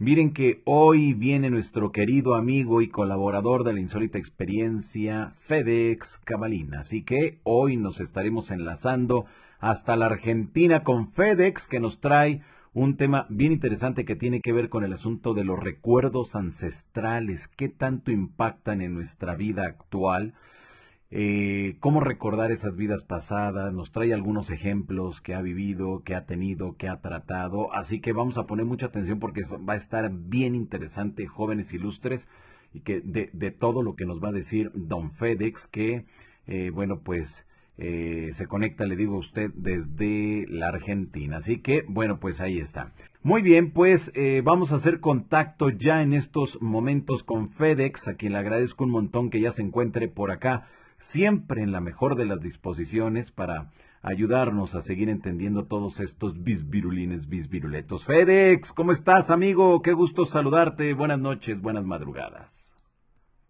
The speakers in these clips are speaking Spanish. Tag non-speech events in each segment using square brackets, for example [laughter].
Miren que hoy viene nuestro querido amigo y colaborador de la insólita experiencia, FedEx Cabalina. Así que hoy nos estaremos enlazando hasta la Argentina con FedEx, que nos trae un tema bien interesante que tiene que ver con el asunto de los recuerdos ancestrales, qué tanto impactan en nuestra vida actual eh, cómo recordar esas vidas pasadas, nos trae algunos ejemplos que ha vivido, que ha tenido, que ha tratado, así que vamos a poner mucha atención porque va a estar bien interesante, jóvenes ilustres, y que de, todo lo que nos va a decir Don FedEx, que, eh, bueno, pues eh, se conecta, le digo a usted, desde la Argentina. Así que, bueno, pues ahí está. Muy bien, pues eh, vamos a hacer contacto ya en estos momentos con FedEx, a quien le agradezco un montón que ya se encuentre por acá siempre en la mejor de las disposiciones para ayudarnos a seguir entendiendo todos estos bisvirulines, bisviruletos. FedEx, ¿cómo estás, amigo? Qué gusto saludarte. Buenas noches, buenas madrugadas.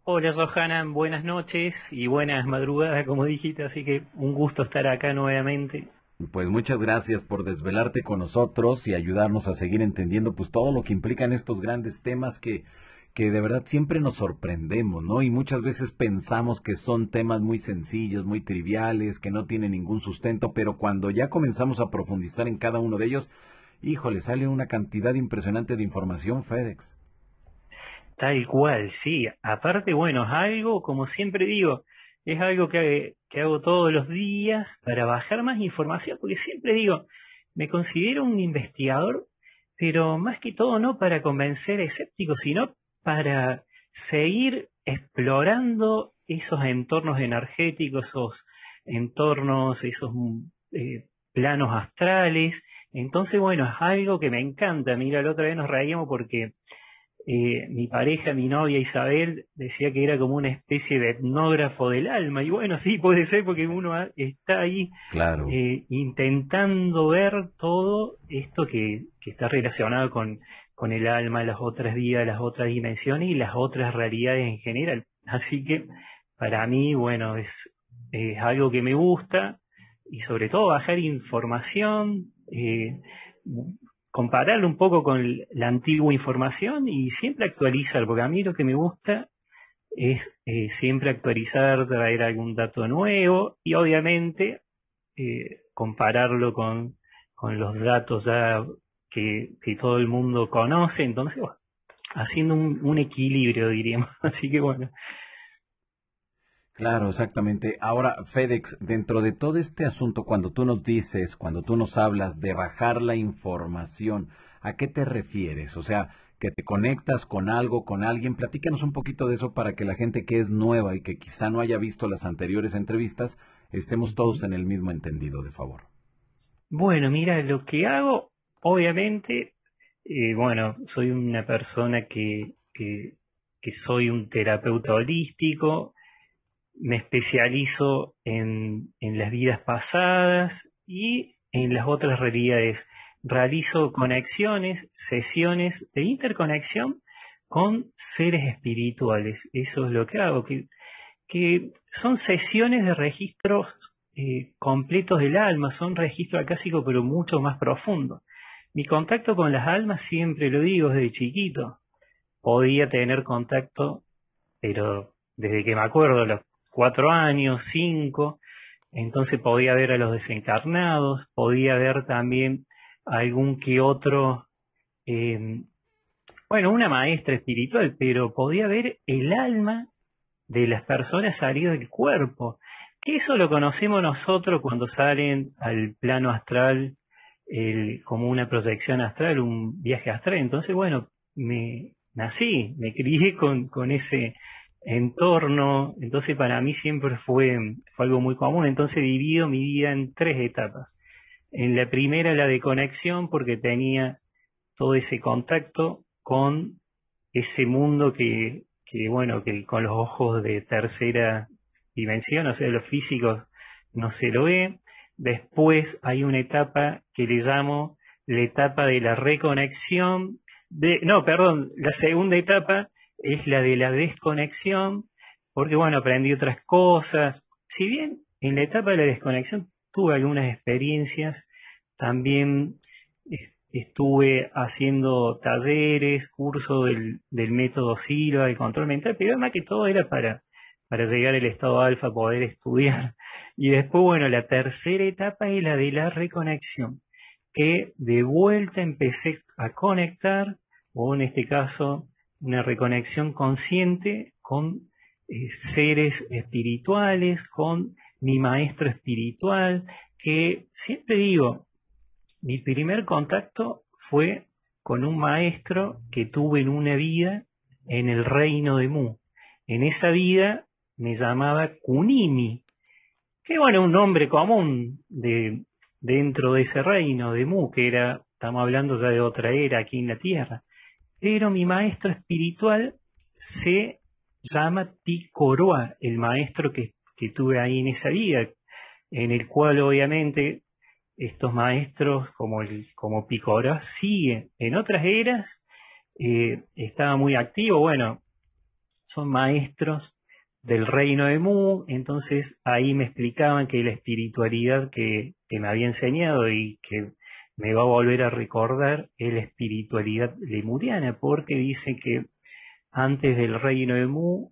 Hola, Johanan, buenas noches y buenas madrugadas, como dijiste, así que un gusto estar acá nuevamente. Pues muchas gracias por desvelarte con nosotros y ayudarnos a seguir entendiendo pues todo lo que implican estos grandes temas que que de verdad siempre nos sorprendemos, ¿no? Y muchas veces pensamos que son temas muy sencillos, muy triviales, que no tienen ningún sustento, pero cuando ya comenzamos a profundizar en cada uno de ellos, híjole, sale una cantidad impresionante de información, FedEx. Tal cual, sí. Aparte, bueno, es algo, como siempre digo, es algo que, que hago todos los días para bajar más información, porque siempre digo, me considero un investigador, pero más que todo no para convencer a escépticos, sino para seguir explorando esos entornos energéticos, esos entornos, esos eh, planos astrales. Entonces, bueno, es algo que me encanta. Mira, la otra vez nos reíamos porque eh, mi pareja, mi novia Isabel, decía que era como una especie de etnógrafo del alma. Y bueno, sí, puede ser porque uno está ahí eh, intentando ver todo esto que, que está relacionado con con el alma, las otras vidas, las otras dimensiones y las otras realidades en general. [laughs] Así que para mí, bueno, es, es algo que me gusta y sobre todo bajar información, eh, compararlo un poco con la antigua información y siempre actualizar, porque a mí lo que me gusta es eh, siempre actualizar, traer algún dato nuevo y obviamente eh, compararlo con, con los datos ya que, todo el mundo conoce, entonces, haciendo un, equilibrio, diríamos. [laughs] Así que bueno. Claro, exactamente. Ahora, FedEx, dentro de todo este asunto, cuando tú nos dices, cuando tú nos hablas de bajar la información, ¿a qué te refieres? O sea, que te conectas con algo, con alguien. Platícanos un poquito de eso para que la gente que es nueva y que quizá no haya visto las anteriores entrevistas, estemos todos en el mismo entendido, de favor. Bueno, mira, lo que hago Obviamente, eh, bueno, soy una persona que, soy un terapeuta holístico, me especializo en, las vidas pasadas y en las otras realidades. Realizo conexiones, sesiones de interconexión con seres espirituales. Eso es lo que hago, que, que son sesiones de registros eh, completos del alma, son registros acásicos pero mucho más profundos. Mi contacto con las almas siempre lo digo desde chiquito. Podía tener contacto, pero desde que me acuerdo, los cuatro años, cinco, entonces podía ver a los desencarnados, podía ver también algún que otro, em, bueno, una maestra espiritual, pero podía ver el alma de las personas salir del cuerpo, que eso lo conocemos nosotros cuando salen al plano astral el, como una proyección astral, un viaje astral. Entonces, bueno, me nací, me crié con, con ese entorno, entonces para mí siempre fue, fue algo muy común. Entonces divido mi vida en tres etapas. En la primera, la de conexión, porque tenía todo ese contacto con ese mundo que, que bueno, que con los ojos de tercera dimensión, o sea, los físicos no se lo ve. Después hay una etapa que le llamo la etapa de la reconexión. De, no, perdón, la segunda etapa es la de la desconexión, porque bueno, aprendí otras cosas. Si bien en la etapa de la desconexión tuve algunas experiencias, también estuve haciendo talleres, curso del, del método Silva, de control mental, pero más que todo era para, para llegar al estado alfa, poder estudiar. Y después, bueno, la tercera etapa es la de la reconexión, que de vuelta empecé a conectar, o en este caso, una reconexión consciente con eh, seres espirituales, con mi maestro espiritual, que siempre digo, mi primer contacto fue con un maestro que tuve en una vida en el reino de Mu. En esa vida me llamaba Kunimi, que bueno, un nombre común de, dentro de ese reino de Mu, que era, estamos hablando ya de otra era aquí en la Tierra. Pero mi maestro espiritual se llama Tikoroa, el maestro que, que tuve ahí en esa vida, en el cual obviamente estos maestros como, el, como Picora siguen. En otras eras eh, estaba muy activo, bueno, son maestros del reino de Mu, entonces ahí me explicaban que la espiritualidad que, me había enseñado y que me va a volver a recordar es la espiritualidad lemuriana, porque dice que antes del reino de Mu,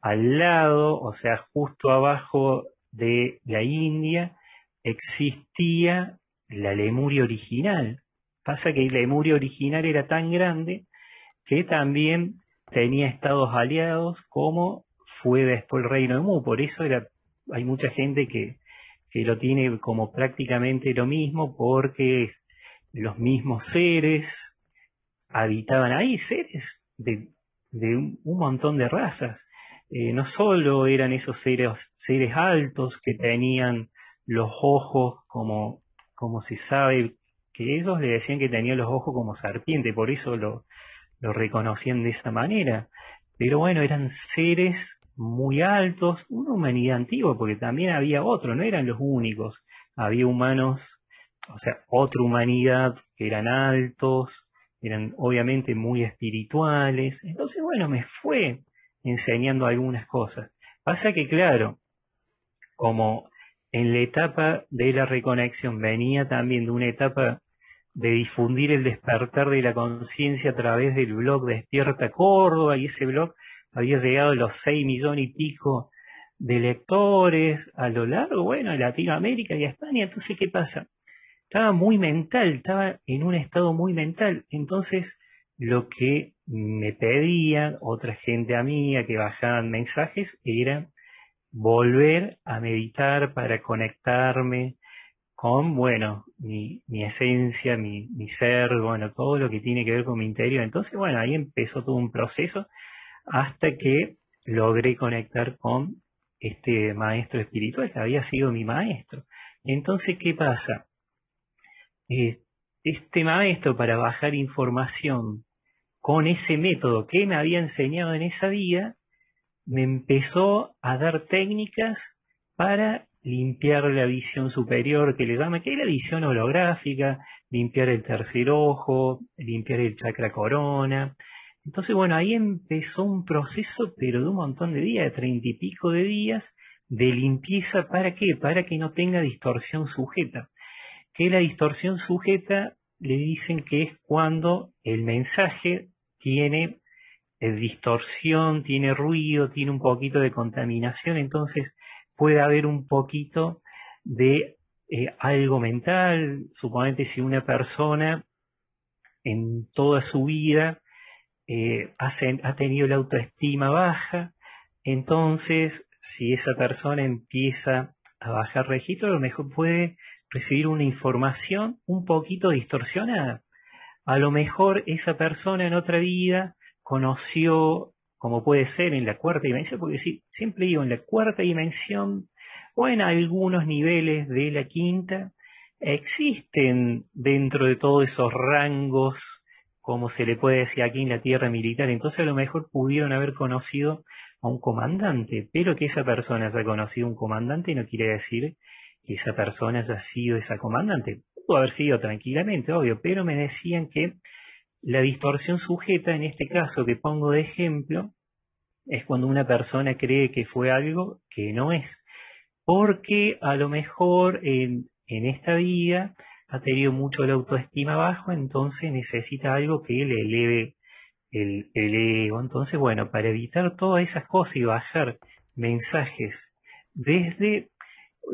al lado, o sea, justo abajo de la India, existía la Lemuria original. Pasa que la Lemuria original era tan grande que también tenía estados aliados como fue después el reino de Mu. Por eso era, hay mucha gente que, que lo tiene como prácticamente lo mismo porque los mismos seres habitaban ahí, seres de, de un, montón de razas. Eh, no solo eran esos seres, seres altos que tenían los ojos como, como se sabe que ellos le decían que tenían los ojos como serpiente, por eso lo, lo reconocían de esa manera. Pero bueno, eran seres muy altos, una humanidad antigua, porque también había otro, no eran los únicos. Había humanos, o sea, otra humanidad que eran altos, eran obviamente muy espirituales. Entonces, bueno, me fue enseñando algunas cosas. Pasa que, claro, como en la etapa de la reconexión venía también de una etapa de difundir el despertar de la conciencia a través del blog Despierta Córdoba y ese blog había llegado a los 6 millones y pico de lectores a lo largo, bueno, de Latinoamérica y España. Entonces, ¿qué pasa? Estaba muy mental, estaba en un estado muy mental. Entonces, lo que me pedía otra gente amiga que bajaban mensajes era volver a meditar para conectarme con, bueno, mi, mi esencia, mi, mi, ser, bueno, todo lo que tiene que ver con mi interior. Entonces, bueno, ahí empezó todo un proceso hasta que logré conectar con este maestro espiritual que había sido mi maestro. Entonces, ¿qué pasa? Eh, este maestro para bajar información con ese método que me había enseñado en esa vida, me empezó a dar técnicas para limpiar la visión superior, que le llama, que es la visión holográfica, limpiar el tercer ojo, limpiar el chakra corona. Entonces, bueno, ahí empezó un proceso, pero de un montón de días, de treinta y pico de días, de limpieza, ¿para qué? Para que no tenga distorsión sujeta. Que la distorsión sujeta le dicen que es cuando el mensaje tiene distorsión, tiene ruido, tiene un poquito de contaminación, entonces puede haber un poquito de eh, algo mental, suponete si una persona en toda su vida eh, ha tenido la autoestima baja, entonces si esa persona empieza a bajar registro, a lo mejor puede recibir una información un poquito distorsionada. A lo mejor esa persona en otra vida conoció, como puede ser en la cuarta dimensión, porque si, siempre digo en la cuarta dimensión o en algunos niveles de la quinta, existen dentro de todos esos rangos, como se le puede decir aquí en la tierra militar, entonces a lo mejor pudieron haber conocido a un comandante, pero que esa persona haya conocido a un comandante no quiere decir que esa persona haya sido esa comandante. Pudo haber sido tranquilamente, obvio, pero me decían que la distorsión sujeta, en este caso que pongo de ejemplo, es cuando una persona cree que fue algo que no es. Porque a lo mejor en, esta vida ha tenido mucho la autoestima bajo, entonces necesita algo que le eleve el, ego. Entonces, bueno, para evitar todas esas cosas y bajar mensajes desde,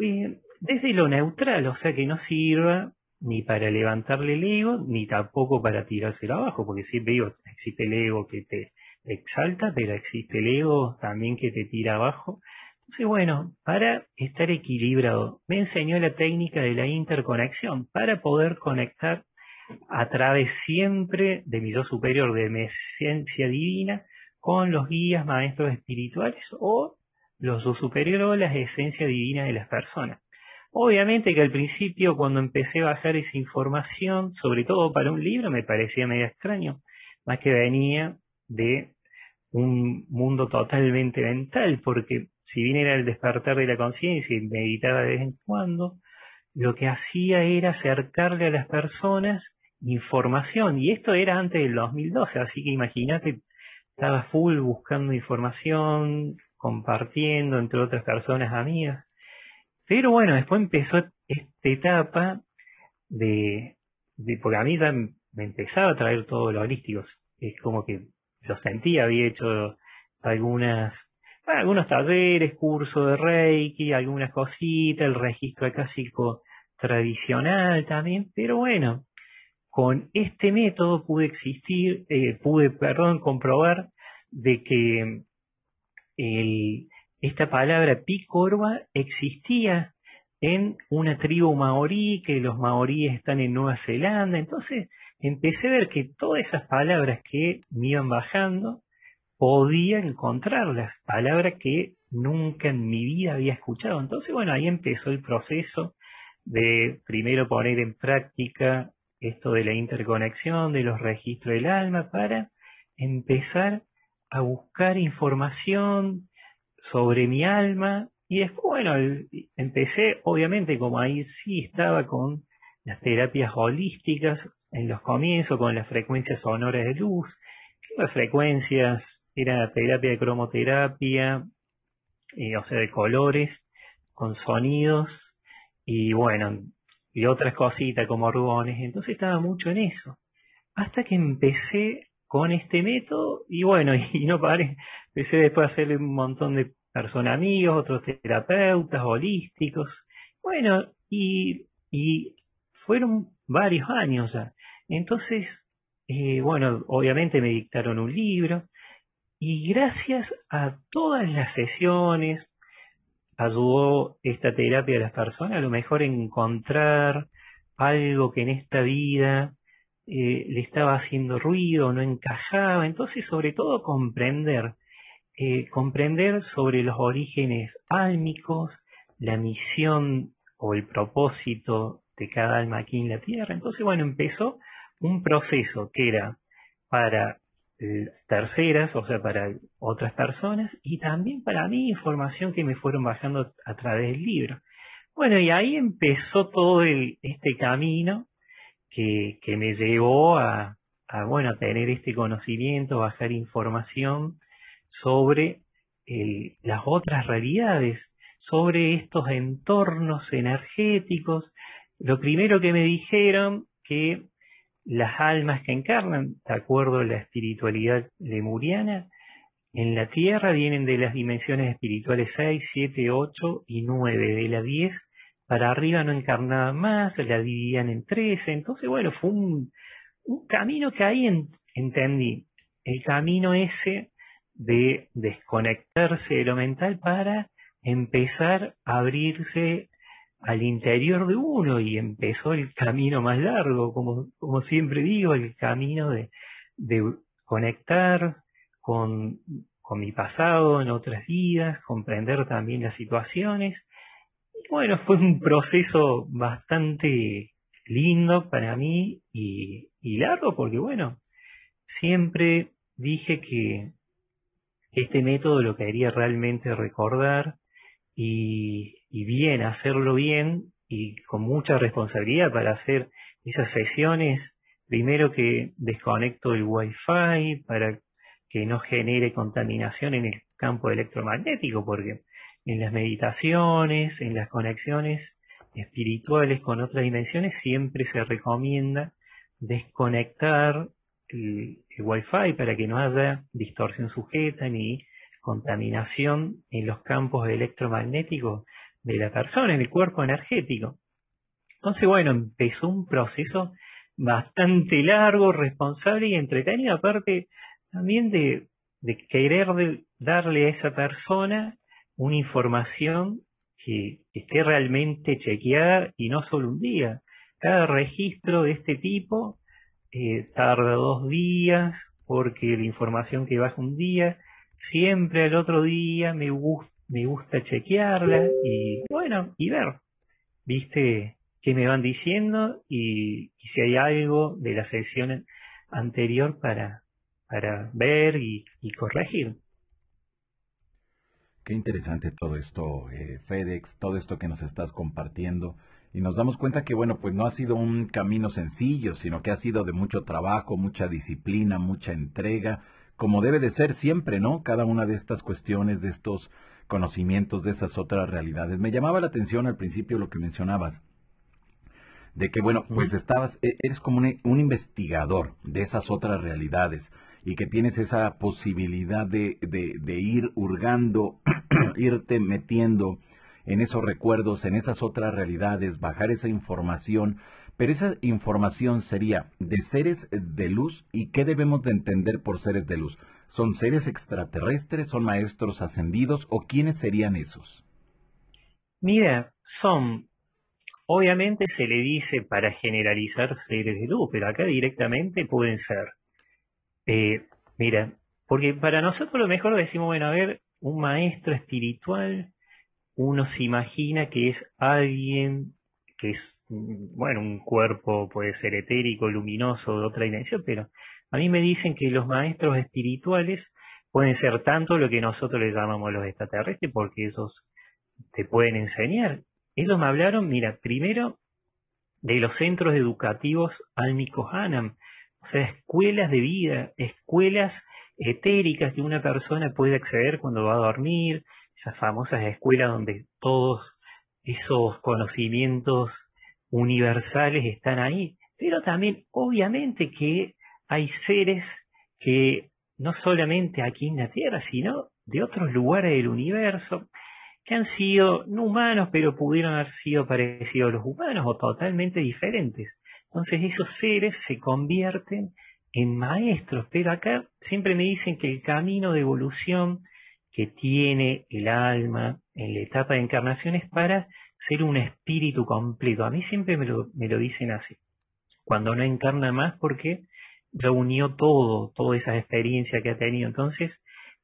eh, desde lo neutral, o sea, que no sirva ni para levantarle el ego, ni tampoco para tirárselo abajo, porque si veo, existe el ego que te exalta, pero existe el ego también que te tira abajo. Entonces, bueno, para estar equilibrado, me enseñó la técnica de la interconexión, para poder conectar a través siempre de mi yo superior, de mi esencia divina, con los guías maestros espirituales o los yo superior o la esencia divina de las personas. Obviamente que al principio cuando empecé a bajar esa información, sobre todo para un libro, me parecía medio extraño, más que venía de un mundo totalmente mental, porque si bien era el despertar de la conciencia y meditaba de vez en cuando, lo que hacía era acercarle a las personas información, y esto era antes del 2012, así que imagínate, estaba full buscando información, compartiendo entre otras personas amigas. Pero bueno, después empezó esta etapa de, porque a mí ya me empezaba a traer todo lo holístico. Es como que yo sentía, había hecho algunas, algunos talleres, cursos de Reiki, algunas cositas, el registro clásico tradicional también, pero bueno, con este método pude existir, eh, pude, perdón, comprobar de que esta palabra picorba existía en una tribu maorí, que los maoríes están en Nueva Zelanda. Entonces empecé a ver que todas esas palabras que me iban bajando, podía encontrarlas, palabras que nunca en mi vida había escuchado. Entonces, bueno, ahí empezó el proceso de primero poner en práctica esto de la interconexión, de los registros del alma, para empezar a buscar información sobre mi alma y después, bueno, empecé, obviamente, como ahí sí estaba con las terapias holísticas en los comienzos, con las frecuencias sonoras de luz, las frecuencias era terapia de cromoterapia, eh, o sea, de colores, con sonidos, y bueno, y otras cositas como rubones, entonces estaba mucho en eso. Hasta que empecé con este método y bueno, [laughs] y no paré, empecé después a hacerle un montón de personas amigos, otros terapeutas holísticos, bueno, y, y fueron varios años ya. Entonces, eh, bueno, obviamente me dictaron un libro y gracias a todas las sesiones ayudó esta terapia a las personas a lo mejor encontrar algo que en esta vida eh, le estaba haciendo ruido, no encajaba. Entonces, sobre todo, comprender, eh, comprender sobre los orígenes álmicos, la misión o el propósito de cada alma aquí en la Tierra. Entonces, bueno, empezó un proceso que era para terceras, o sea, para otras personas, y también para mí información que me fueron bajando a través del libro. Bueno, y ahí empezó todo este camino que, que me llevó a, bueno, a tener este conocimiento, bajar información sobre las otras realidades, sobre estos entornos energéticos. Lo primero que me dijeron que las almas que encarnan, de acuerdo a la espiritualidad lemuriana, en la Tierra vienen de las dimensiones espirituales 6, 7, 8 y 9. De la 10 para arriba no encarnaban más, la dividían en 13. Entonces, bueno, fue un, camino que ahí entendí. El camino ese de desconectarse de lo mental para empezar a abrirse al interior de uno y empezó el camino más largo, como, como siempre digo, el camino de, de conectar con, con mi pasado en otras vidas, comprender también las situaciones. Bueno, fue un proceso bastante lindo para mí y, largo porque, bueno, siempre dije que este método lo quería realmente recordar y, y bien, hacerlo bien y con mucha responsabilidad para hacer esas sesiones, primero que desconecto el wifi para que no genere contaminación en el campo electromagnético, porque en las meditaciones, en las conexiones, espirituales con otras dimensiones, siempre se recomienda desconectar el, el Wi-Fi para que no haya distorsión sujeta ni contaminación en los campos electromagnéticos de la persona, en el cuerpo energético. Entonces, bueno, empezó un proceso bastante largo, responsable y entretenido, aparte también de, querer darle a esa persona una información que, esté realmente chequeada y no solo un día. Cada registro de este tipo eh, tarda dos días porque la información que baja un día, siempre al otro día me, me gusta chequearla y bueno, y ver, viste, qué me van diciendo y, si hay algo de la sesión anterior para, para ver y, corregir. Qué interesante todo esto, eh, FedEx, todo esto que nos estás compartiendo. Y nos damos cuenta que, bueno, pues no ha sido un camino sencillo, sino que ha sido de mucho trabajo, mucha disciplina, mucha entrega, como debe de ser siempre, ¿no? Cada una de estas cuestiones, de estos conocimientos, de esas otras realidades. Me llamaba la atención al principio lo que mencionabas de que, bueno, pues estabas, e, eres como un, investigador de esas otras realidades y que tienes esa posibilidad de, de, ir hurgando, [clears throat] irte metiendo en esos recuerdos, en esas otras realidades, bajar esa información, pero esa información sería de seres de luz y qué debemos de entender por seres de luz. ¿Son seres extraterrestres? ¿Son maestros ascendidos? ¿O quiénes serían esos? Mira, son Obviamente se le dice para generalizar seres de luz, pero acá directamente pueden ser. Eh, mira, porque para nosotros lo mejor decimos, bueno, a ver, un maestro espiritual, uno se imagina que es alguien que es, bueno, un cuerpo puede ser etérico, luminoso, de otra dimensión, pero a mí me dicen que los maestros espirituales pueden ser tanto lo que nosotros les llamamos los extraterrestres, porque esos te pueden enseñar. Ellos me hablaron, mira, primero de los centros educativos álmicos ANAM, o sea, escuelas de vida, escuelas etéricas que una persona puede acceder cuando va a dormir, esas famosas escuelas donde todos esos conocimientos universales están ahí, pero también obviamente que hay seres que no solamente aquí en la Tierra, sino de otros lugares del universo, que han sido no humanos, pero pudieron haber sido parecidos a los humanos o totalmente diferentes. Entonces esos seres se convierten en maestros, pero acá siempre me dicen que el camino de evolución que tiene el alma en la etapa de encarnación es para ser un espíritu completo. A mí siempre me lo, me lo dicen así. Cuando no encarna más porque ya unió todo, toda esa experiencia que ha tenido. Entonces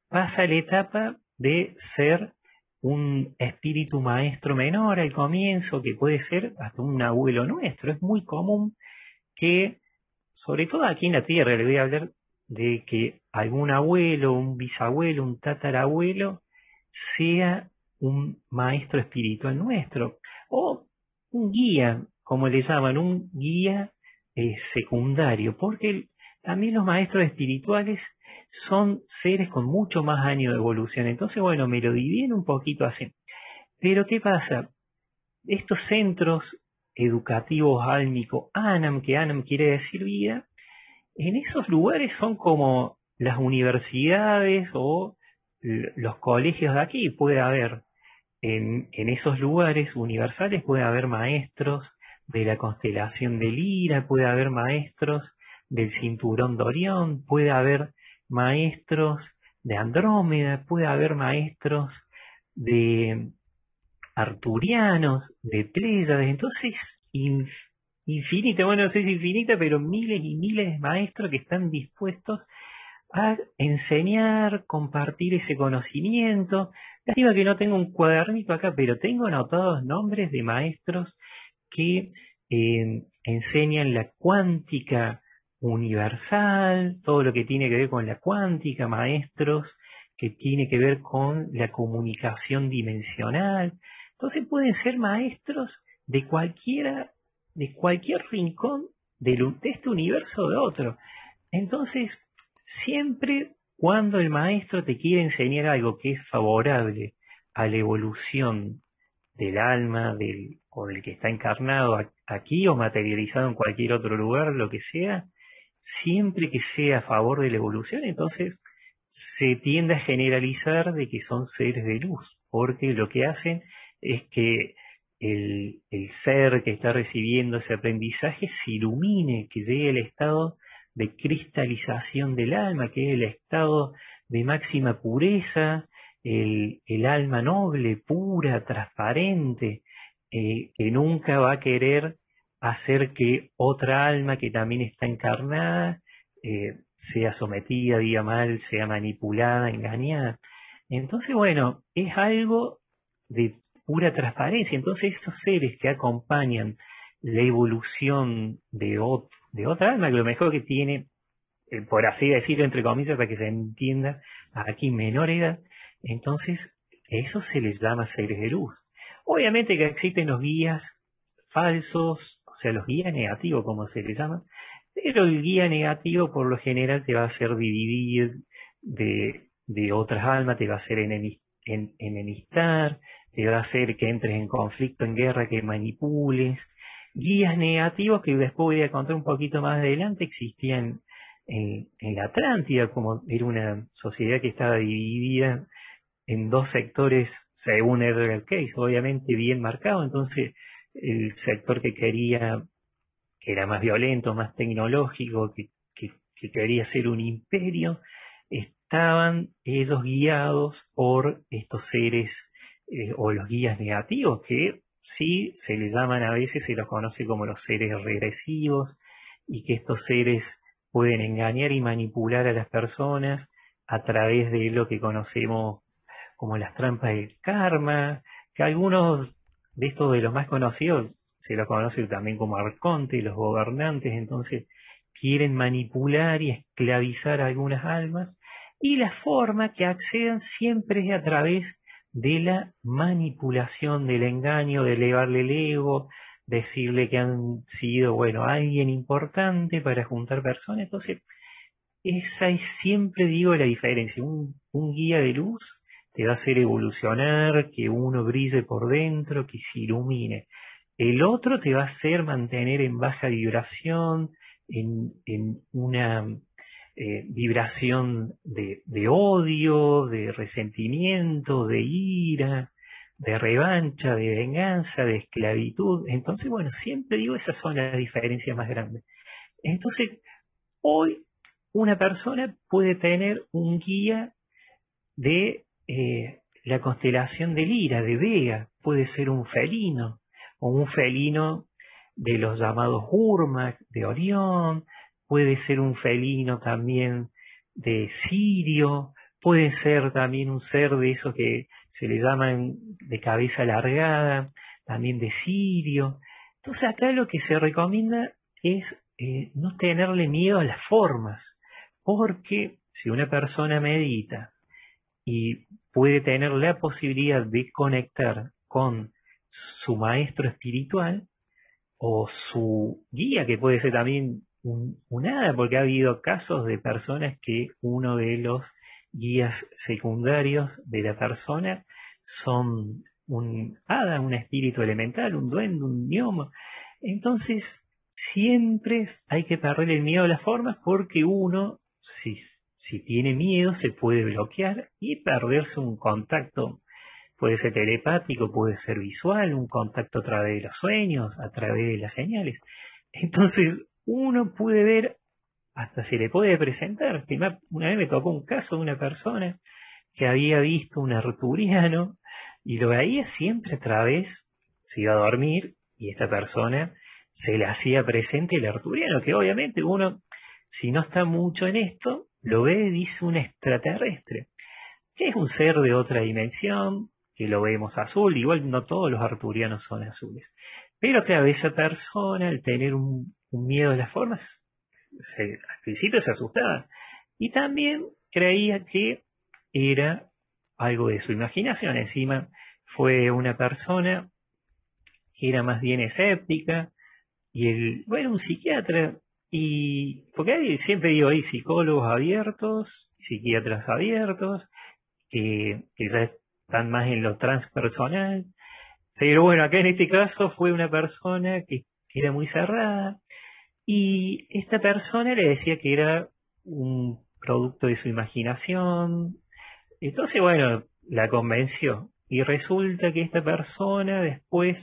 pasa la etapa de ser un espíritu maestro menor al comienzo, que puede ser hasta un abuelo nuestro. Es muy común que, sobre todo aquí en la Tierra, le voy a hablar de que algún abuelo, un bisabuelo, un tatarabuelo, sea un maestro espiritual nuestro, o un guía, como le llaman, un guía eh, secundario, porque también los maestros espirituales son seres con mucho más años de evolución. Entonces, bueno, me lo dividen un poquito así. Pero, ¿qué pasa? Estos centros educativos álmicos, ANAM, que ANAM quiere decir vida, en esos lugares son como las universidades o los colegios de aquí. Puede haber, en, en esos lugares universales, puede haber maestros de la constelación de Lira, puede haber maestros del cinturón de Orión, puede haber maestros de Andrómeda, puede haber maestros de arturianos, de Pléyades, entonces infinita, bueno, no sé si infinita, pero miles y miles de maestros que están dispuestos a enseñar, compartir ese conocimiento. Lástima que no tengo un cuadernito acá, pero tengo anotados nombres de maestros que eh, enseñan la cuántica universal, todo lo que tiene que ver con la cuántica, maestros que tiene que ver con la comunicación dimensional. Entonces pueden ser maestros de cualquiera, de cualquier rincón de este universo o de otro. Entonces, siempre cuando el maestro te quiere enseñar algo que es favorable a la evolución del alma del, o del que está encarnado aquí o materializado en cualquier otro lugar, lo que sea, siempre que sea a favor de la evolución, entonces se tiende a generalizar de que son seres de luz, porque lo que hacen es que el, el, ser que está recibiendo ese aprendizaje se ilumine, que llegue al estado de cristalización del alma, que es el estado de máxima pureza, el, el alma noble, pura, transparente, eh, que nunca va a querer hacer que otra alma que también está encarnada eh, sea sometida, diga mal, sea manipulada, engañada. Entonces, bueno, es algo de pura transparencia. Entonces, estos seres que acompañan la evolución de, de otra alma, que lo mejor que tiene, eh, por así decirlo, entre comillas, para que se entienda, aquí menor edad, entonces eso se les llama seres de luz. Obviamente que existen los guías falsos, o sea, los guías negativos, como se les llama, pero el guía negativo por lo general te va a hacer dividir de, de otras almas, te va a hacer enemistar, te va a hacer que entres en conflicto, en guerra, que manipules. Guías negativos que después voy a contar un poquito más adelante existían en, la Atlántida, como era una sociedad que estaba dividida en dos sectores, según Edgar Case, obviamente bien marcado, entonces el sector que quería, que era más violento, más tecnológico, que, quería ser un imperio, estaban ellos guiados por estos seres eh, o los guías negativos, que sí se les llaman a veces, se los conoce como los seres regresivos, y que estos seres pueden engañar y manipular a las personas a través de lo que conocemos como las trampas del karma, que algunos de estos de los más conocidos se los conoce también como arconte, los gobernantes, entonces quieren manipular y esclavizar a algunas almas, y la forma que accedan siempre es a través de la manipulación, del engaño, de elevarle el ego, decirle que han sido, bueno, alguien importante para juntar personas. Entonces, esa es siempre, digo, la diferencia. Un, un guía de luz te va a hacer evolucionar, que uno brille por dentro, que se ilumine. El otro te va a hacer mantener en baja vibración, en, en una eh, vibración de, de, odio, de resentimiento, de ira, de revancha, de venganza, de esclavitud. Entonces, bueno, siempre digo, esas son las diferencias más grandes. Entonces, hoy una persona puede tener un guía de eh, la constelación de Lira, de Vega, puede ser un felino, o un felino de los llamados Urmac, de Orión, puede ser un felino también de Sirio, puede ser también un ser de esos que se le llaman de cabeza alargada, también de Sirio. Entonces acá lo que se recomienda es eh, no tenerle miedo a las formas, porque si una persona medita y puede tener la posibilidad de conectar con su maestro espiritual o su guía, que puede ser también un, hada, porque ha habido casos de personas que uno de los guías secundarios de la persona son un hada, un espíritu elemental, un duende, un gnomo. Entonces, siempre hay que perderle el miedo a las formas porque uno, si si tiene miedo, se puede bloquear y perderse un contacto. Puede ser telepático, puede ser visual, un contacto a través de los sueños, a través de las señales. Entonces, uno puede ver, hasta se le puede presentar. Una vez me tocó un caso de una persona que había visto un arturiano y lo veía siempre a través, se iba a dormir y esta persona se le hacía presente el arturiano, que obviamente uno, si no está mucho en esto, lo ve, dice un extraterrestre, que es un ser de otra dimensión, que lo vemos azul, igual no todos los arturianos son azules, pero a esa persona, al tener un, miedo a las formas, al principio se asustaba, y también creía que era algo de su imaginación, encima fue una persona que era más bien escéptica, y el, bueno, un psiquiatra y porque siempre digo, hay psicólogos abiertos, psiquiatras abiertos, que, ya están más en lo transpersonal, Pero bueno, acá en este caso fue una persona que, era muy cerrada y esta persona le decía que era un producto de su imaginación. Entonces, bueno, la convenció. Y resulta que esta persona después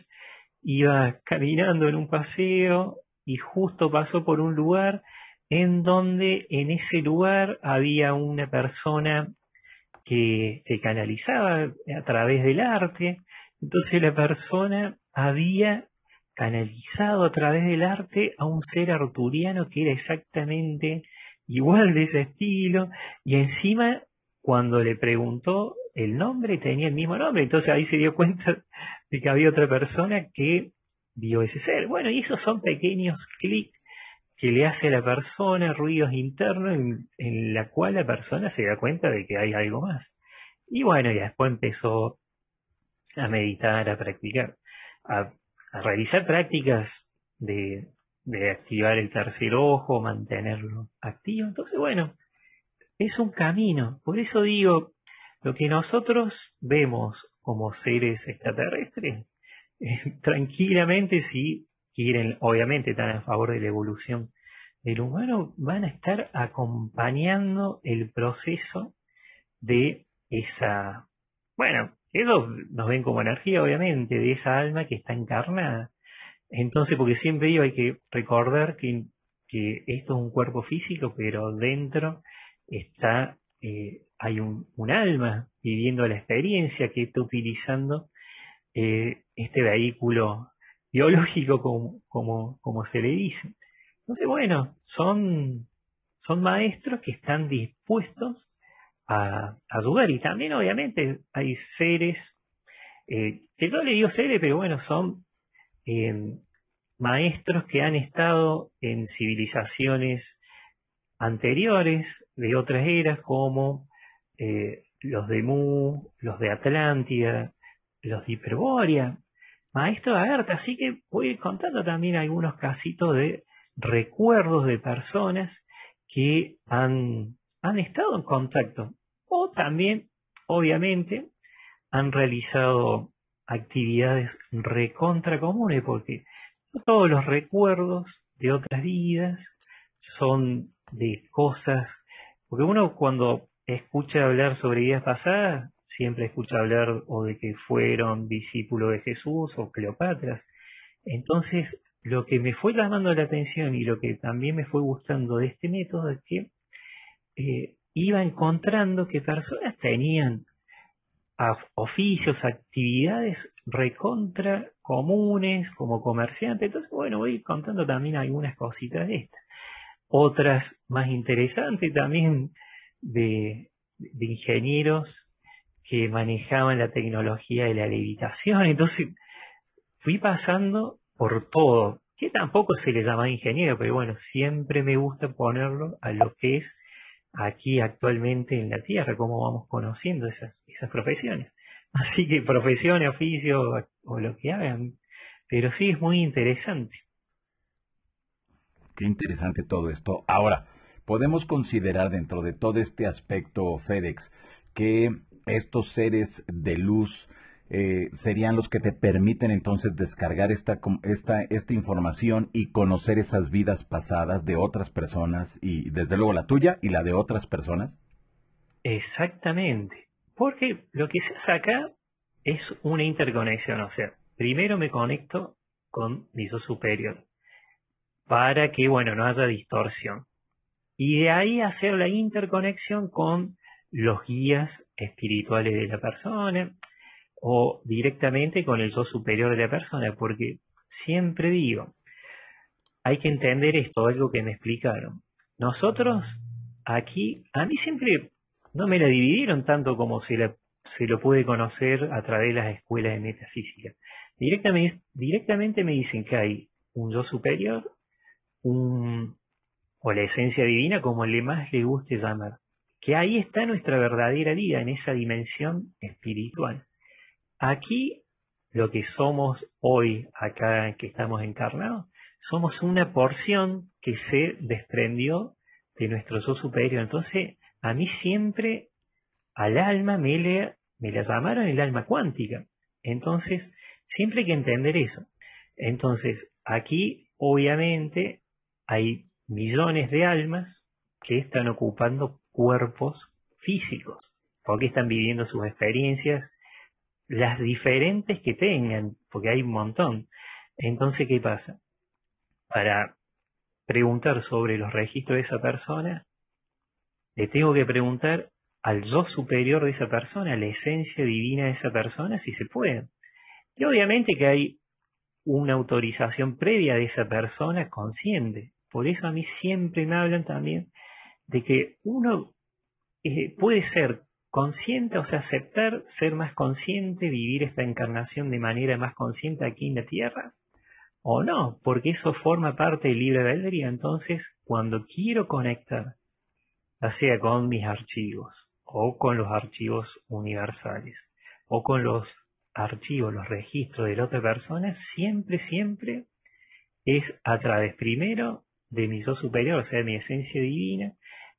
iba caminando en un paseo y justo pasó por un lugar en donde en ese lugar había una persona que, que canalizaba a través del arte. Entonces la persona había canalizado a través del arte a un ser arturiano que era exactamente igual de ese estilo y encima cuando le preguntó el nombre tenía el mismo nombre, entonces ahí se dio cuenta de que había otra persona que vio ese ser. Bueno, y esos son pequeños clics que le hace a la persona, ruidos internos en, la cual la persona se da cuenta de que hay algo más. Y bueno, y después empezó a meditar, a practicar, a, realizar prácticas de, de activar el tercer ojo, mantenerlo activo. Entonces, bueno, es un camino. Por eso digo, lo que nosotros vemos como seres extraterrestres, [laughs] tranquilamente si quieren, obviamente están a favor de la evolución del humano, van a estar acompañando el proceso de esa, bueno, ellos nos ven como energía, obviamente, de esa alma que está encarnada. Entonces, porque siempre digo, hay que recordar que, que esto es un cuerpo físico, pero dentro está, eh, hay un, un, alma viviendo la experiencia que está utilizando eh, este vehículo biológico, como, como, se le dice. Entonces, bueno, son, son maestros que están dispuestos a, ayudar. Y también, obviamente, hay seres, eh, que yo le digo seres, pero bueno, son eh, maestros que han estado en civilizaciones anteriores de otras eras, como eh, los de Mu, los de Atlántida, los de Hiperbórea, maestro Agartha. Así que voy contando también algunos casitos de recuerdos de personas que han han estado en contacto o también, obviamente, han realizado actividades recontra comunes porque no todos los recuerdos de otras vidas son de cosas, porque uno cuando escucha hablar sobre vidas pasadas, siempre escucha hablar o de que fueron discípulos de Jesús o Cleopatras. Entonces, lo que me fue llamando la atención y lo que también me fue gustando de este método es que eh, iba encontrando que personas tenían oficios, actividades recontra comunes como comerciantes. Entonces, bueno, voy contando también algunas cositas de estas. Otras más interesantes también de, de ingenieros que manejaban la tecnología de la levitación. Entonces, fui pasando por todo, que tampoco se le llama ingeniero, pero bueno, siempre me gusta ponerlo a lo que es aquí actualmente en la Tierra, cómo vamos conociendo esas, esas profesiones. [laughs] Así que profesión, oficio o lo que hagan, pero sí es muy interesante. Qué interesante todo esto. Ahora, podemos considerar dentro de todo este aspecto FedEx que estos seres de luz eh, serían los que te permiten entonces descargar esta, esta, esta información y conocer esas vidas pasadas de otras personas y desde luego la tuya y la de otras personas? Exactamente, porque lo que se hace acá es una interconexión, o sea, primero me conecto con mi superior para que, bueno, no haya distorsión. Y de ahí hacer la interconexión con los guías espirituales de la persona, o directamente con el yo superior de la persona, porque siempre digo, hay que entender esto, algo que me explicaron. Nosotros aquí, a mí siempre no me la dividieron tanto como se, se lo puede conocer a través de las escuelas de metafísica. Directamente, directamente me dicen que hay un yo superior, un, o la esencia divina, como le más le guste llamar, que ahí está nuestra verdadera vida, en esa dimensión espiritual. Aquí, lo que somos hoy, acá que estamos encarnados, somos una porción que se desprendió de nuestro yo superior. Entonces, a mí siempre al alma me, le, me la llamaron el alma cuántica. Entonces, Siempre hay que entender eso. Entonces, aquí obviamente hay millones de almas que están ocupando cuerpos físicos, porque están viviendo sus experiencias, las diferentes que tengan, porque hay un montón. Entonces, ¿qué pasa? Para preguntar sobre los registros de esa persona, le tengo que preguntar al yo superior de esa persona, la esencia divina de esa persona, si se puede. Y obviamente que hay una autorización previa de esa persona consciente. Por eso a mí siempre me hablan también de que uno eh, puede ser consciente, o sea, aceptar ser más consciente, vivir esta encarnación de manera más consciente aquí en la Tierra, o no, porque eso forma parte del libre albedrío. Entonces, cuando quiero conectar, ya sea con mis archivos, o con los archivos universales, o con los archivos, los registros de la otra persona, siempre, siempre es a través primero de mi yo superior, o sea, de mi esencia divina,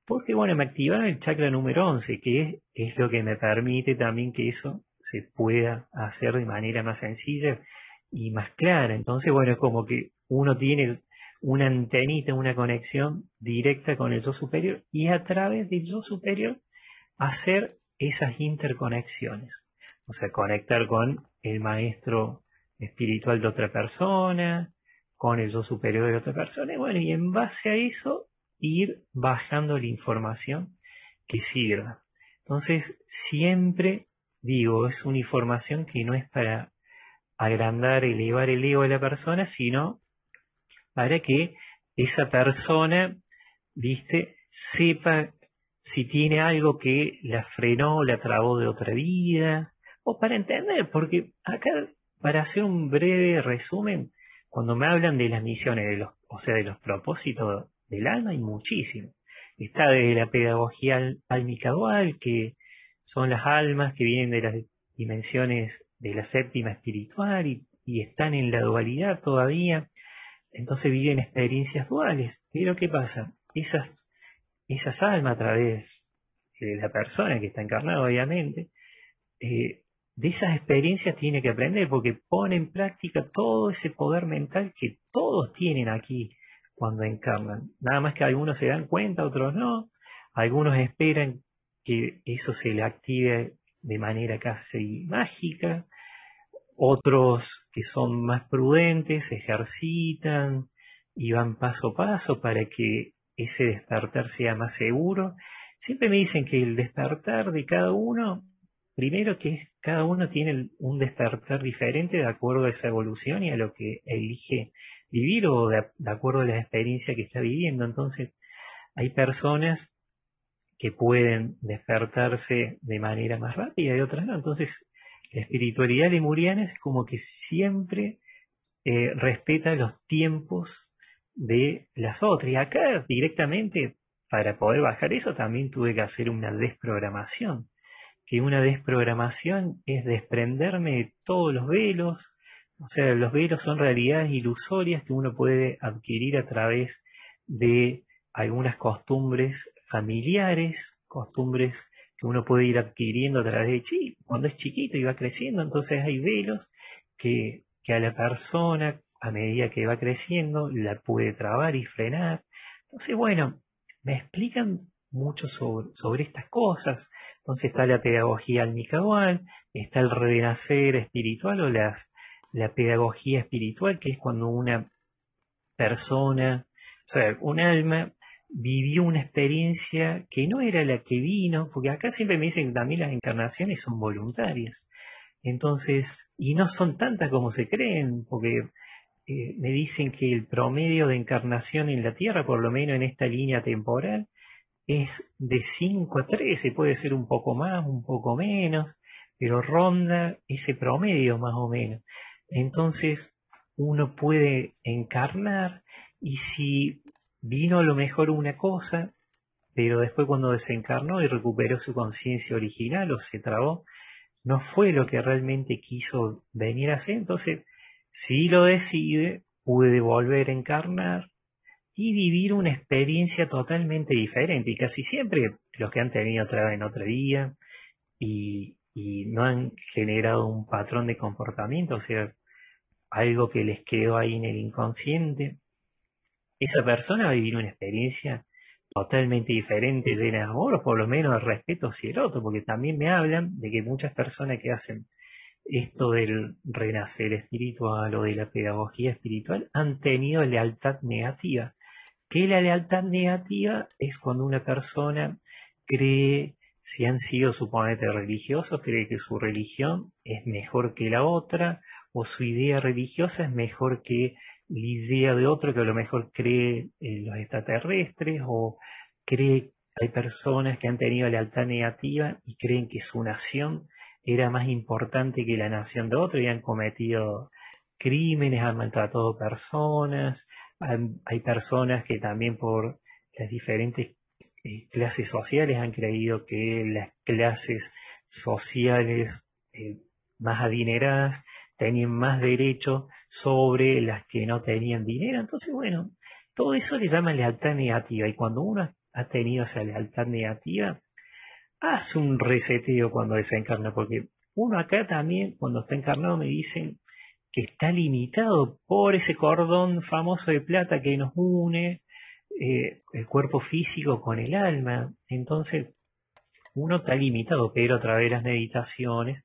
porque bueno, me activaron el chakra número 11, que es, es lo que me permite también que eso se pueda hacer de manera más sencilla y más clara. Entonces, bueno, es como que uno tiene una antenita, una conexión directa con el yo superior y a través del yo superior hacer esas interconexiones. O sea, conectar con el maestro espiritual de otra persona, con el yo superior de otra persona, y bueno, y en base a eso ir bajando la información que sirva. Entonces, siempre digo, es una información que no es para agrandar, elevar el ego de la persona, sino para que esa persona, viste, sepa si tiene algo que la frenó, la trabó de otra vida, o para entender, porque acá, para hacer un breve resumen, cuando me hablan de las misiones, de los, o sea, de los propósitos del alma, hay muchísimo. Está de la pedagogía álmica dual, que son las almas que vienen de las dimensiones de la séptima espiritual y, y están en la dualidad todavía, entonces viven experiencias duales. Pero ¿qué pasa? Esas, esas almas a través de la persona que está encarnada, obviamente, eh, de esas experiencias tiene que aprender porque pone en práctica todo ese poder mental que todos tienen aquí cuando encarnan. Nada más que algunos se dan cuenta, otros no. Algunos esperan que eso se le active de manera casi mágica. Otros que son más prudentes ejercitan y van paso a paso para que ese despertar sea más seguro. Siempre me dicen que el despertar de cada uno, primero que cada uno tiene un despertar diferente de acuerdo a esa evolución y a lo que elige vivir o de, acuerdo a la experiencia que está viviendo. Entonces, hay personas que pueden despertarse de manera más rápida y otras no. Entonces, la espiritualidad lemuriana es como que siempre eh, respeta los tiempos de las otras. Y acá directamente, para poder bajar eso, también tuve que hacer una desprogramación. Que una desprogramación es desprenderme de todos los velos, o sea, los velos son realidades ilusorias que uno puede adquirir a través de algunas costumbres familiares, costumbres que uno puede ir adquiriendo a través de chi, cuando es chiquito y va creciendo, entonces hay velos que, que a la persona, a medida que va creciendo, la puede trabar y frenar. Entonces, bueno, me explican mucho sobre, estas cosas. Entonces está la pedagogía almicadual, está el renacer espiritual o las la pedagogía espiritual, que es cuando una persona, o sea, un alma vivió una experiencia que no era la que vino, porque acá siempre me dicen que también las encarnaciones son voluntarias. Entonces, y no son tantas como se creen, porque eh, me dicen que el promedio de encarnación en la Tierra, por lo menos en esta línea temporal, es de 5 a 13, puede ser un poco más, un poco menos, pero ronda ese promedio más o menos. Entonces uno puede encarnar y si vino a lo mejor una cosa, pero después cuando desencarnó y recuperó su conciencia original o se trabó, no fue lo que realmente quiso venir a hacer, entonces si lo decide, puede volver a encarnar y vivir una experiencia totalmente diferente. Y casi siempre los que han tenido otra vez en otro día y, y no han generado un patrón de comportamiento, o sea, algo que les quedó ahí en el inconsciente, esa persona va a vivir una experiencia totalmente diferente, llena de amor, o por lo menos de respeto hacia el otro, porque también me hablan de que muchas personas que hacen esto del renacer espiritual o de la pedagogía espiritual han tenido lealtad negativa. Que la lealtad negativa es cuando una persona cree, si han sido suponete religiosos, cree que su religión es mejor que la otra, o su idea religiosa es mejor que la idea de otro que a lo mejor cree en los extraterrestres, o cree, hay personas que han tenido lealtad negativa y creen que su nación era más importante que la nación de otro y han cometido crímenes, han maltratado personas, hay personas que también por las diferentes eh, clases sociales han creído que las clases sociales eh, más adineradas tenían más derecho sobre las que no tenían dinero. Entonces, bueno, todo eso le llama lealtad negativa y cuando uno ha tenido esa lealtad negativa, hace un reseteo cuando desencarna, porque uno acá también, cuando está encarnado, me dicen que está limitado por ese cordón famoso de plata que nos une eh, el cuerpo físico con el alma. Entonces, uno está limitado, pero a través de las meditaciones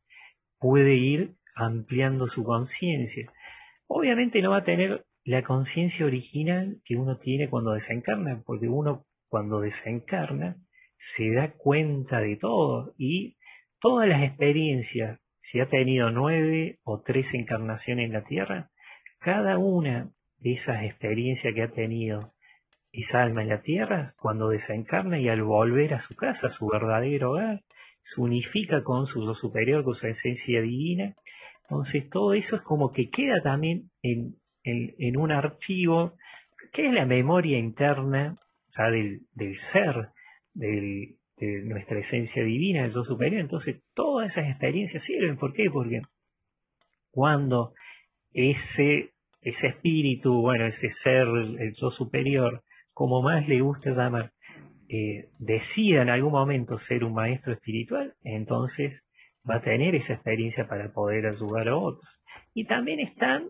puede ir ampliando su conciencia. Obviamente no va a tener la conciencia original que uno tiene cuando desencarna, porque uno cuando desencarna se da cuenta de todo y todas las experiencias, si ha tenido nueve o tres encarnaciones en la Tierra, cada una de esas experiencias que ha tenido esa alma en la Tierra, cuando desencarna y al volver a su casa, a su verdadero hogar, se unifica con su superior, con su esencia divina. Entonces todo eso es como que queda también en, un archivo que es la memoria interna del ser, del, de nuestra esencia divina, el yo superior. Entonces todas esas experiencias sirven. ¿Por qué? Porque cuando ese, ese espíritu, bueno, ese ser, el yo superior, como más le gusta llamar, eh, decida en algún momento ser un maestro espiritual, entonces va a tener esa experiencia para poder ayudar a otros. Y también están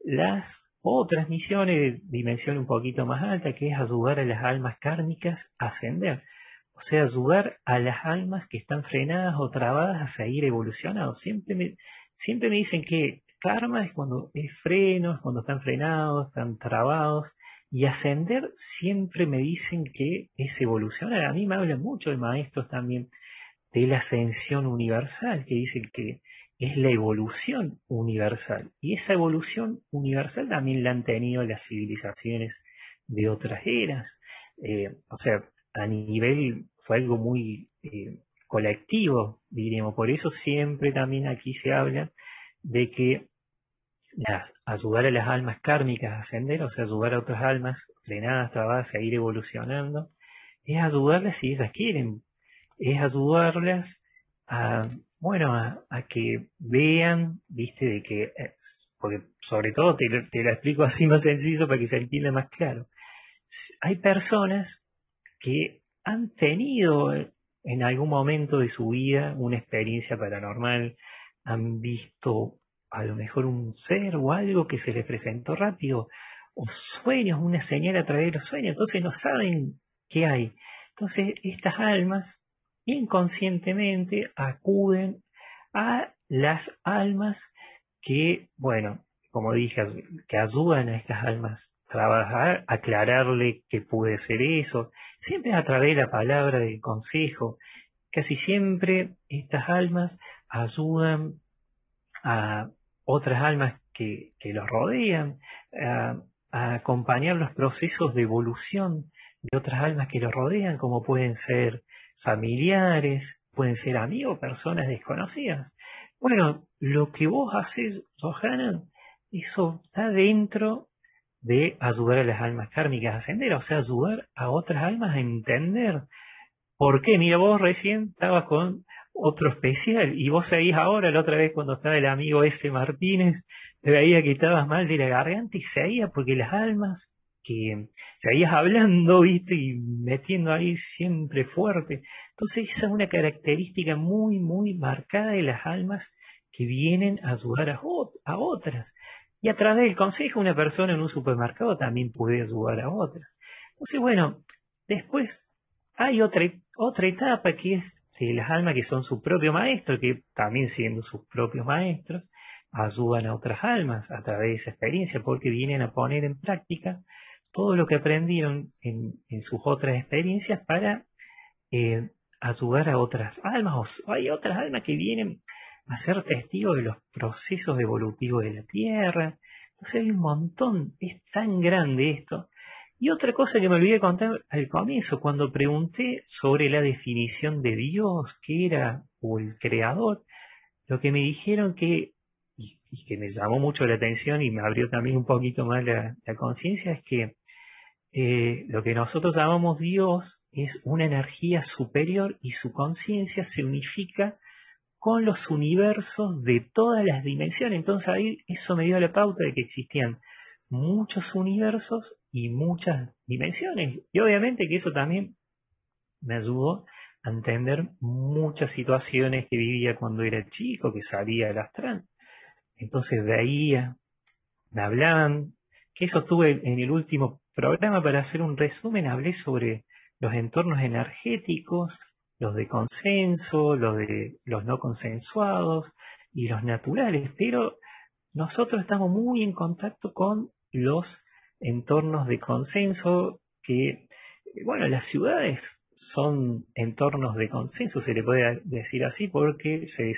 las otras misiones de dimensión un poquito más alta, que es ayudar a las almas kármicas a ascender. O sea, ayudar a las almas que están frenadas o trabadas a seguir evolucionando. Siempre me, siempre me dicen que karma es cuando es freno, es cuando están frenados, están trabados. Y ascender siempre me dicen que es evolucionar. A mí me hablan mucho de maestros también de la ascensión universal, que dicen que es la evolución universal. Y esa evolución universal también la han tenido las civilizaciones de otras eras. Eh, o sea, a nivel, fue algo muy eh, colectivo, diríamos. Por eso siempre también aquí se habla de que ayudar a las almas kármicas a ascender, o sea, ayudar a otras almas frenadas, trabadas, a seguir evolucionando, es ayudarlas si ellas quieren, es ayudarlas a, bueno, a, que vean, viste, de que, eh, porque sobre todo te, te lo explico así más sencillo para que se entienda más claro. Hay personas que han tenido en algún momento de su vida una experiencia paranormal, han visto a lo mejor un ser o algo que se les presentó rápido, o sueños, una señal a través de los sueños, entonces no saben qué hay. Entonces estas almas inconscientemente acuden a las almas que, bueno, como dije, que ayudan a estas almas trabajar, aclararle que puede ser eso, siempre a través de la palabra del consejo. Casi siempre estas almas ayudan a otras almas que, los rodean, a, a, acompañar los procesos de evolución de otras almas que los rodean, como pueden ser familiares, pueden ser amigos, personas desconocidas. Bueno, lo que vos haces, Johanna, eso está dentro de ayudar a las almas kármicas a ascender, o sea, ayudar a otras almas a entender por qué. Mira, vos recién estabas con otro especial y vos seguís ahora, la otra vez cuando estaba el amigo ese Martínez, te veía que estabas mal de la garganta y seguía porque las almas que seguías hablando, viste, y metiendo ahí siempre fuerte. Entonces esa es una característica muy, muy marcada de las almas que vienen a ayudar a, a otras. Y a través del consejo, una persona en un supermercado también puede ayudar a otras. Entonces, bueno, después hay otra, otra etapa que es de las almas que son su propio maestro, que también siendo sus propios maestros, ayudan a otras almas a través de esa experiencia, porque vienen a poner en práctica todo lo que aprendieron en, sus otras experiencias para eh, ayudar a otras almas. O hay otras almas que vienen a ser testigos de los procesos evolutivos de la Tierra. Entonces hay un montón, es tan grande esto. Y otra cosa que me olvidé contar al comienzo, cuando pregunté sobre la definición de Dios, que era, o el creador, lo que me dijeron que, y, que me llamó mucho la atención y me abrió también un poquito más la, conciencia, es que eh, lo que nosotros llamamos Dios es una energía superior y su conciencia se unifica con los universos de todas las dimensiones. Entonces ahí eso me dio la pauta de que existían muchos universos y muchas dimensiones. Y obviamente que eso también me ayudó a entender muchas situaciones que vivía cuando era chico, que salía del astral. Entonces veía, me hablaban, que eso tuve en el último programa para hacer un resumen, hablé sobre los entornos energéticos, los de consenso, los de los no consensuados y los naturales, pero nosotros estamos muy en contacto con los entornos de consenso que, bueno, las ciudades son entornos de consenso, se le puede decir así, porque se,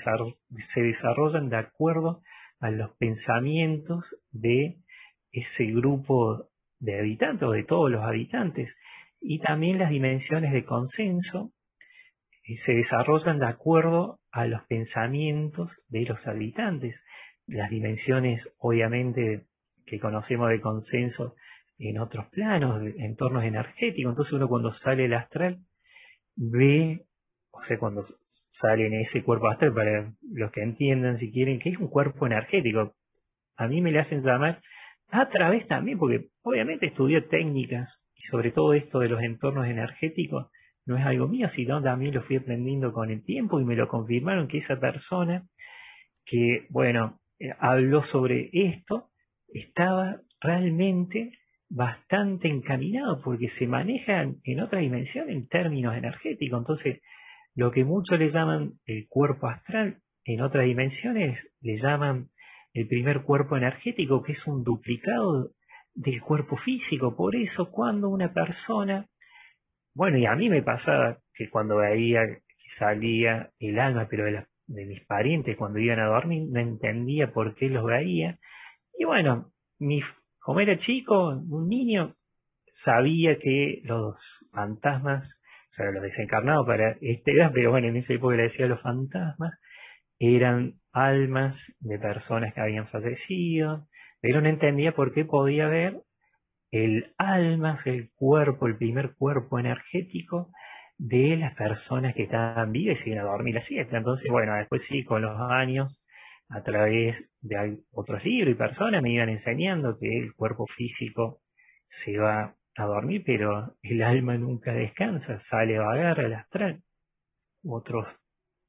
se desarrollan de acuerdo a los pensamientos de ese grupo de habitantes o de todos los habitantes. Y también las dimensiones de consenso se desarrollan de acuerdo a los pensamientos de los habitantes. Las dimensiones, obviamente, que conocemos de consenso en otros planos, entornos energéticos. Entonces uno cuando sale el astral ve, o sea, cuando sale en ese cuerpo astral, para los que entiendan si quieren, que es un cuerpo energético. A mí me le hacen llamar a través también, porque obviamente estudié técnicas y sobre todo esto de los entornos energéticos no es algo mío, sino también lo fui aprendiendo con el tiempo y me lo confirmaron que esa persona que, bueno, eh, habló sobre esto, estaba realmente bastante encaminado porque se maneja en otra dimensión en términos energéticos. Entonces, lo que muchos le llaman el cuerpo astral, en otras dimensiones le llaman el primer cuerpo energético, que es un duplicado del cuerpo físico. Por eso cuando una persona, bueno, y a mí me pasaba que cuando veía que salía el alma, pero de, de mis parientes cuando iban a dormir, no entendía por qué los veía. Y bueno, mi, como era chico, un niño, sabía que los fantasmas, o sea, los desencarnados para esta edad, pero bueno, en esa época le decía los fantasmas, eran almas de personas que habían fallecido, pero no entendía por qué podía haber el alma, el cuerpo, el primer cuerpo energético de las personas que estaban vivas y iban a dormir la siesta. Entonces, bueno, después sí, con los años, a través de otros libros y personas, me iban enseñando que el cuerpo físico se va a dormir, pero el alma nunca descansa, sale a vagar al astral. Otros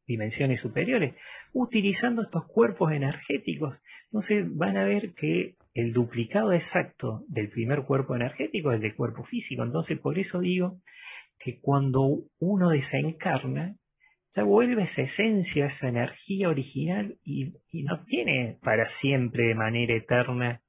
dimensiones superiores, utilizando estos cuerpos energéticos. Entonces van a ver que el duplicado exacto del primer cuerpo energético es el del cuerpo físico. Entonces por eso digo que cuando uno desencarna, ya vuelve esa esencia, esa energía original y, y no tiene para siempre de manera eterna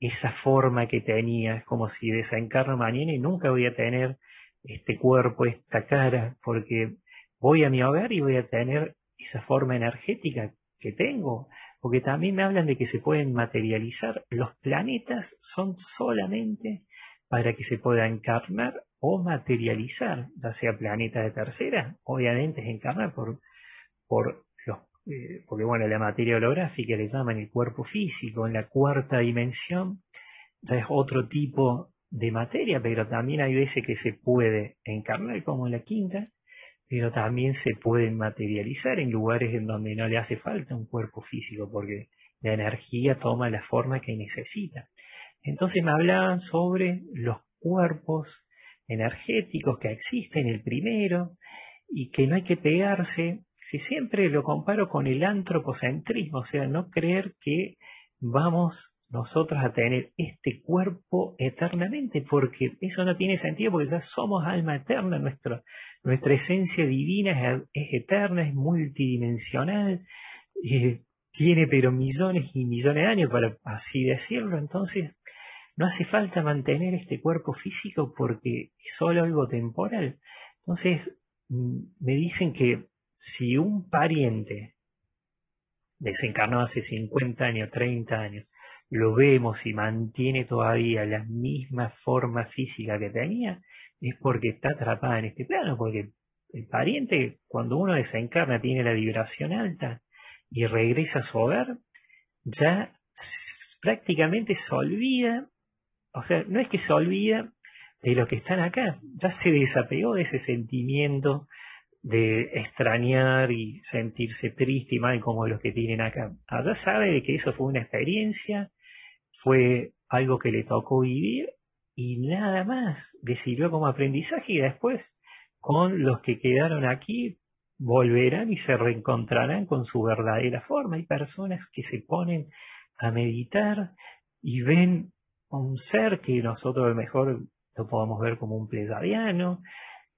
esa forma que tenía. Es como si desencarna mañana y nunca voy a tener este cuerpo, esta cara, porque voy a mi hogar y voy a tener esa forma energética que tengo, porque también me hablan de que se pueden materializar. Los planetas son solamente para que se pueda encarnar o materializar, ya sea planeta de tercera, obviamente es encarnar por, por los, eh, porque bueno, la materia holográfica le llaman el cuerpo físico, en la cuarta dimensión ya es otro tipo de materia, pero también hay veces que se puede encarnar como en la quinta, pero también se pueden materializar en lugares en donde no le hace falta un cuerpo físico, porque la energía toma la forma que necesita. Entonces me hablaban sobre los cuerpos energéticos que existen, el primero, y que no hay que pegarse, si siempre lo comparo con el antropocentrismo, o sea, no creer que vamos nosotros a tener este cuerpo eternamente, porque eso no tiene sentido, porque ya somos alma eterna, nuestro, nuestra esencia divina es, eterna, es multidimensional, eh, tiene pero millones y millones de años, para así decirlo, entonces no hace falta mantener este cuerpo físico porque es solo algo temporal. Entonces, mm, me dicen que si un pariente desencarnó hace 50 años, 30 años, lo vemos y mantiene todavía la misma forma física que tenía, es porque está atrapada en este plano, porque el pariente, cuando uno desencarna, tiene la vibración alta y regresa a su hogar, ya prácticamente se olvida, o sea, no es que se olvida de lo que están acá, ya se desapegó de ese sentimiento de extrañar y sentirse triste y mal como los que tienen acá. Allá sabe que eso fue una experiencia, fue algo que le tocó vivir y nada más, le sirvió como aprendizaje y después con los que quedaron aquí volverán y se reencontrarán con su verdadera forma. Hay personas que se ponen a meditar y ven un ser que nosotros a lo mejor lo podemos ver como un pleyadiano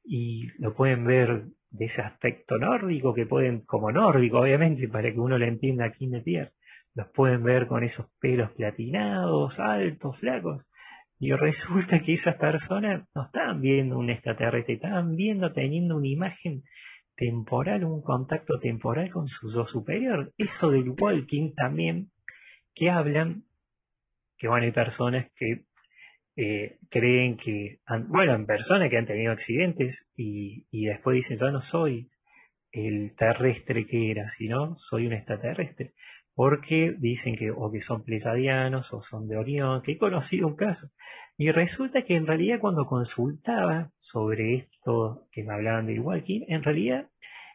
y lo pueden ver de ese aspecto nórdico que pueden, como nórdico obviamente, para que uno lo entienda aquí en la los pueden ver con esos pelos platinados, altos, flacos. Y resulta que esas personas no estaban viendo un extraterrestre, estaban viendo, teniendo una imagen temporal, un contacto temporal con su yo superior. Eso del walking también, que hablan, que bueno, hay personas que eh, creen que, bueno, en personas que han tenido accidentes y, y después dicen, yo no soy el terrestre que era, sino soy un extraterrestre porque dicen que o que son plesadianos o son de Orión, que he conocido un caso. Y resulta que en realidad cuando consultaba sobre esto que me hablaban de walking, en realidad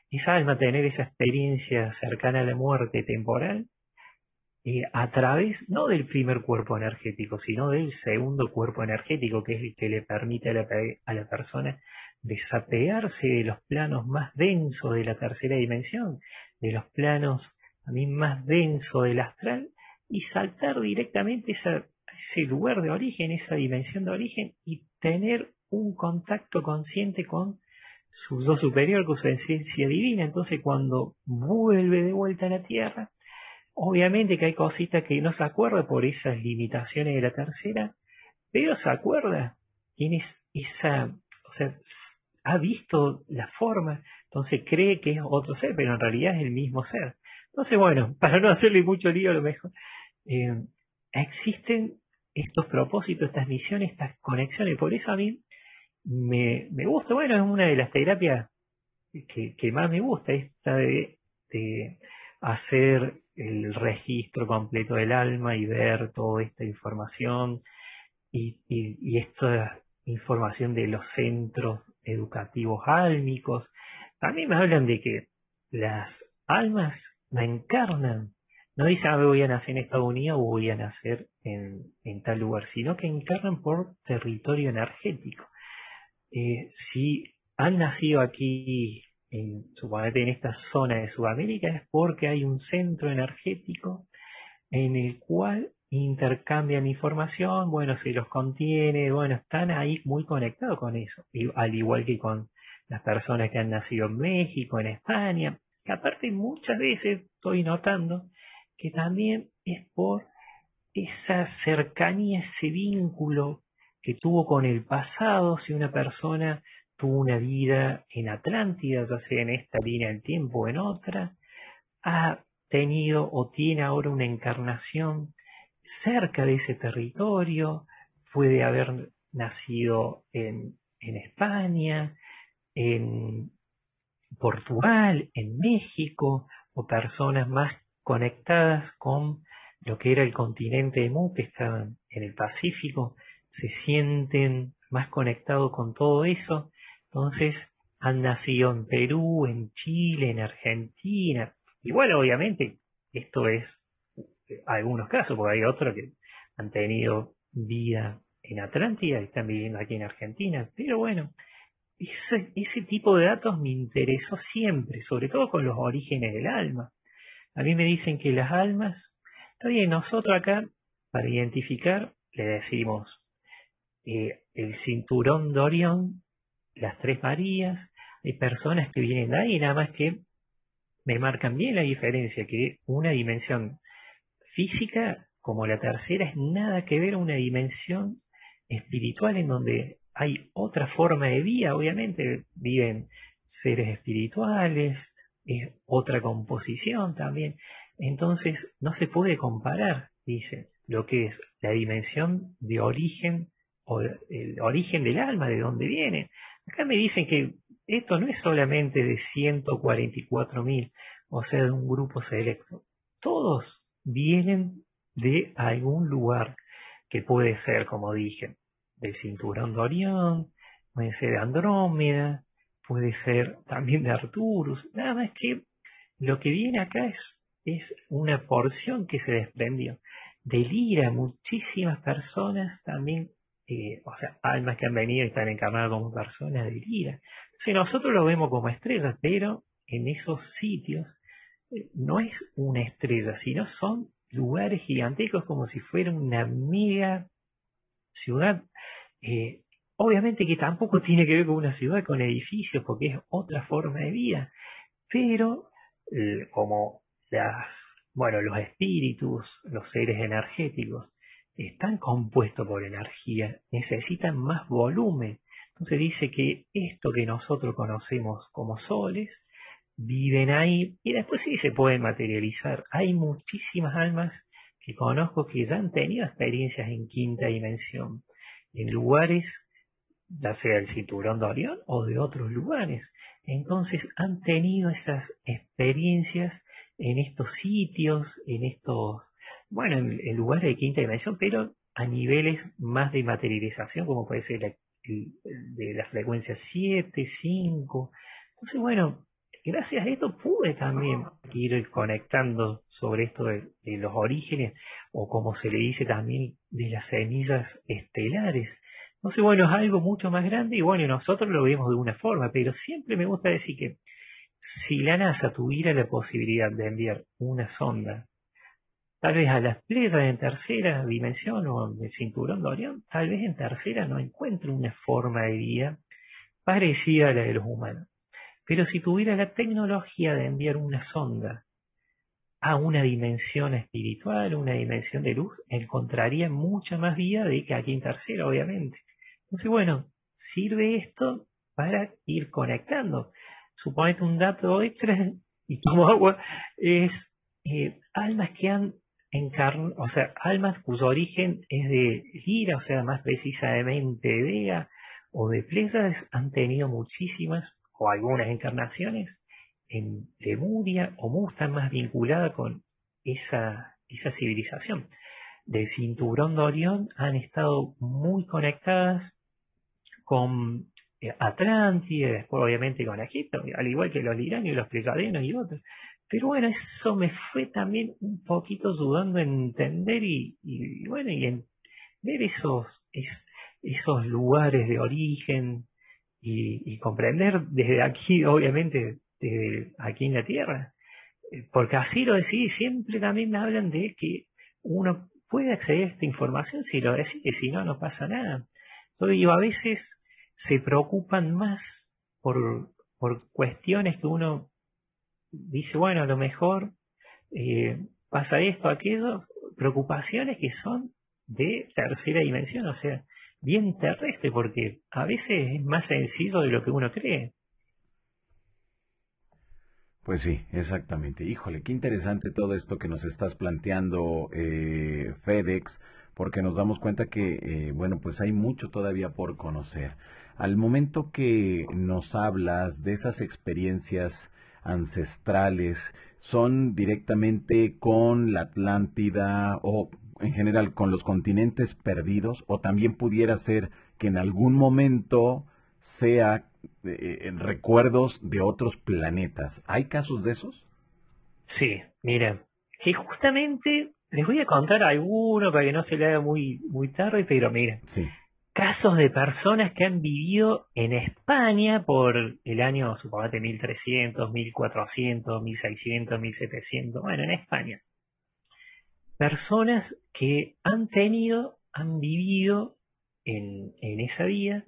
esa alma tener esa experiencia cercana a la muerte temporal eh, a través no del primer cuerpo energético, sino del segundo cuerpo energético, que es el que le permite a la, a la persona desapegarse de los planos más densos de la tercera dimensión, de los planos también más denso del astral y saltar directamente a ese lugar de origen, esa dimensión de origen y tener un contacto consciente con su yo superior, con su esencia divina. Entonces cuando vuelve de vuelta a la Tierra, obviamente que hay cositas que no se acuerda por esas limitaciones de la tercera, pero se acuerda, tiene esa, o sea, ha visto la forma, entonces cree que es otro ser, pero en realidad es el mismo ser. Entonces, bueno, [laughs] para no hacerle mucho lío a lo mejor, eh, existen estos propósitos, estas misiones, estas conexiones. Por eso a mí me, me gusta, bueno, es una de las terapias que, que más me gusta, esta de, de, hacer el registro completo del alma y ver toda esta información y, y, y esta información de los centros educativos álmicos. También me hablan de que las almas la encarnan. No dicen, ah, voy a nacer en Estados Unidos o voy a nacer en, tal lugar, sino que encarnan por territorio energético. Eh, si han nacido aquí, en, suponete en esta zona de Sudamérica, es porque hay un centro energético en el cual intercambian información, bueno, se los contiene, bueno, están ahí muy conectados con eso, al igual que con las personas que han nacido en México, en España, aparte muchas veces estoy notando que también es por esa cercanía, ese vínculo que tuvo con el pasado, si una persona tuvo una vida en Atlántida, ya sea en esta línea del tiempo o en otra, ha tenido o tiene ahora una encarnación cerca de ese territorio, puede haber nacido en, en España, en, Portugal, en México, o personas más conectadas con lo que era el continente de Mu, que estaban en el Pacífico, se sienten más conectados con todo eso, entonces han nacido en Perú, en Chile, en Argentina, bueno, obviamente esto es eh, algunos casos, porque hay otros que han tenido vida en Atlántida y están viviendo aquí en Argentina, pero bueno, ese, ese tipo de datos me interesó siempre, sobre todo con los orígenes del alma. A mí me dicen que las almas, está bien, nosotros acá, para identificar, le decimos eh, el cinturón de Orión, las tres Marías, hay personas que vienen de ahí, nada más que me marcan bien la diferencia, que una dimensión física como la tercera es nada que ver a una dimensión espiritual en donde hay otra forma de vida, obviamente, viven seres espirituales, es otra composición también. Entonces, no se puede comparar, dice, lo que es la dimensión de origen o el origen del alma, de dónde viene. Acá me dicen que esto no es solamente de 144.000, o sea, de un grupo selecto. Todos vienen de algún lugar que puede ser, como dije, del cinturón de Orión, puede ser de Andrómeda, puede ser también de Arturus. Nada más que lo que viene acá es, es una porción que se desprendió. Delira muchísimas personas también eh, o sea, almas que han venido y están encarnadas como personas de lira. Entonces nosotros lo vemos como estrellas, pero en esos sitios eh, no es una estrella, sino son lugares gigantescos como si fuera una mega ciudad. Eh, obviamente que tampoco [laughs] tiene que ver con una ciudad, con edificios, porque es otra forma de vida, pero como las, bueno, los espíritus, los seres energéticos, están compuestos por energía, necesitan más volumen. Entonces dice que esto que nosotros conocemos como soles, viven ahí y después sí se pueden materializar. Hay muchísimas almas que conozco que ya han tenido experiencias en quinta dimensión, en lugares, ya sea el cinturón de Orión o de otros lugares. Entonces han tenido esas experiencias en estos sitios, en estos bueno, en, lugares de quinta dimensión, pero a niveles más de materialización, como puede ser de la frecuencia 7, 5. Entonces, bueno, gracias a esto pude también ir conectando sobre esto de, los orígenes, o como se le dice también, de las semillas estelares. Entonces, bueno, es algo mucho más grande y bueno, nosotros lo vemos de una forma, pero siempre me gusta decir que si la NASA tuviera la posibilidad de enviar una sonda tal vez a las playas en tercera dimensión o en el cinturón de Orión, tal vez en tercera no encuentre una forma de vida parecida a la de los humanos. Pero si tuviera la tecnología de enviar una sonda a una dimensión espiritual, una dimensión de luz, encontraría mucha más vida de que aquí en tercera, obviamente. Entonces, bueno, sirve esto para ir conectando. Suponete un dato extra [laughs] y como agua es eh, almas que han encarn o sea, almas cuyo origen es de Gira, o sea, más precisamente de Vega o de Plesas, han tenido muchísimas o algunas encarnaciones en Lemuria o están más vinculadas con esa, esa civilización. Del cinturón de Orión han estado muy conectadas con eh, Atlántida, después obviamente con Egipto, al igual que los liranios, los pleyadenos y otros. Pero bueno, eso me fue también un poquito ayudando a entender y, bueno, y en ver esos, esos lugares de origen y, comprender desde aquí, obviamente, desde aquí en la Tierra. Eh, porque así lo decidí, siempre también hablan de que uno puede acceder a esta información si lo decide, si no, no pasa nada. Digo, a veces se preocupan más por, por cuestiones que uno dice, bueno, a lo mejor eh, pasa esto, aquello, preocupaciones que son de tercera dimensión, o sea, bien terrestre, porque a veces es más sencillo de lo que uno cree. Pues sí, exactamente. Híjole, qué interesante todo esto que nos estás planteando, eh, FedEx, porque nos damos cuenta que, eh, bueno, pues hay mucho todavía por conocer. Al momento que nos hablas de esas experiencias ancestrales son directamente con la Atlántida o en general con los continentes perdidos o también pudiera ser que en algún momento sea eh, en recuerdos de otros planetas. ¿Hay casos de esos? Sí, mira, que justamente les voy a contar alguno para que no se le haga muy, muy tarde, pero mira, casos de personas que han vivido en España por el año, suponete, 1300, 1400, 1600, 1700, bueno, en España. Personas que han tenido, han vivido en, en esa vida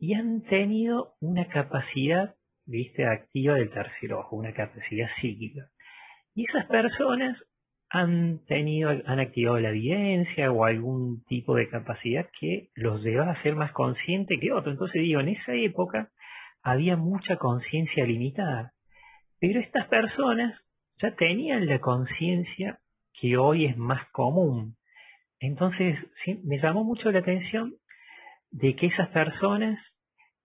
y han tenido una capacidad, viste, activa del tercer ojo, una capacidad psíquica. Y esas personas han tenido, han activado la evidencia o algún tipo de capacidad que los lleva a ser más conscientes que otros. Entonces digo, en esa época había mucha conciencia limitada, pero estas personas ya tenían la conciencia que hoy es más común. Entonces me llamó mucho la atención de que esas personas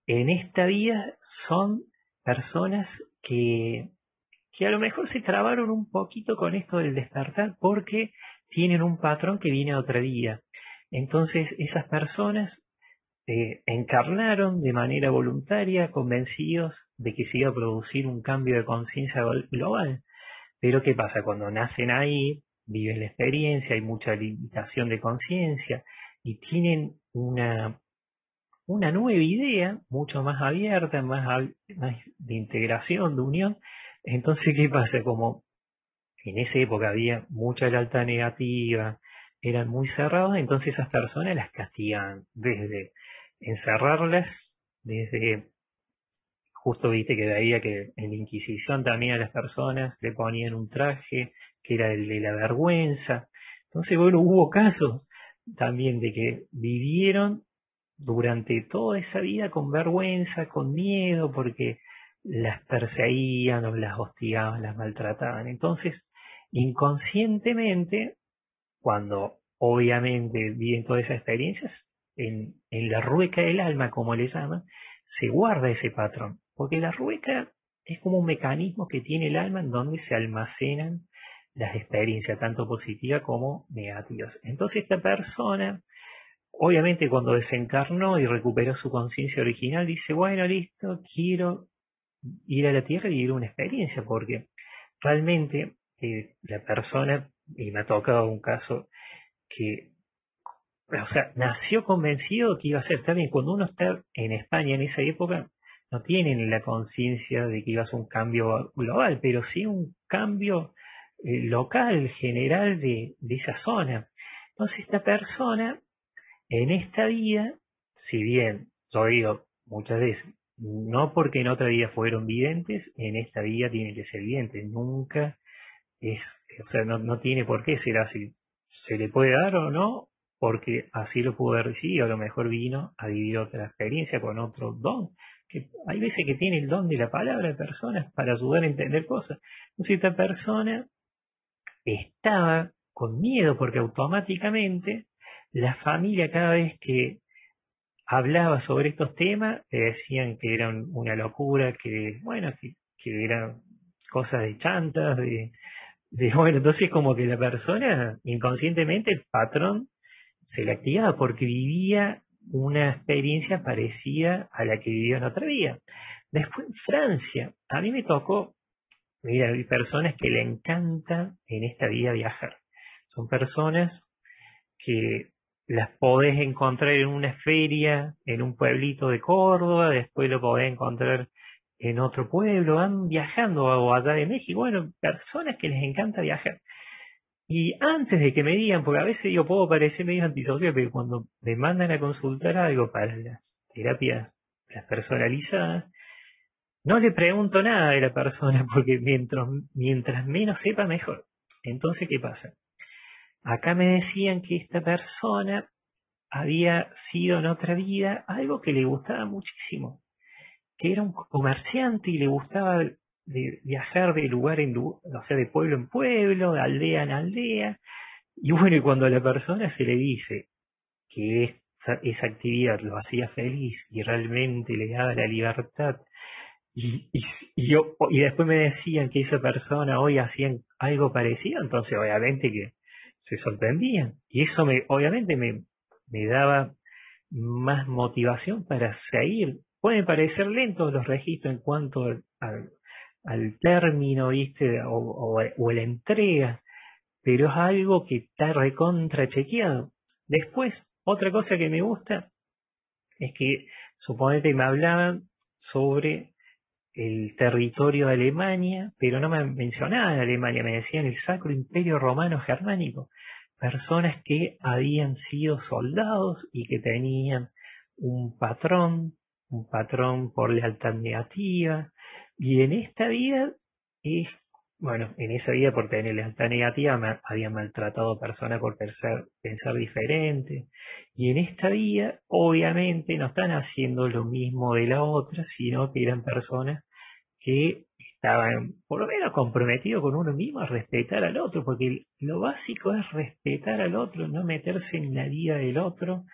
en esta vida son personas que que a lo mejor se trabaron un poquito con esto del despertar porque tienen un patrón que viene a otra vida. Entonces esas personas eh, encarnaron de manera voluntaria, convencidos de que se iba a producir un cambio de conciencia global. Pero ¿qué pasa? Cuando nacen ahí, viven la experiencia, hay mucha limitación de conciencia y tienen una, una nueva idea, mucho más abierta, más, de integración, de unión, entonces, ¿qué pasa? Como en esa época había mucha lealtad negativa, eran muy cerrados, entonces esas personas las castigaban desde encerrarlas, desde, justo viste que veía que en la Inquisición también a las personas le ponían un traje que era el de la vergüenza. Entonces, bueno, hubo casos también de que vivieron durante toda esa vida con vergüenza, con miedo, porque las perseguían o las hostigaban, las maltrataban. Entonces, inconscientemente, cuando obviamente viven todas esas experiencias, en, en la rueca del alma, como le llaman, se guarda ese patrón. Porque la rueca es como un mecanismo que tiene el alma en donde se almacenan las experiencias, tanto positivas como negativas. Entonces esta persona, obviamente cuando desencarnó y recuperó su conciencia original, dice, bueno, listo, quiero ir a la Tierra y vivir una experiencia, porque realmente eh, la persona, y me ha tocado un caso que, o sea, nació convencido que iba a ser, también cuando uno está en España en esa época, no tienen la conciencia de que iba a ser un cambio global, pero sí un cambio eh, local, general de, esa zona. Entonces esta persona, en esta vida, si bien, yo digo muchas veces, no porque en otra vida fueron videntes, en esta vida tiene que ser vidente. Nunca es, o sea, no, no tiene por qué ser así. Se le puede dar o no, porque así lo pudo recibir, a lo mejor vino a vivir otra experiencia con otro don. Que hay veces que tiene el don de la palabra de personas para ayudar a entender cosas. Entonces esta persona estaba con miedo porque automáticamente la familia cada vez que hablaba sobre estos temas, le decían que eran una locura, que, bueno, que, eran cosas de chantas, de, [laughs] bueno, entonces como que la persona, inconscientemente, el patrón se le activaba porque vivía una experiencia parecida a la que vivió en otra vida. Después en Francia, a mí me tocó, mira, hay personas que le encanta en esta vida viajar. Son personas que las podés encontrar en una feria, en un pueblito de Córdoba, después lo podés encontrar en otro pueblo, van viajando o allá de México, bueno, personas que les encanta viajar. Y antes de que me digan, porque a veces yo puedo parecer medio antisocial, pero cuando me mandan a consultar algo para las terapias las personalizadas, no le pregunto nada de la persona, [laughs] porque mientras, mientras menos sepa, mejor. Entonces, ¿qué pasa? Acá me decían que esta persona había sido en otra vida algo que le gustaba muchísimo, que era un comerciante y le gustaba viajar de lugar en lugar, o sea, de pueblo en pueblo, de aldea en aldea. Y bueno, y cuando a la persona se le dice que esa actividad lo hacía feliz y realmente le daba la libertad, y, y, yo, y después me decían que esa persona hoy hacía algo parecido, entonces obviamente que se sorprendían. Y eso me, obviamente me, me daba más motivación para seguir. Pueden parecer lentos los registros en cuanto al, al, término, ¿viste? O, o, la entrega, pero es algo que está recontra chequeado. Después, otra cosa que me gusta es que suponete me hablaban sobre el territorio de Alemania, pero no me mencionaban Alemania, me decían el Sacro Imperio Romano Germánico, personas que habían sido soldados y que tenían un patrón, un patrón por lealtad negativa, y en esta vida es bueno, en esa vida por tener lealtad negativa me habían maltratado a personas por pensar, pensar diferente. Y en esta vida, obviamente, no están haciendo lo mismo de la otra, sino que eran personas que estaban por lo menos comprometidos con uno mismo a respetar al otro, porque lo básico es respetar al otro, no meterse en la vida del otro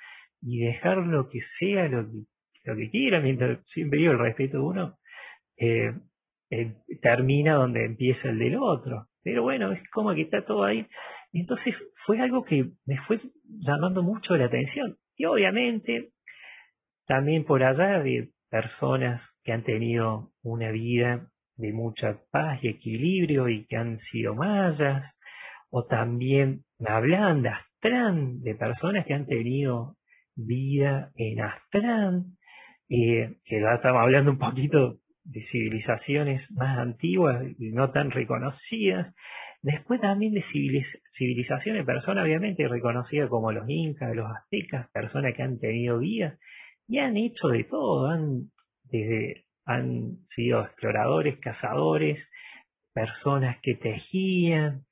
y dejar lo que sea, lo que, lo que quiera, mientras siempre digo el respeto de uno. Eh, eh, termina donde empieza el del otro. Pero bueno, es como que está todo ahí. Entonces fue algo que me fue llamando mucho la atención. Y obviamente, también por allá de personas que han tenido una vida de mucha paz y equilibrio y que han sido mayas, o también me hablan de Astrán, de personas que han tenido vida en Astrán, eh, que ya estamos hablando un poquito de civilizaciones más antiguas y no tan reconocidas. Después también de civilizaciones, personas obviamente reconocidas como los incas, los aztecas, personas que han tenido vidas y han hecho de todo, han, desde, han sido exploradores, cazadores, personas que tejían.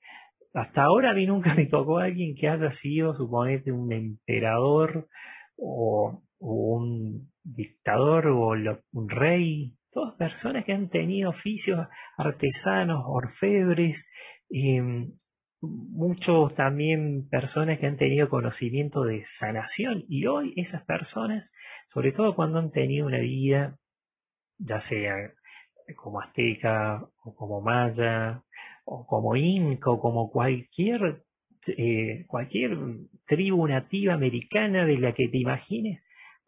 Hasta ahora a mí nunca me tocó alguien que haya sido, suponete, un emperador o, un dictador o un rey todas personas que han tenido oficios artesanos, orfebres, em, muchos también personas que han tenido conocimiento de sanación. Y hoy esas personas, sobre todo cuando han tenido una vida, ya sea como azteca o como maya o como inca o como cualquier eh, cualquier tribu nativa americana de la que te imagines,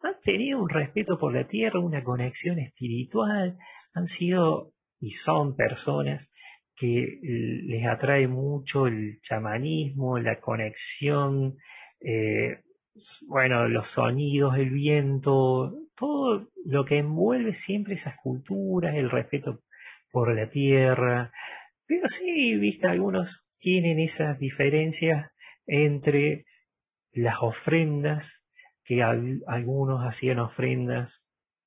han tenido un respeto por la tierra, una conexión espiritual, han sido y son personas que les atrae mucho el chamanismo, la conexión, eh, bueno, los sonidos, el viento, todo lo que envuelve siempre esas culturas, el respeto por la tierra. Pero sí, viste, algunos tienen esas diferencias entre las ofrendas que algunos hacían ofrendas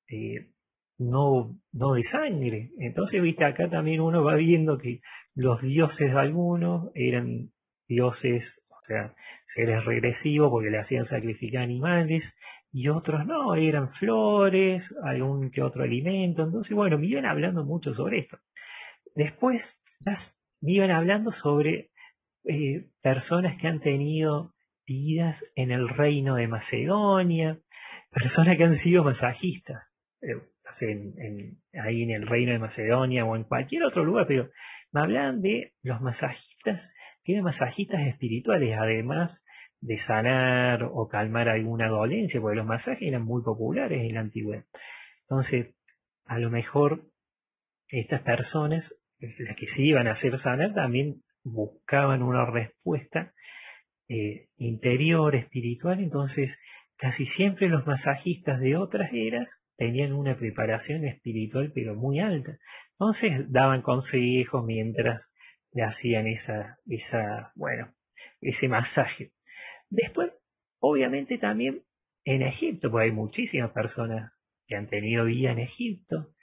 eh, no, no de sangre. Entonces, viste, acá también uno va viendo que los dioses de algunos eran dioses, o sea, seres regresivos porque le hacían sacrificar animales, y otros no, eran flores, algún que otro alimento. Entonces, bueno, me iban hablando mucho sobre esto. Después, ya me iban hablando sobre eh, personas que han tenido vidas en el reino de Macedonia, personas que han sido masajistas, eh, ahí en el reino de Macedonia o en cualquier otro lugar, pero me hablan de los masajistas, que eran masajistas espirituales, además de sanar o calmar alguna dolencia, porque los masajes eran muy populares en la antigüedad. Entonces, a lo mejor estas personas, las que se iban a hacer sanar, también buscaban una respuesta eh, interior, espiritual, entonces casi siempre los masajistas de otras eras tenían una preparación espiritual pero muy alta. Entonces daban consejos mientras le hacían esa, esa, bueno, ese masaje. Después, obviamente también en Egipto, porque hay muchísimas personas que han tenido vida en Egipto,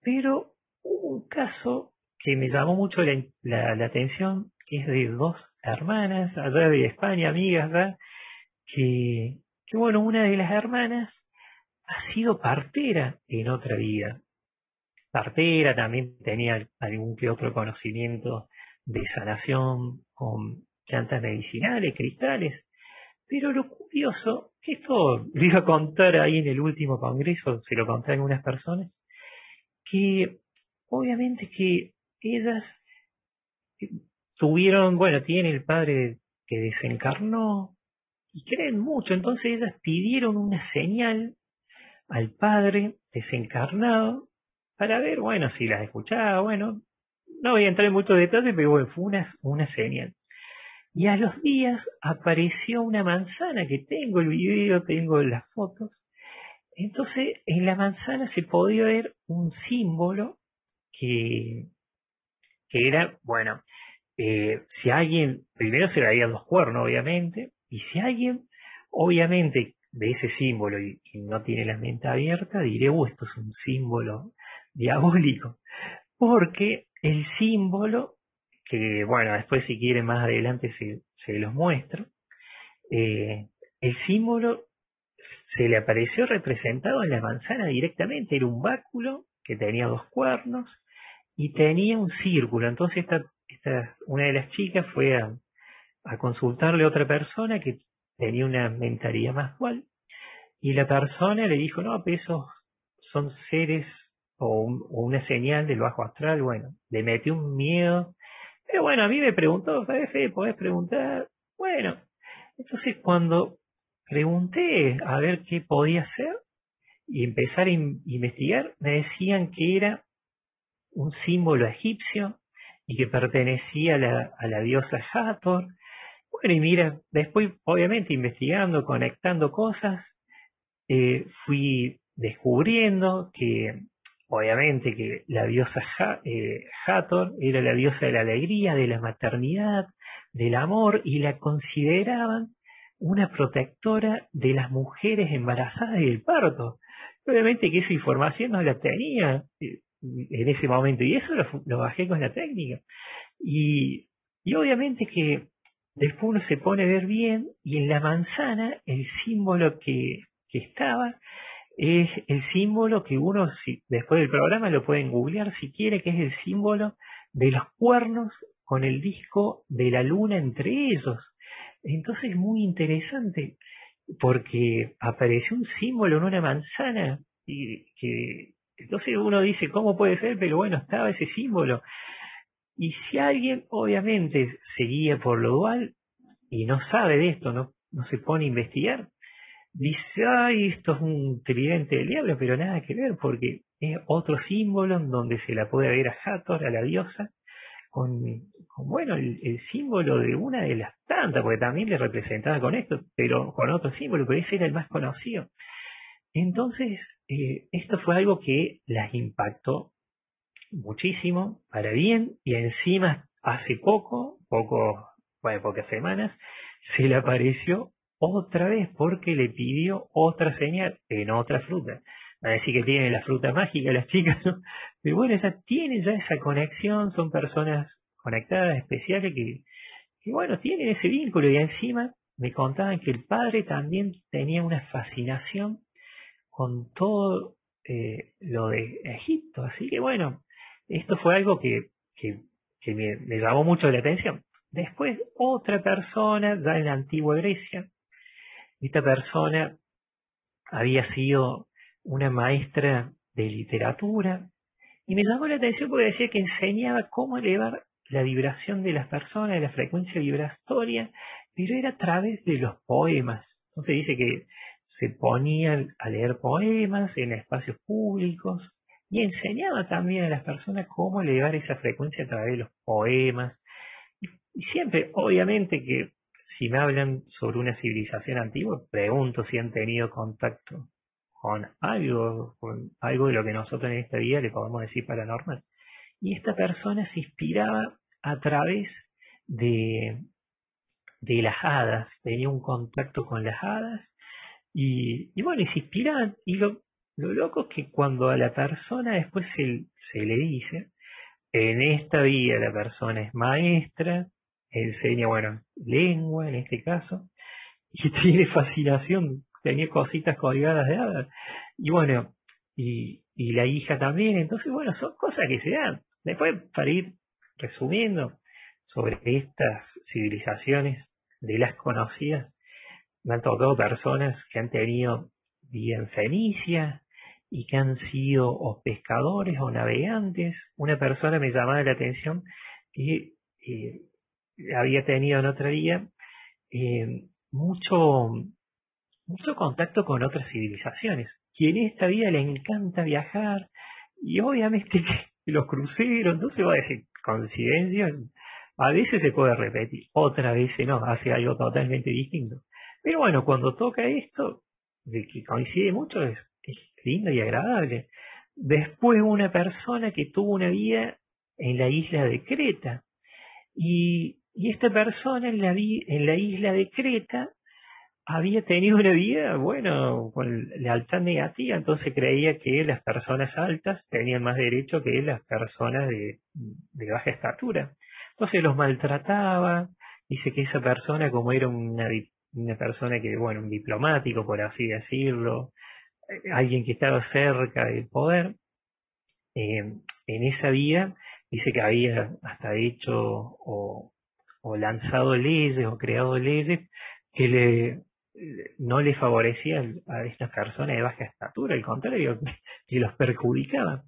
pero hubo un caso que me llamó mucho la atención que es de dos hermanas, allá de España, amigas, que bueno, una de las hermanas ha sido partera en otra vida. Partera también tenía algún que otro conocimiento de sanación con plantas medicinales, cristales. Pero lo curioso, que esto lo iba a contar ahí en el último congreso, se lo conté a algunas personas, que obviamente que ellas tuvieron, bueno, tienen el padre que desencarnó y creen mucho, entonces ellas pidieron una señal al padre desencarnado para ver, bueno, si las escuchaba, bueno, no voy a entrar en muchos detalles, pero bueno, fue una, una señal. Y a los días apareció una manzana que tengo el video, tengo las fotos, Entonces, en la manzana se podía ver un símbolo que, que era, bueno, eh, si alguien, primero se veía dos cuernos, obviamente, y si alguien, obviamente, de ese símbolo y, no tiene la mente abierta, diré, oh, esto es un símbolo diabólico, porque el símbolo, que bueno, después si quieren más adelante se, se los muestro, eh, el símbolo se le apareció representado en la manzana directamente, era un báculo que tenía dos cuernos y tenía un círculo, entonces esta, una de las chicas fue a, consultarle a otra persona que tenía una mentalidad más dual y la persona le dijo, no, pero esos son seres o, una señal del bajo astral, bueno, le metió un miedo, pero bueno, a mí me preguntó, Fefe, ¿podés preguntar? Bueno, entonces cuando pregunté a ver qué podía hacer y empezar a investigar, me decían que era un símbolo egipcio y que pertenecía a la, a la diosa Hathor. Bueno, y mira, después, obviamente, investigando, conectando cosas, eh, fui descubriendo que, obviamente, que la diosa eh, Hathor era la diosa de la alegría, de la maternidad, del amor, y la consideraban una protectora de las mujeres embarazadas y del parto. Obviamente que esa información no la tenía eh, en ese momento, y eso lo, bajé con la técnica. Y, y obviamente que después uno se pone a ver bien, y en la manzana el símbolo que, que estaba es el símbolo que uno, si, después del programa, lo pueden googlear si quiere, que es el símbolo de los cuernos con el disco de la luna entre ellos. Entonces es muy interesante porque apareció un símbolo en una manzana y que entonces uno dice cómo puede ser, pero bueno, estaba ese símbolo. Y si alguien obviamente seguía por lo dual y no sabe de esto, no, se pone a investigar, dice, ay, esto es un tridente del diablo, pero nada que ver, porque es otro símbolo en donde se la puede ver a Hathor, a la diosa, con, bueno, el, símbolo de una de las tantas, porque también le representaba con esto, pero con otro símbolo, pero ese era el más conocido. Entonces, eh, esto fue algo que las impactó muchísimo, para bien, y encima hace poco, poco, bueno, pocas semanas, se le apareció otra vez porque le pidió otra señal en otra fruta. a decir que tiene la fruta mágica las chicas, ¿no? Pero bueno, ya tienen ya esa conexión, son personas conectadas, especiales, que, que bueno, tienen ese vínculo y encima me contaban que el padre también tenía una fascinación con todo eh, lo de Egipto. Así que bueno, esto fue algo que, que, me, me, llamó mucho la atención. Después otra persona, ya en la antigua Grecia, esta persona había sido una maestra de literatura y me llamó la atención porque decía que enseñaba cómo elevar la vibración de las personas, la frecuencia vibratoria, pero era a través de los poemas. Entonces dice que se ponía a leer poemas en espacios públicos y enseñaba también a las personas cómo elevar esa frecuencia a través de los poemas. Y siempre, obviamente que si me hablan sobre una civilización antigua, pregunto si han tenido contacto con algo, con algo de lo que nosotros en esta vida le podemos decir paranormal. Y esta persona se inspiraba a través de, de las hadas, tenía un contacto con las hadas y, y bueno, y se inspiraban. Y lo, lo loco es que cuando a la persona después se, se le dice, en esta vida la persona es maestra, enseña, bueno, lengua en este caso, y [laughs] tiene fascinación, tenía cositas colgadas de hadas. Y bueno, y, y la hija también, entonces bueno, son cosas que se dan. Después, para ir resumiendo sobre estas civilizaciones de las conocidas, me han tocado personas que han tenido vida en Fenicia y que han sido o pescadores o navegantes. Una persona me llamaba la atención que eh, había tenido en otro día eh, mucho, mucho contacto con otras civilizaciones, que en esta vida le encanta viajar y obviamente que [laughs] los cruceros, entonces va a decir coincidencias, a veces se puede repetir, otras veces no, hace algo totalmente distinto. Pero bueno, cuando toca esto, de que coincide mucho, es, lindo y agradable. Después una persona que tuvo una vida en la isla de Creta. Y, esta persona en la, la isla de Creta había tenido una vida, bueno, con lealtad negativa, entonces creía que las personas altas tenían más derecho que las personas de, de baja estatura. Entonces los maltrataba, dice que esa persona, como era una, una persona que, bueno, un diplomático, por así decirlo, eh, alguien que estaba cerca del poder, eh, en esa vida dice que había hasta hecho o, lanzado leyes o creado leyes que le, no le favorecían a estas personas de baja estatura, al contrario, [laughs] que los perjudicaban.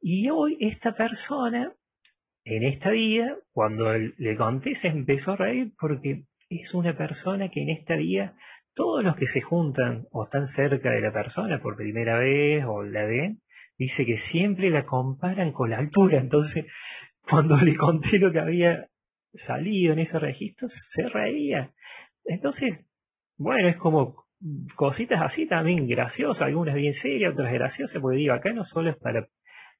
Y hoy esta persona, en esta vida, cuando le conté, se empezó a reír porque es una persona que en esta vida todos los que se juntan o están cerca de la persona por primera vez o la ven, dice que siempre la comparan con la altura. Entonces, cuando le conté lo que había salido en ese registro, se reía. Entonces, bueno, es como cositas así también graciosas, algunas bien serias, otras graciosas, porque digo, acá no solo es para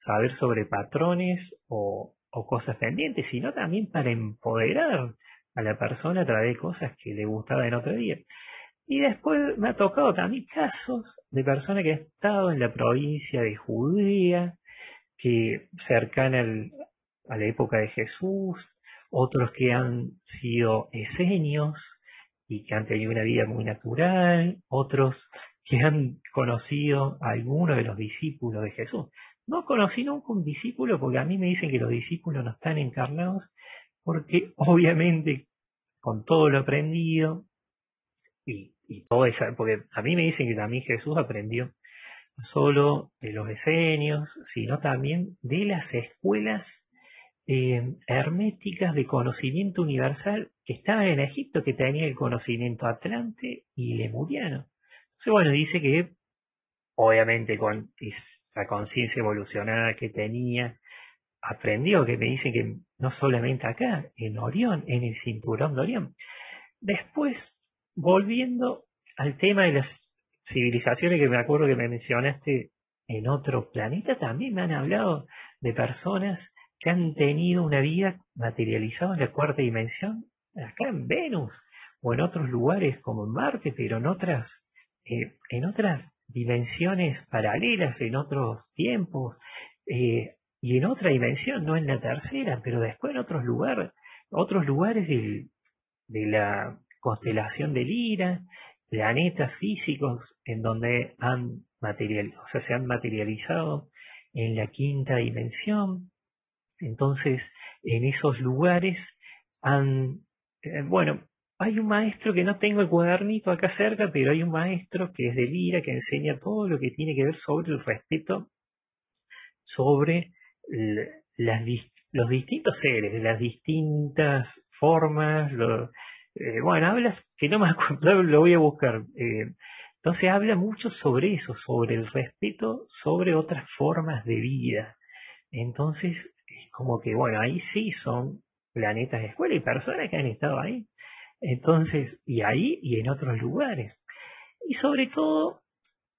saber sobre patrones o, o cosas pendientes, sino también para empoderar a la persona a través de cosas que le gustaba en otro día. Y después me ha tocado también casos de personas que han estado en la provincia de Judea, que cercana a la época de Jesús, otros que han sido esenios y que han tenido una vida muy natural, otros que han conocido a alguno de los discípulos de Jesús. No conocí nunca un discípulo porque a mí me dicen que los discípulos no están encarnados porque [laughs] obviamente con todo lo aprendido y todo eso, porque a mí me dicen que también Jesús aprendió no solo de los esenios, sino también de las escuelas eh, herméticas de conocimiento universal que estaban en Egipto, que tenía el conocimiento atlante y lemuriano. Entonces, bueno, dice que obviamente con esa conciencia evolucionada que tenía, aprendió, que me dicen que no solamente acá, en Orión, en el cinturón de Orión. Después volviendo al tema de las civilizaciones que me acuerdo que me mencionaste en otro planeta, también me han hablado de personas que han tenido una vida materializada en la cuarta dimensión, acá en Venus o en otros lugares como en Marte, pero en otras, eh, en otras dimensiones paralelas, en otros tiempos, eh, y en otra dimensión, no en la tercera, pero después en otros lugares, otros lugares de la constelación de Lira, planetas físicos en donde han material, o sea, se han materializado en la quinta dimensión. Entonces, en esos lugares han, eh, bueno, hay un maestro que no tengo el cuadernito acá cerca, pero hay un maestro que es de Lira, que enseña todo lo que tiene que ver sobre el respeto, sobre las, los distintos seres, las distintas formas, eh, bueno, hablas que no me acuerdo, [laughs] lo voy a buscar. Eh, entonces habla mucho sobre eso, sobre el respeto, sobre otras formas de vida. Entonces, es como que, bueno, ahí sí son planetas de escuela y personas que han estado ahí. Entonces, y ahí y en otros lugares. Y sobre todo,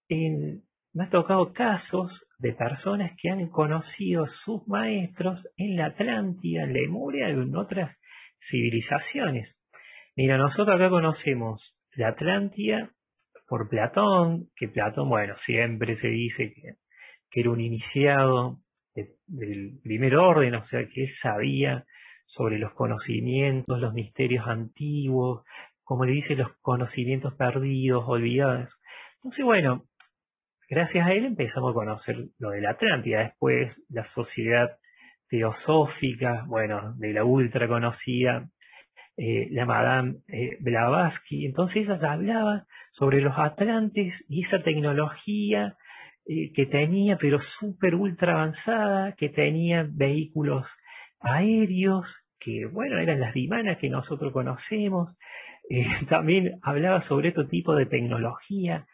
en, me ha tocado casos de personas que han conocido sus maestros en la Atlántida, en Lemuria y en otras civilizaciones. Mira, nosotros acá conocemos la Atlántida por Platón, que Platón, bueno, siempre se dice que, era un iniciado del primer orden, o sea, que él sabía sobre los conocimientos, los misterios antiguos, como le dice, los conocimientos perdidos, olvidados. Entonces, bueno, gracias a él empezamos a conocer lo de la Atlántida, después la sociedad teosófica, bueno, de la ultra conocida eh, la Madame eh, Blavatsky. Entonces ella hablaba sobre los atlantes y esa tecnología eh, que tenía, pero súper ultra avanzada, que tenía vehículos aéreos, que bueno, eran las dimanas que nosotros conocemos. [laughs] también hablaba sobre otro tipo de tecnología,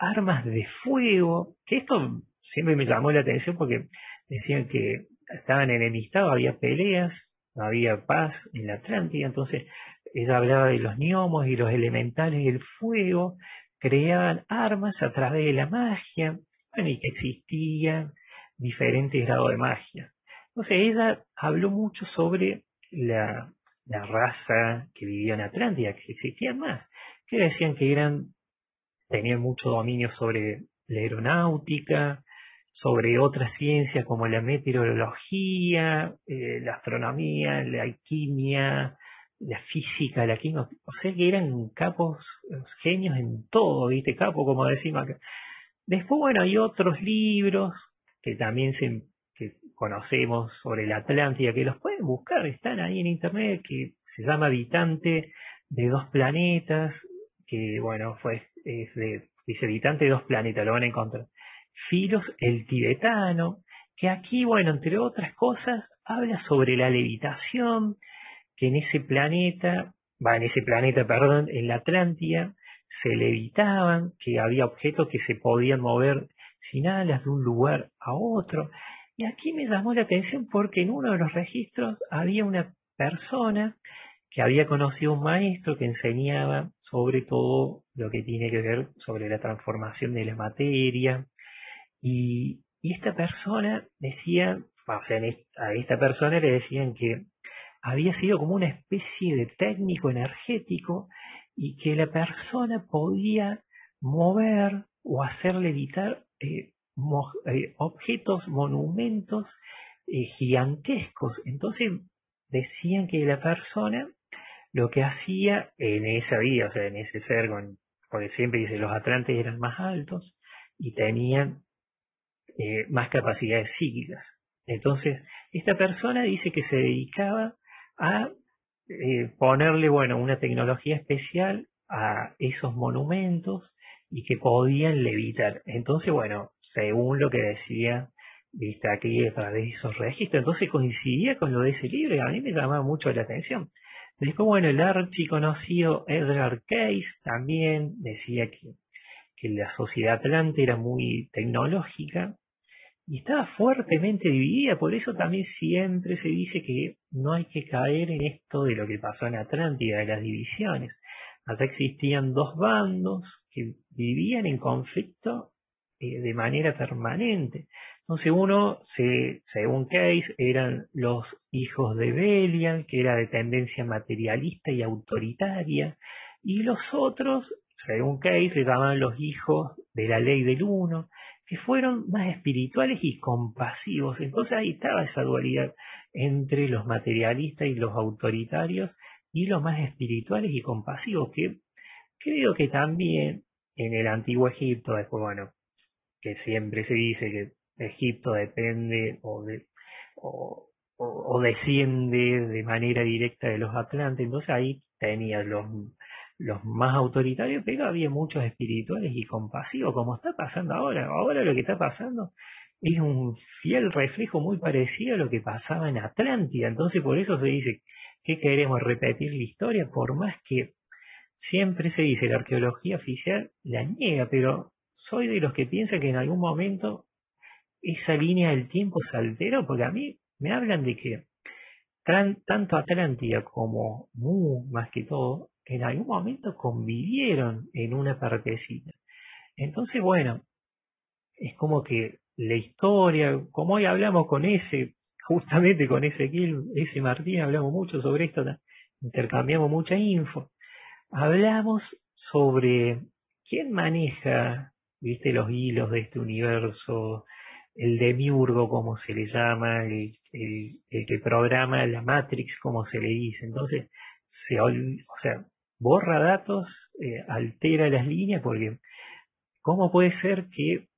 armas de fuego, que esto siempre me llamó la atención porque decían que estaban enemistados, había peleas había paz en la Atlántida, entonces ella hablaba de los gnomos y los elementales del fuego, creaban armas a través de la magia, bueno, y que existían diferentes grados de magia. Entonces ella habló mucho sobre la, la raza que vivía en Atlántida, que existían más, que decían que eran, tenían mucho dominio sobre la aeronáutica, sobre otras ciencias como la meteorología, eh, la astronomía, la alquimia, la física, la química, o sea que eran capos, genios en todo, ¿viste? Capo, como decimos acá. Después, bueno, hay otros libros que también se, que conocemos sobre la Atlántida, que los pueden buscar, están ahí en internet, que se llama Habitante de dos planetas, que bueno, fue, es de, dice Habitante de dos planetas, lo van a encontrar. Filos el tibetano, que aquí, bueno, entre otras cosas, habla sobre la levitación, que en ese planeta, va, en ese planeta, perdón, en la Atlántida, se levitaban, que había objetos que se podían mover sin alas de un lugar a otro. Y aquí me llamó la atención porque en uno de los registros había una persona que había conocido un maestro que enseñaba sobre todo lo que tiene que ver sobre la transformación de la materia, y, esta persona decía, o sea, a esta persona le decían que había sido como una especie de técnico energético y que la persona podía mover o hacer levitar eh, eh, objetos, monumentos eh, gigantescos. Entonces decían que la persona lo que hacía en esa vida, o sea, en ese ser, porque siempre dice los atlantes eran más altos y tenían eh, más capacidades psíquicas. Entonces, esta persona dice que se dedicaba a eh, ponerle, bueno, una tecnología especial a esos monumentos y que podían levitar. Entonces, bueno, según lo que decía, viste aquí a de esos registros, entonces coincidía con lo de ese libro y a mí me llamaba mucho la atención. Después, bueno, el archiconocido Edgar Case también decía que, que la sociedad atlante era muy tecnológica y estaba fuertemente dividida, por eso también siempre se dice que no hay que caer en esto de lo que pasó en Atlántida, de las divisiones. Allá existían dos bandos que vivían en conflicto eh, de manera permanente. Entonces uno, se, según Case, eran los hijos de Belial, que era de tendencia materialista y autoritaria, y los otros, según Case, se llamaban los hijos de la ley del uno, que fueron más espirituales y compasivos. Entonces ahí estaba esa dualidad entre los materialistas y los autoritarios y los más espirituales y compasivos, que creo que también en el antiguo Egipto, después, bueno, que siempre se dice que Egipto depende o, de, o desciende de manera directa de los Atlantes, entonces ahí tenía los los más autoritarios, pero había muchos espirituales y compasivos, como está pasando ahora. Ahora lo que está pasando es un fiel reflejo muy parecido a lo que pasaba en Atlántida. Entonces por eso se dice que queremos repetir la historia, por más que siempre se dice la arqueología oficial la niega, pero soy de los que piensan que en algún momento esa línea del tiempo se alteró, porque a mí me hablan de que tanto Atlántida como Mu, más que todo, en algún momento convivieron en una partecita. Entonces, bueno, es como que la historia, como hoy hablamos con ese, justamente con ese ese Martín, hablamos mucho sobre esto, intercambiamos mucha info. Hablamos sobre quién maneja, viste, los hilos de este universo, el demiurgo, como se le llama, el, el, que programa la Matrix, como se le dice. Entonces, se, o sea, borra datos, eh, altera las líneas, porque ¿cómo puede ser que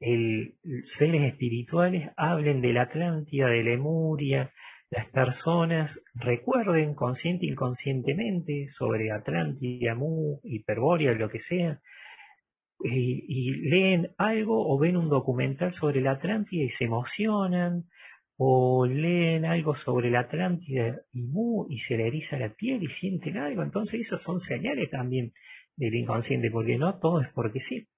el, seres espirituales hablen de la Atlántida, de Lemuria, las personas recuerden consciente e inconscientemente sobre Atlántida, Mu, Hiperbórea, lo que sea, y, leen algo o ven un documental sobre la Atlántida y se emocionan, o leen algo sobre la Atlántida y, y se le eriza la piel y sienten algo, entonces esas son señales también del inconsciente, porque no todo es porque sí.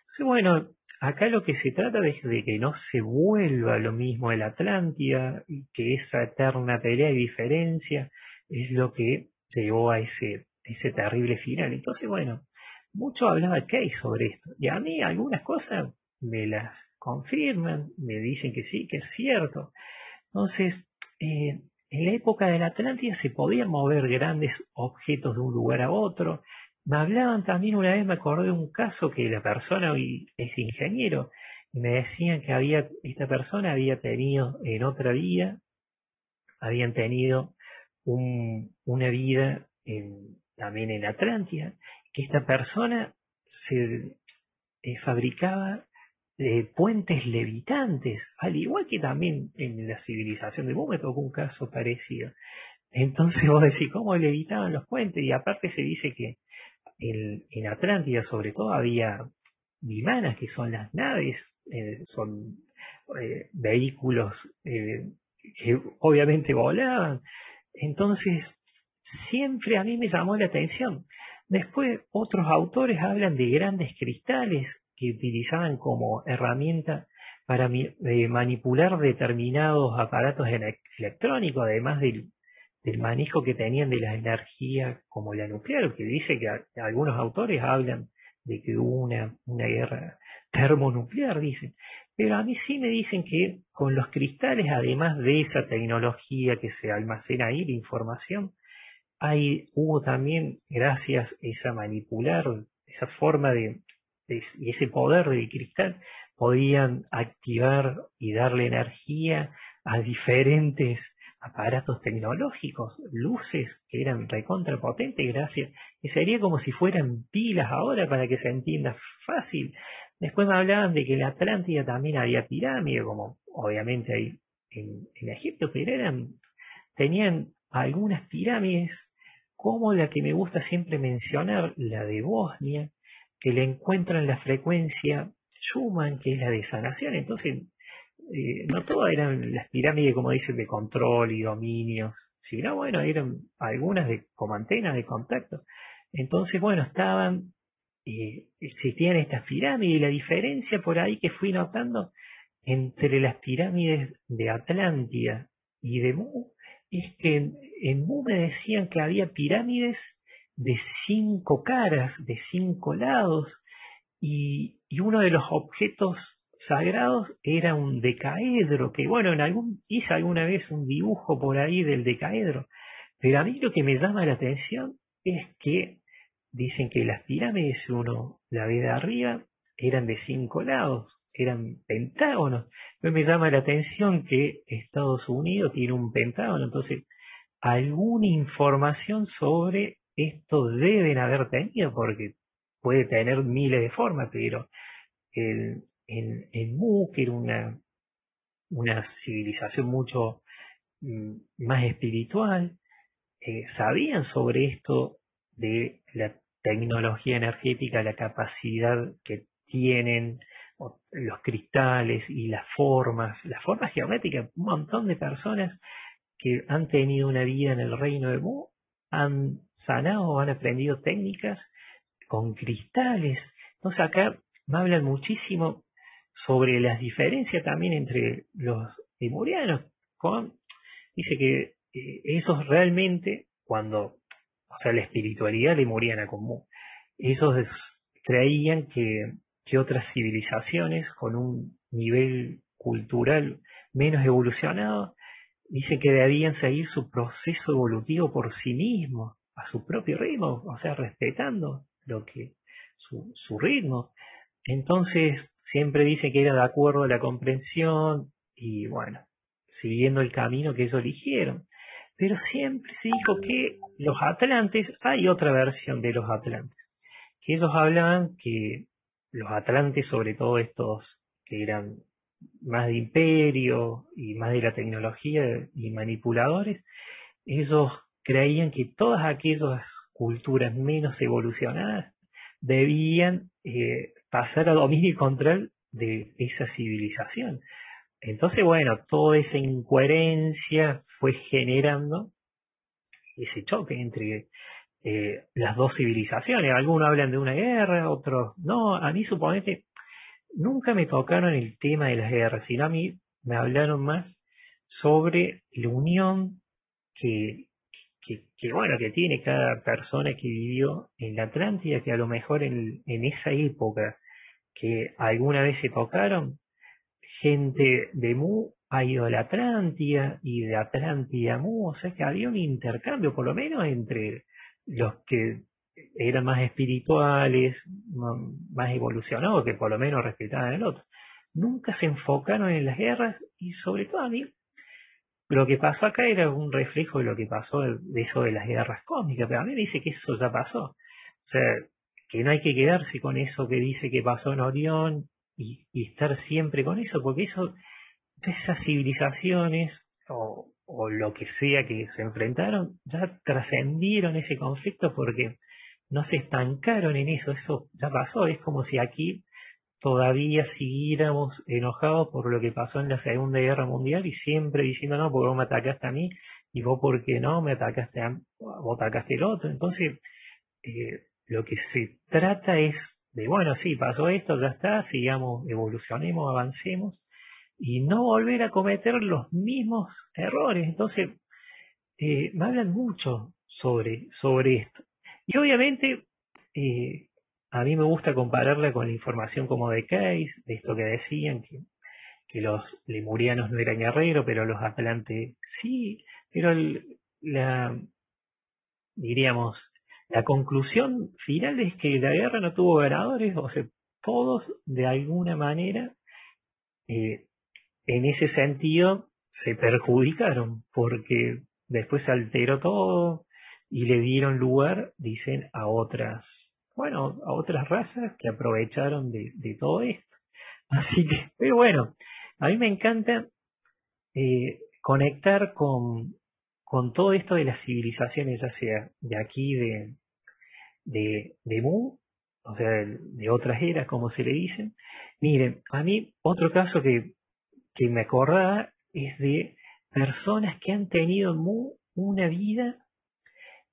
Entonces, bueno, acá lo que se trata es de que no se vuelva lo mismo el Atlántida y que esa eterna pelea y diferencia es lo que llevó a ese, ese terrible final. Entonces, bueno, mucho hablaba Kay sobre esto. Y a mí algunas cosas me las confirman, me dicen que sí, que es cierto. Entonces, eh, en la época de la Atlántida se podían mover grandes objetos de un lugar a otro. Me hablaban también una vez, me acordé de un caso que la persona hoy es ingeniero y me decían que había, esta persona había tenido en otra vida, habían tenido una vida también en Atlántida, que esta persona se eh, fabricaba de puentes levitantes, al igual que también en la civilización de Mu me tocó un caso parecido. Entonces [laughs] vos decís, ¿cómo levitaban los puentes? Y aparte se dice que en, Atlántida sobre todo había vimanas, que son las naves, eh, son eh, vehículos eh, que obviamente volaban. Entonces, siempre a mí me llamó la atención. Después, otros autores hablan de grandes cristales que utilizaban como herramienta para eh, manipular determinados aparatos electrónicos, además del, manejo que tenían de las energías como la nuclear, que dice que algunos autores hablan de que hubo una, una guerra termonuclear, dicen. Pero a mí sí me dicen que con los cristales, además de esa tecnología que se almacena ahí, la información, hay, hubo también, gracias a esa manipular, esa forma de, y ese poder de cristal podían activar y darle energía a diferentes aparatos tecnológicos, luces que eran recontrapotentes gracias, y sería como si fueran pilas ahora para que se entienda fácil. Después me hablaban de que en la Atlántida también había pirámides, como obviamente hay en, en Egipto, pero eran, tenían algunas pirámides como la que me gusta siempre mencionar, la de Bosnia, que le encuentran la frecuencia Schumann, que es la de sanación. Entonces, eh, no todas eran las pirámides, como dicen, de control y dominios, sino, bueno, eran algunas de, como antenas de contacto. Entonces, bueno, estaban, eh, existían estas pirámides y la diferencia por ahí que fui notando entre las pirámides de Atlántida y de Mu es que en, en decían que había pirámides de cinco caras, de cinco lados, y, uno de los objetos sagrados era un decaedro, que bueno, en algún, hice alguna vez un dibujo por ahí del decaedro, pero a mí lo que me llama la atención es que dicen que las pirámides, uno la ve de arriba, eran de cinco lados, eran pentágonos. Me llama la atención que Estados Unidos tiene un pentágono, entonces alguna información sobre esto deben haber tenido, porque puede tener miles de formas, pero el, en, Mu, que era una, una civilización mucho mm, más espiritual, eh, sabían sobre esto de la tecnología energética, la capacidad que tienen los cristales y las formas, las formas geométricas, un montón de personas que han tenido una vida en el reino de Mu han sanado, han aprendido técnicas con cristales. Entonces acá me hablan muchísimo sobre las diferencias también entre los lemurianos. Con, dice que eh, esos realmente, cuando, o sea, la espiritualidad lemuriana común, esos creían que, que otras civilizaciones con un nivel cultural menos evolucionado dice que debían seguir su proceso evolutivo por sí mismos, a su propio ritmo, o sea, respetando lo que su, ritmo. Entonces, siempre dice que era de acuerdo a la comprensión y bueno, siguiendo el camino que ellos eligieron. Pero siempre se dijo que los atlantes, hay otra versión de los atlantes, que ellos hablaban que los atlantes, sobre todo estos que eran más de imperio y más de la tecnología y manipuladores, ellos creían que todas aquellas culturas menos evolucionadas debían eh, pasar a dominio y control de esa civilización. Entonces, bueno, toda esa incoherencia fue generando ese choque entre eh, las dos civilizaciones. Algunos hablan de una guerra, otros no. A mí suponete nunca me tocaron el tema de las guerras, sino a mí me hablaron más sobre la unión que, que, bueno, que tiene cada persona que vivió en la Atlántida, que a lo mejor en, esa época que alguna vez se tocaron, gente de Mu ha ido a la Atlántida y de Atlántida a Mu, o sea que había un intercambio, por lo menos entre los que eran más espirituales, más evolucionados, que por lo menos respetaban al otro. Nunca se enfocaron en las guerras y sobre todo a mí, lo que pasó acá era un reflejo de lo que pasó de eso de las guerras cósmicas, pero a mí me dice que eso ya pasó. O sea, que no hay que quedarse con eso que dice que pasó en Orión y, estar siempre con eso, porque eso, esas civilizaciones o, o lo que sea que se enfrentaron, ya trascendieron ese conflicto porque no se estancaron en eso, eso ya pasó, es como si aquí todavía siguiéramos enojados por lo que pasó en la Segunda Guerra Mundial y siempre diciendo, no, porque vos me atacaste a mí y vos porque no me atacaste a vos atacaste el otro. Entonces, eh, lo que se trata es de, bueno, sí, pasó esto, ya está, sigamos, evolucionemos, avancemos y no volver a cometer los mismos errores. Entonces, eh, me hablan mucho sobre, sobre esto. Y obviamente, eh, a mí me gusta compararla con la información como de Case, de esto que decían, que, que los lemurianos no eran guerreros, pero los atlantes sí, pero la, diríamos, la conclusión final es que la guerra no tuvo ganadores, o sea, todos de alguna manera, eh, en ese sentido, se perjudicaron, porque después se alteró todo y le dieron lugar, dicen, a otras, bueno, a otras razas que aprovecharon de, todo esto. Así que, pero bueno, a mí me encanta eh, conectar con, con todo esto de las civilizaciones, ya sea de aquí, de, de, de Mu, o sea, de, otras eras, como se le dicen. Miren, a mí otro caso que, que me acordaba es de personas que han tenido una vida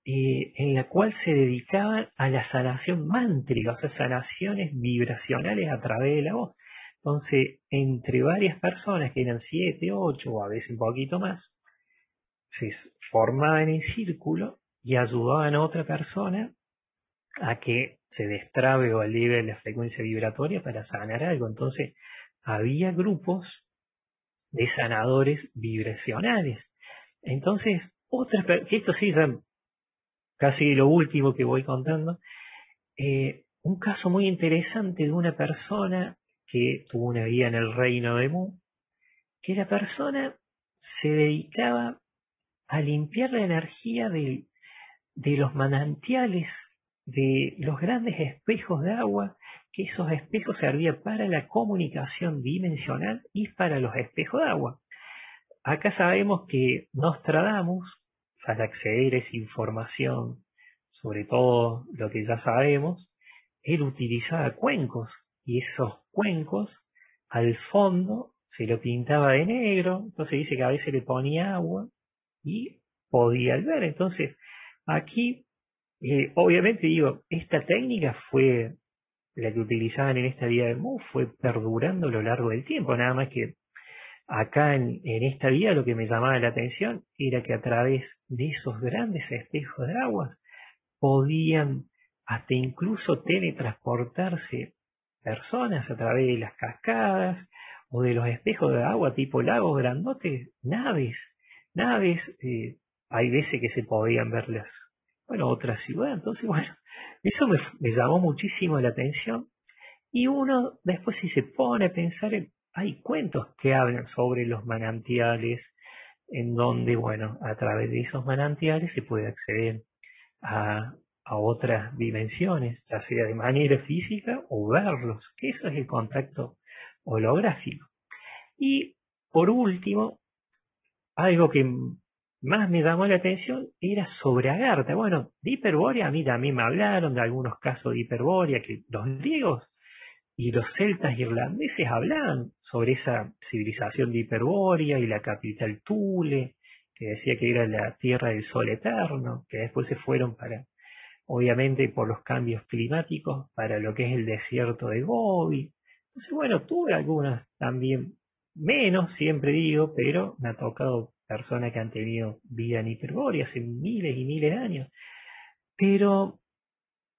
eh, en la cual se dedicaban a la sanación mántrica, o sea, sanaciones vibracionales a través de la voz. Entonces, entre varias personas, que eran siete, ocho o a veces un poquito más, se formaban en círculo y ayudaban a otra persona a que se destrabe o alivie la frecuencia vibratoria para sanar algo. Entonces, había grupos de sanadores vibracionales. Entonces, otras, que esto sí casi lo último que voy contando, eh, un caso muy interesante de una persona que tuvo una vida en el reino de Mu, que la persona se dedicaba a limpiar la energía de los manantiales, de los grandes espejos de agua, que esos espejos servían para la comunicación dimensional y para los espejos de agua. Acá sabemos que Nostradamus, para acceder a esa información, sobre todo lo que ya sabemos, él utilizaba cuencos y esos cuencos al fondo se lo pintaba de negro, entonces dice que a veces le ponía agua y podía ver. Entonces, aquí, eh, obviamente digo, esta técnica fue la que utilizaban en esta vida de Mu, fue perdurando a lo largo del tiempo, nada más que acá en, esta vida lo que me llamaba la atención era que a través de esos grandes espejos de aguas podían hasta incluso teletransportarse personas a través de las cascadas o de los espejos de agua tipo lagos grandotes, naves, naves, eh, hay veces que se podían verlas, bueno, otra ciudad, entonces bueno, eso me, llamó muchísimo la atención y uno después si se pone a pensar en hay cuentos que hablan sobre los manantiales, en donde, bueno, a través de esos manantiales se puede acceder a, otras dimensiones, ya sea de manera física o verlos, que eso es el contacto holográfico. Y por último, algo que más me llamó la atención era sobre Agartha. Bueno, de hiperbórea a mí también me hablaron de algunos casos de hiperbórea que los griegos y los celtas irlandeses hablaban sobre esa civilización de Hiperbórea y la capital Tule, que decía que era la tierra del sol eterno, que después se fueron para, obviamente por los cambios climáticos, para lo que es el desierto de Gobi. Entonces, bueno, tuve algunas también, menos siempre digo, pero me ha tocado personas que han tenido vida en Hiperbórea hace miles y miles de años. Pero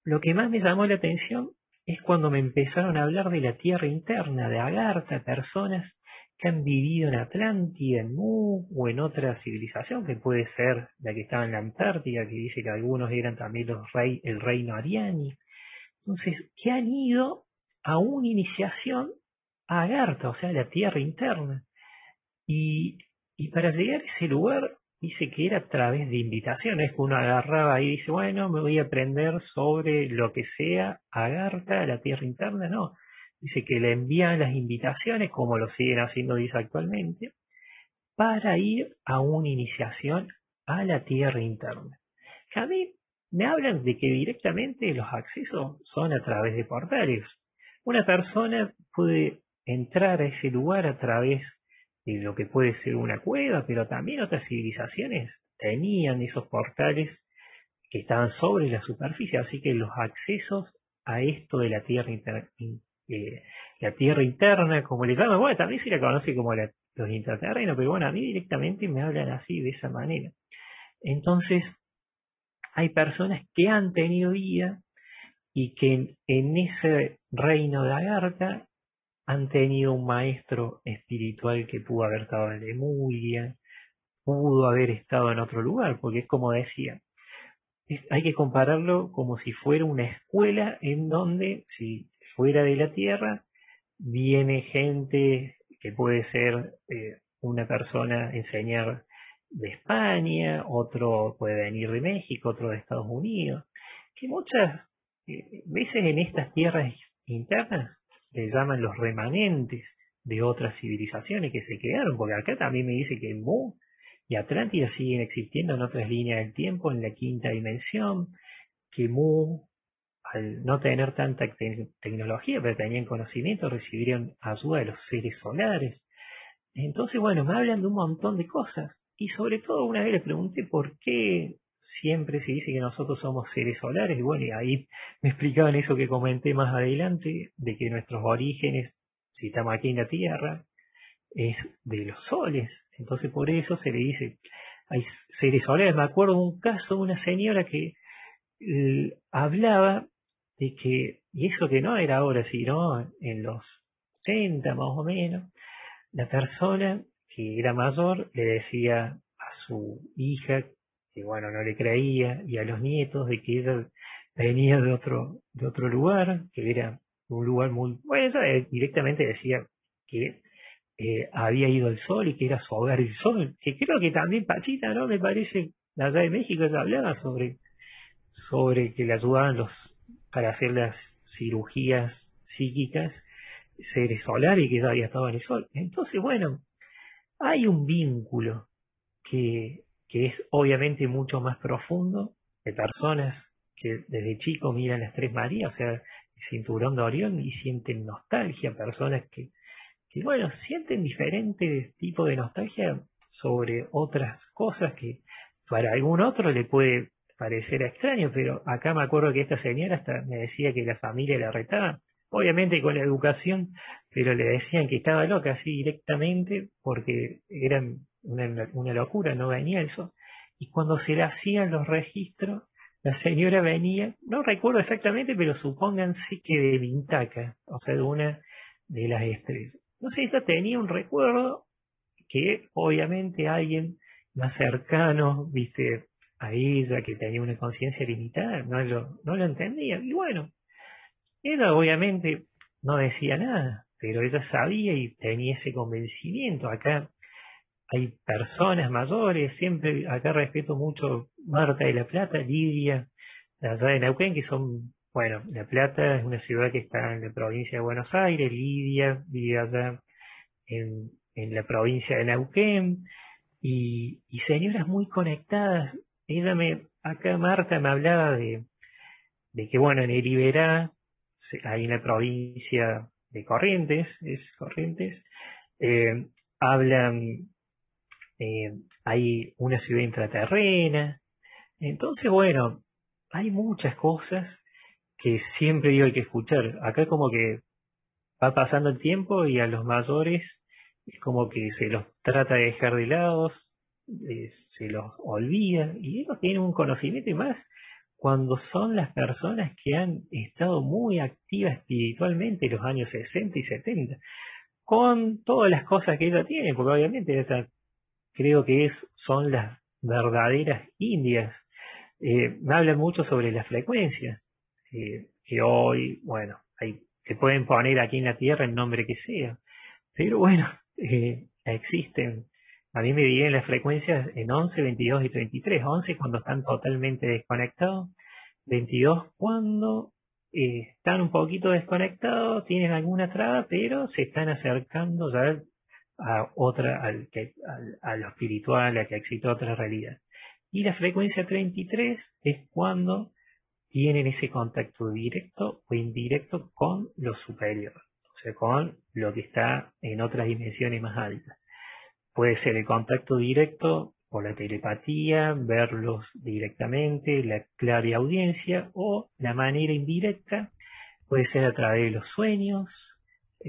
lo que más me llamó la atención es cuando me empezaron a hablar de la tierra interna, de Agartha, personas que han vivido en Atlántida, en Mu o en otra civilización, que puede ser la que estaba en la Antártida, que dice que algunos eran también los rey, el reino ariani. Entonces, que han ido a una iniciación a Agartha, o sea, la tierra interna. Y, y para llegar a ese lugar dice que era a través de invitaciones, que uno agarraba y dice, bueno, me voy a aprender sobre lo que sea Agartha, la tierra interna, no. Dice que le envían las invitaciones, como lo siguen haciendo, dice actualmente, para ir a una iniciación a la tierra interna. A mí me hablan de que directamente los accesos son a través de portales. Una persona puede entrar a ese lugar a través de lo que puede ser una cueva, pero también otras civilizaciones tenían esos portales que estaban sobre la superficie, así que los accesos a esto de la tierra interna, eh, la tierra interna, como le llaman, bueno, también se la conoce como los intraterrenos, pero bueno, a mí directamente me hablan así, de esa manera. Entonces, hay personas que han tenido vida y que en, ese reino de Agartha han tenido un maestro espiritual que pudo haber estado en Lemuria, pudo haber estado en otro lugar, porque es como decía, hay que compararlo como si fuera una escuela en donde, si fuera de la Tierra, viene gente que puede ser eh, una persona enseñar de España, otro puede venir de México, otro de Estados Unidos, que muchas eh, veces en estas tierras internas le llaman los remanentes de otras civilizaciones que se crearon, porque acá también me dice que Mu y Atlántida siguen existiendo en otras líneas del tiempo, en la quinta dimensión, que Mu, al no tener tanta tecnología, pero tenían conocimiento, recibieron ayuda de los seres solares. Entonces, bueno, me hablan de un montón de cosas. Y sobre todo una vez le pregunté por qué siempre se dice que nosotros somos seres solares. Y bueno, y ahí me explicaban eso que comenté más adelante, de que nuestros orígenes, si estamos aquí en la Tierra, es de los soles. Entonces por eso se le dice, hay seres solares. Me acuerdo de un caso de una señora que hablaba de que, y eso que no era ahora, sino en los 80 más o menos, la persona que era mayor le decía a su hija que bueno no le creía y a los nietos de que ella venía de otro de otro lugar que era un lugar muy bueno ella directamente decía que eh, había ido el sol y que era su hogar el sol que creo que también Pachita no me parece allá de México ella hablaba sobre sobre que le ayudaban los para hacer las cirugías psíquicas seres solares y que ella había estado en el sol. Entonces bueno hay un vínculo que, es obviamente mucho más profundo de personas que desde chico miran las Tres Marías, o sea, el cinturón de Orión y sienten nostalgia, personas que, que bueno, sienten diferentes tipos de nostalgia sobre otras cosas que para algún otro le puede parecer extraño, pero acá me acuerdo que esta señora hasta me decía que la familia la retaba obviamente con la educación, pero le decían que estaba loca así directamente porque era una, locura, no venía eso. Y cuando se le hacían los registros, la señora venía, no recuerdo exactamente, pero supónganse que de Vintaca, o sea, de una de las estrellas. No sé, ella tenía un recuerdo que obviamente alguien más cercano, viste, a ella, que tenía una conciencia limitada, no lo, no lo entendía. Y bueno, ella obviamente no decía nada, pero ella sabía y tenía ese convencimiento. Acá hay personas mayores, siempre acá respeto mucho Marta de la Plata, Lidia, allá de Neuquén, que son, bueno, La Plata es una ciudad que está en la provincia de Buenos Aires, Lidia vive allá en, en la provincia de Neuquén, y, y señoras muy conectadas. Ella me, acá Marta me hablaba de, de que, bueno, en el Iberá ahí en la provincia de Corrientes, es Corrientes, eh, hablan, eh, hay una ciudad intraterrena, entonces bueno, hay muchas cosas que siempre digo hay que escuchar. Acá como que va pasando el tiempo y a los mayores es como que se los trata de dejar de lado, se los olvida y ellos tienen un conocimiento y más cuando son las personas que han estado muy activas espiritualmente en los años 60 y 70, con todas las cosas que ella tiene, porque obviamente esa creo que es, son las verdaderas indias. Eh, me hablan mucho sobre las frecuencias, eh, que hoy, bueno, hay, se pueden poner aquí en la Tierra el nombre que sea, pero bueno, [laughs] eh, existen. A mí me dividen las frecuencias en 11, 22 y 33. 11 cuando están totalmente desconectados, 22 cuando están un poquito desconectados, tienen alguna traba, pero se están acercando ya a otra, al, a lo espiritual, a que existe otra realidad. Y la frecuencia 33 es cuando tienen ese contacto directo o indirecto con lo superior, o sea, con lo que está en otras dimensiones más altas. Puede ser el contacto directo o la telepatía, verlos directamente, la clara audiencia o la manera indirecta puede ser a través de los sueños,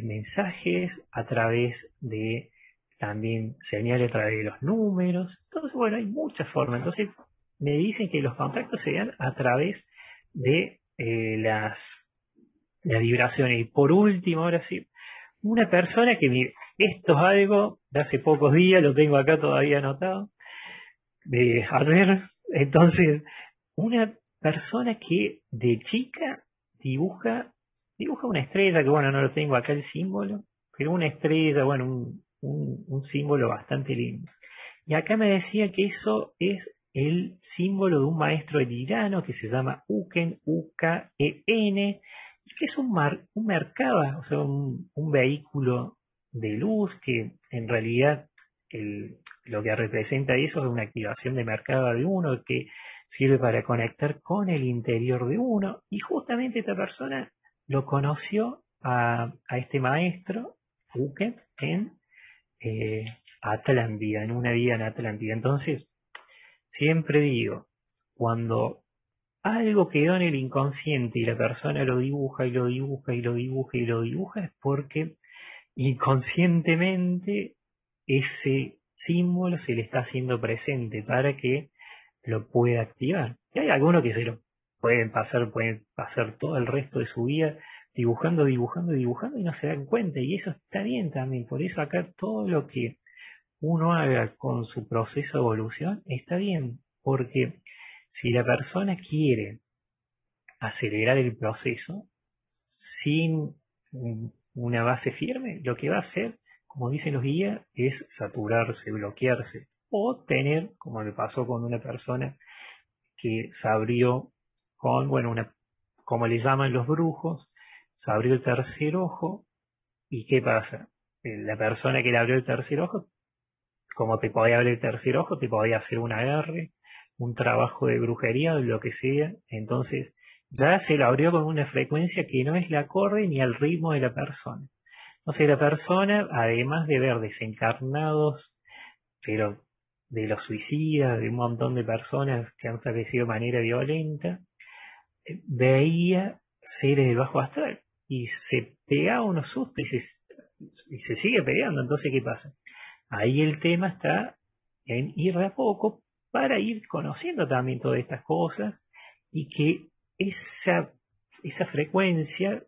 mensajes, a través de también señales a través de los números. Entonces, bueno, hay muchas formas. Entonces, me dicen que los contactos se dan a través de eh, las, las vibraciones. Y por último, ahora sí, una persona que, mire, esto es algo de hace pocos días, lo tengo acá todavía anotado, de ayer. Entonces, una persona que de chica dibuja dibuja una estrella, que bueno, no lo tengo acá el símbolo, pero una estrella, bueno, un, un, símbolo bastante lindo. Y acá me decía que eso es el símbolo de un maestro de Irano que se llama Uken, U-K-E-N, y que es un, mar, un o sea, un, un, vehículo de luz que en realidad el, lo que representa eso es una activación de mercaba de uno que sirve para conectar con el interior de uno y justamente esta persona lo conoció a, este maestro, Uke, en eh, Atlántida, en una vida en Atlántida. Entonces, siempre digo, cuando algo quedó en el inconsciente y la persona lo dibuja y lo dibuja y lo dibuja y lo dibuja, es porque inconscientemente ese símbolo se le está haciendo presente para que lo pueda activar. Y hay algunos que se lo pueden pasar, pueden pasar todo el resto de su vida dibujando, dibujando, dibujando y no se dan cuenta. Y eso está bien también. Por eso acá todo lo que uno haga con su proceso de evolución está bien. Porque si la persona quiere acelerar el proceso sin una base firme, lo que va a hacer, como dicen los guías, es saturarse, bloquearse o tener, como le pasó con una persona que se abrió con, bueno, una, como le llaman los brujos, se abrió el tercer ojo y ¿qué pasa? Eh, la persona que le abrió el tercer ojo, como te podía abrir el tercer ojo, te podía hacer un agarre, un trabajo de brujería, lo que sea, entonces ya se lo abrió con una frecuencia que no es la acorde ni al ritmo de la persona. Entonces la persona, además de ver desencarnados, pero de los suicidas, de un montón de personas que han fallecido de manera violenta, veía seres de bajo astral y se pegaba unos sustos y se, y se sigue pegando. Entonces, ¿qué pasa? Ahí el tema está en ir de a poco para ir conociendo también todas estas cosas y que esa, esa frecuencia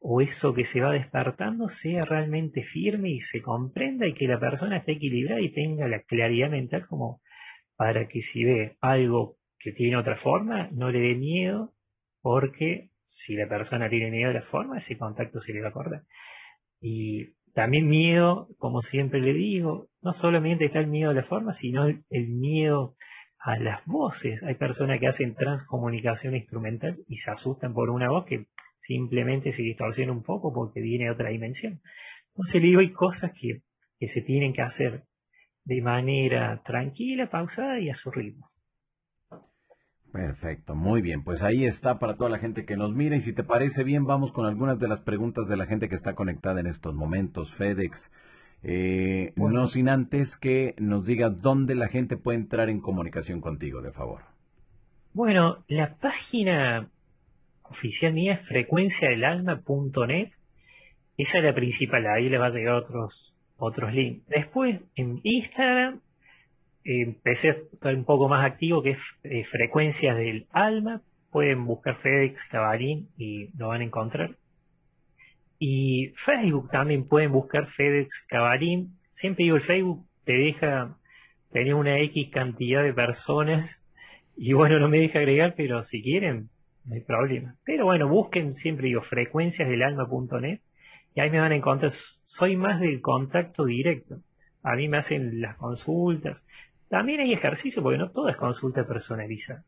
o eso que se va despertando sea realmente firme y se comprenda y que la persona esté equilibrada y tenga la claridad mental como para que si ve algo que tiene otra forma, no le dé miedo porque si la persona tiene miedo de la forma, ese contacto se le va a cortar. Y también miedo, como siempre le digo, no solamente está el miedo a la forma, sino el, miedo a las voces. Hay personas que hacen transcomunicación instrumental y se asustan por una voz que simplemente se distorsiona un poco porque viene de otra dimensión. Entonces le digo, hay cosas que, que se tienen que hacer de manera tranquila, pausada y a su ritmo. Perfecto, muy bien. Pues ahí está para toda la gente que nos mira. Y si te parece bien, vamos con algunas de las preguntas de la gente que está conectada en estos momentos. FedEx, eh, no sin antes que nos digas dónde la gente puede entrar en comunicación contigo, de favor. Bueno, la página oficial mía es frecuenciadelalma.net. Esa es la principal, ahí le va a llegar otros, otros links. Después, en Instagram, empecé a estar un poco más activo, que es eh, frecuencias del alma, pueden buscar FedEx Cabalín y lo van a encontrar. Y Facebook también pueden buscar FedEx Cabalín. Siempre digo, el Facebook te deja tener una X cantidad de personas y bueno, no me deja agregar, pero si quieren, no hay problema. Pero bueno, busquen siempre digo frecuenciasdelalma.net y ahí me van a encontrar. Soy más del contacto directo. A mí me hacen las consultas. También hay ejercicio, porque no todo es consulta personalizada.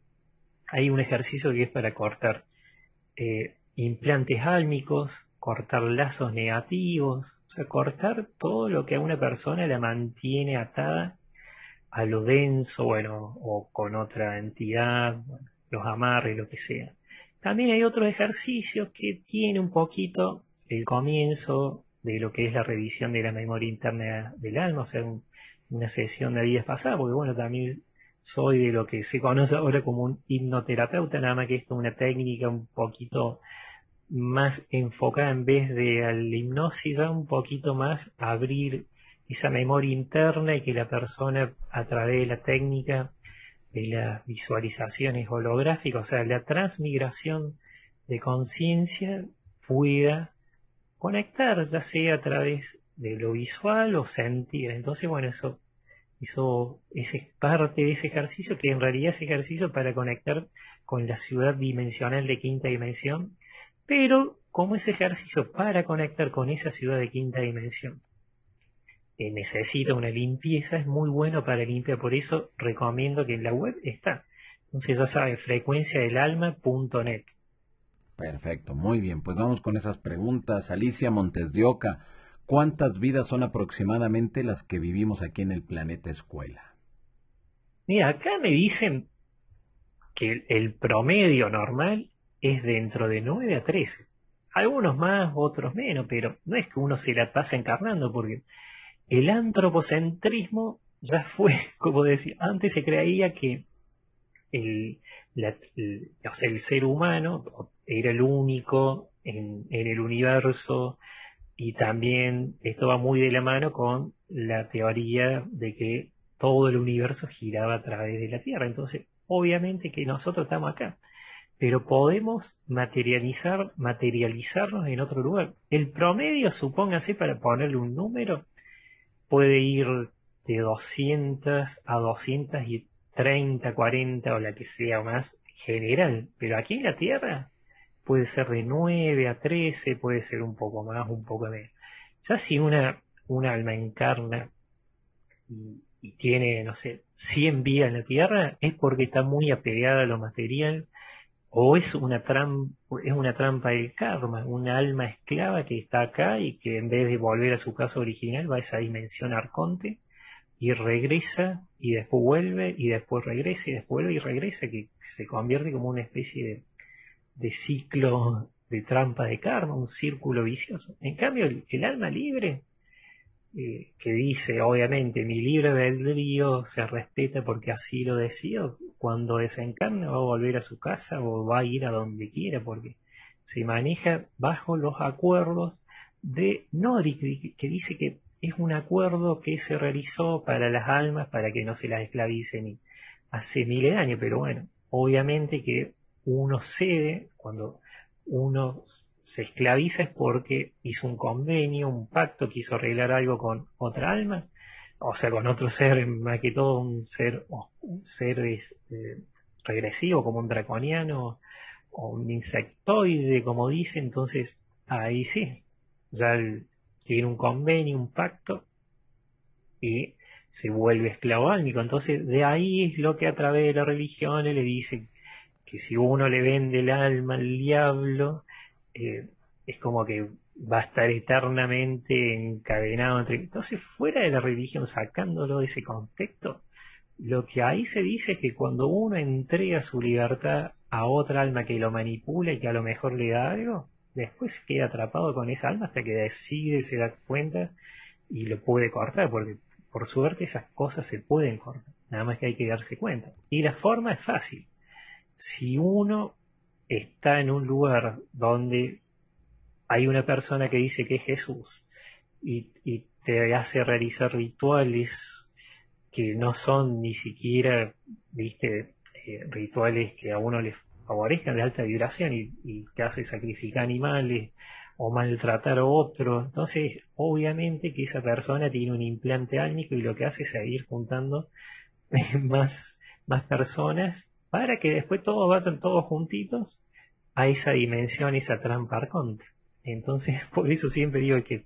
Hay un ejercicio que es para cortar eh, implantes álmicos, cortar lazos negativos, o sea, cortar todo lo que a una persona la mantiene atada a lo denso, bueno, o con otra entidad, los amarres, lo que sea. También hay otros ejercicios que tiene un poquito el comienzo de lo que es la revisión de la memoria interna del alma, o sea, una sesión de vidas pasadas, porque bueno, también soy de lo que se conoce ahora como un hipnoterapeuta, nada más que esto una técnica un poquito más enfocada en vez de la hipnosis, ya un poquito más abrir esa memoria interna y que la persona a través de la técnica de las visualizaciones holográficas, o sea, la transmigración de conciencia pueda conectar, ya sea a través de lo visual o sentir. Entonces, bueno, eso, eso es parte de ese ejercicio, que en realidad es ejercicio para conectar con la ciudad dimensional de quinta dimensión, pero como ese ejercicio para conectar con esa ciudad de quinta dimensión eh, necesita una limpieza, es muy bueno para limpiar, por eso recomiendo que en la web está. Entonces ya sabe, frecuenciadelalma.net. Perfecto, muy bien, pues vamos con esas preguntas. Alicia Montes de Oca, ¿cuántas vidas son aproximadamente las que vivimos aquí en el planeta escuela? Mira, acá me dicen que el promedio normal es dentro de 9 a 13. Algunos más, otros menos, pero no es que uno se la pase encarnando, porque el antropocentrismo ya fue, [laughs] como decía, antes se creía que el, el, ser humano era el único en, en, el universo y también esto va muy de la mano con la teoría de que todo el universo giraba a través de la Tierra. Entonces, obviamente que nosotros estamos acá, pero podemos materializar, materializarnos en otro lugar. El promedio, supóngase, para ponerle un número, puede ir de 200 a 230, 40 o la que sea más general, pero aquí en la Tierra puede ser de 9 a 13, puede ser un poco más, un poco menos. Ya si una, un alma encarna y, y, tiene, no sé, 100 vidas en la Tierra, es porque está muy apegada a lo material o es una, trampa, es una trampa del karma, una alma esclava que está acá y que en vez de volver a su casa original va a esa dimensión arconte y regresa y después vuelve y después regresa y después vuelve y regresa, que se convierte como una especie de, ciclo de trampa de karma, un círculo vicioso. En cambio, el alma libre eh, que dice, obviamente, mi libre albedrío se respeta porque así lo decido, cuando desencarne va a volver a su casa o va a ir a donde quiera, porque se maneja bajo los acuerdos de Nori, que dice que es un acuerdo que se realizó para las almas, para que no se las esclavicen hace miles de años, pero bueno, obviamente que uno cede cuando uno se esclaviza es porque hizo un convenio, un pacto, quiso arreglar algo con otra alma, o sea, con otro ser, más que todo un ser, un ser este, regresivo como un draconiano o un insectoide, como dice, entonces ahí sí, ya tiene un convenio, un pacto y se vuelve esclavo álmico. Entonces de ahí es lo que a través de la religión le dice que si uno le vende el alma al diablo, eh, es como que va a estar eternamente encadenado entre... Entonces, fuera de la religión, sacándolo de ese contexto, lo que ahí se dice es que cuando uno entrega su libertad a otra alma que lo manipula y que a lo mejor le da algo, después queda atrapado con esa alma hasta que decide, se da cuenta y lo puede cortar, porque por suerte esas cosas se pueden cortar, nada más que hay que darse cuenta. Y la forma es fácil. Si uno está en un lugar donde hay una persona que dice que es Jesús y, te hace realizar rituales que no son ni siquiera, viste, eh, rituales que a uno le favorezcan de alta vibración y, y que hace sacrificar animales o maltratar a otro. Entonces, obviamente que esa persona tiene un implante álmico y lo que hace es seguir juntando [laughs] más, más personas para que después todos vayan todos juntitos a esa dimensión, esa trampa arconte. Entonces, [laughs] por eso siempre digo que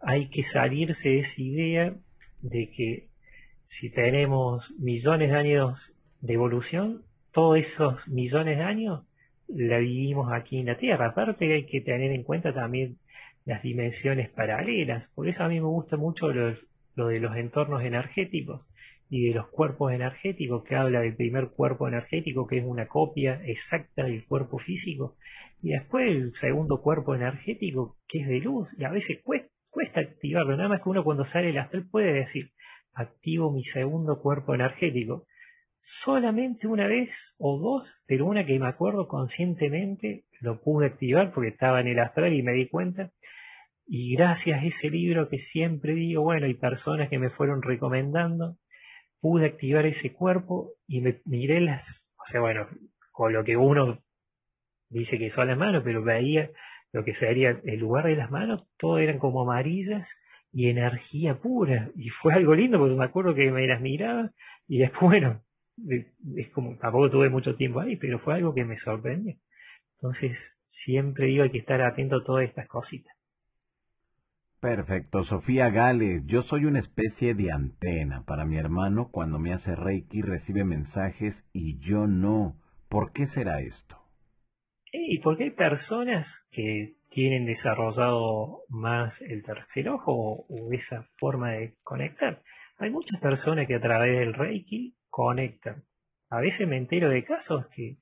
hay que salirse de esa idea de que si tenemos millones de años de evolución, todos esos millones de años la vivimos aquí en la Tierra. Aparte hay que tener en cuenta también las dimensiones paralelas. Por eso a mí me gusta mucho lo, de los entornos energéticos y de los cuerpos energéticos, que habla del primer cuerpo energético, que es una copia exacta del cuerpo físico, y después el segundo cuerpo energético, que es de luz, y a veces cuesta, activarlo, nada más que uno cuando sale el astral puede decir, activo mi segundo cuerpo energético, solamente una vez o dos, pero una que me acuerdo conscientemente lo pude activar porque estaba en el astral y me di cuenta. Y gracias a ese libro que siempre digo, bueno, hay personas que me fueron recomendando, pude activar ese cuerpo y me miré las, o sea, bueno, con lo que uno dice que son las manos, pero veía lo que sería el lugar de las manos, todo eran como amarillas y energía pura. Y fue algo lindo porque me acuerdo que me las miraba y después, [laughs] bueno, es como, tampoco tuve mucho tiempo ahí, pero fue algo que me sorprendió. Entonces, siempre digo hay que estar atento a todas estas cositas. Perfecto, Sofía Gales, yo soy una especie de antena para mi hermano cuando me hace Reiki recibe mensajes y yo no. ¿Por qué será esto? Y porque hay personas que tienen desarrollado más el tercer ojo o esa forma de conectar. Hay muchas personas que a través del Reiki conectan. A veces me entero de casos que,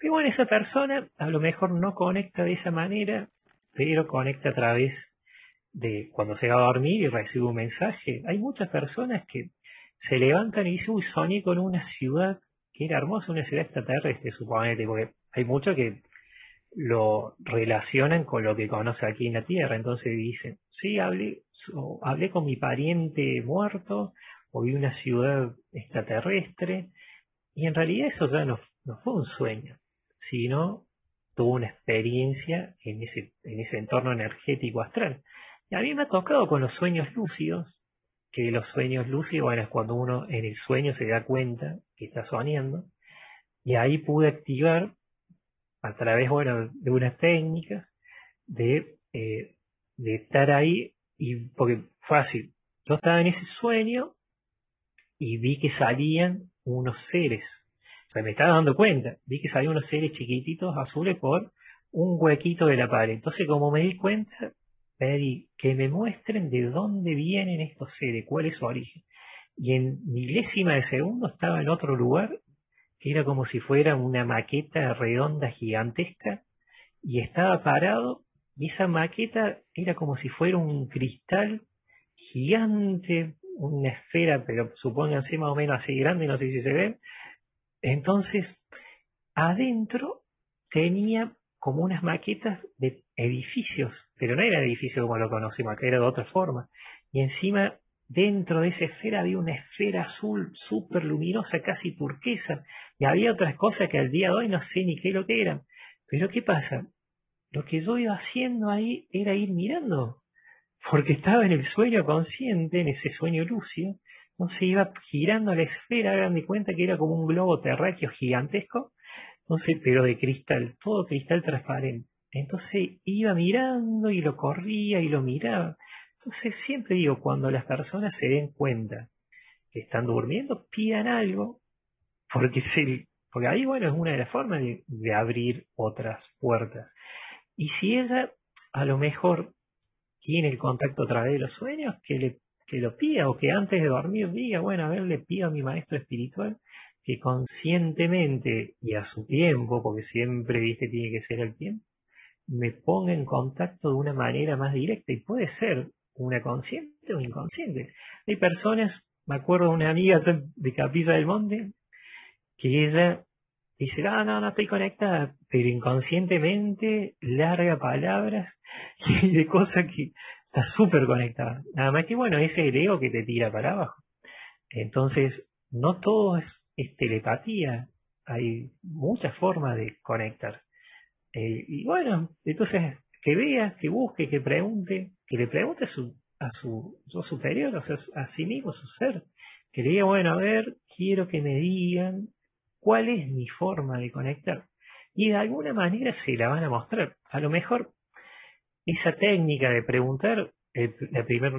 pero bueno, esa persona a lo mejor no conecta de esa manera, pero conecta a través de cuando se va a dormir y recibe un mensaje. Hay muchas personas que se levantan y dicen, uy, soñé con una ciudad que era hermosa, una ciudad extraterrestre, suponete, porque hay muchos que lo relacionan con lo que conoce aquí en la Tierra. Entonces dicen, sí, hablé, hablé con mi pariente muerto, o vi una ciudad extraterrestre, y en realidad eso ya no, fue un sueño, sino tuvo una experiencia en ese, en ese entorno energético astral. Y a mí me ha tocado con los sueños lúcidos, que los sueños lúcidos, bueno, es cuando uno en el sueño se da cuenta que está soñando, y ahí pude activar a través, bueno, de unas técnicas de, eh, de estar ahí, y porque fácil, yo estaba en ese sueño y vi que salían unos seres. O sea, me estaba dando cuenta, vi que salían unos seres chiquititos azules por un huequito de la pared. Entonces, como me di cuenta, que me muestren de dónde vienen estos seres, cuál es su origen. Y en milésima de segundo estaba en otro lugar que era como si fuera una maqueta redonda gigantesca y estaba parado y esa maqueta era como si fuera un cristal gigante, una esfera, pero supónganse más o menos así grande, no sé si se ve. Entonces, adentro tenía como unas maquetas de edificios, pero no era edificio como lo conocimos acá, era de otra forma. Y encima Dentro de esa esfera había una esfera azul súper luminosa, casi turquesa, y había otras cosas que al día de hoy no sé ni qué lo que eran. Pero ¿qué pasa? Lo que yo iba haciendo ahí era ir mirando, porque estaba en el sueño consciente, en ese sueño lúcido, entonces iba girando la esfera, hagan de cuenta que era como un globo terráqueo gigantesco, entonces, pero de cristal, todo cristal transparente. Entonces iba mirando y lo corría y lo miraba. Entonces siempre digo, cuando las personas se den cuenta que están durmiendo, pidan algo, porque, se, porque ahí, bueno, es una de las formas de, abrir otras puertas. Y si ella a lo mejor tiene el contacto a través de los sueños, que, le, que lo pida o que antes de dormir diga, bueno, a ver, le pido a mi maestro espiritual que conscientemente y a su tiempo, porque siempre, viste, tiene que ser el tiempo, me ponga en contacto de una manera más directa y puede ser una consciente o inconsciente. Hay personas, me acuerdo de una amiga de Capilla del Monte, que ella dice, ah, no, no estoy conectada, pero inconscientemente larga palabras [laughs] y de cosas que está súper conectada. Nada más que bueno, ese es el ego que te tira para abajo. Entonces, no todo es, es telepatía. hay muchas formas de conectar. Eh, y bueno, entonces que vea, que busque, que pregunte, que le pregunte a su, a su, superior, o sea, a sí mismo, a su ser, que le diga, bueno, a ver, quiero que me digan cuál es mi forma de conectar. Y de alguna manera se la van a mostrar. A lo mejor esa técnica de preguntar la primer,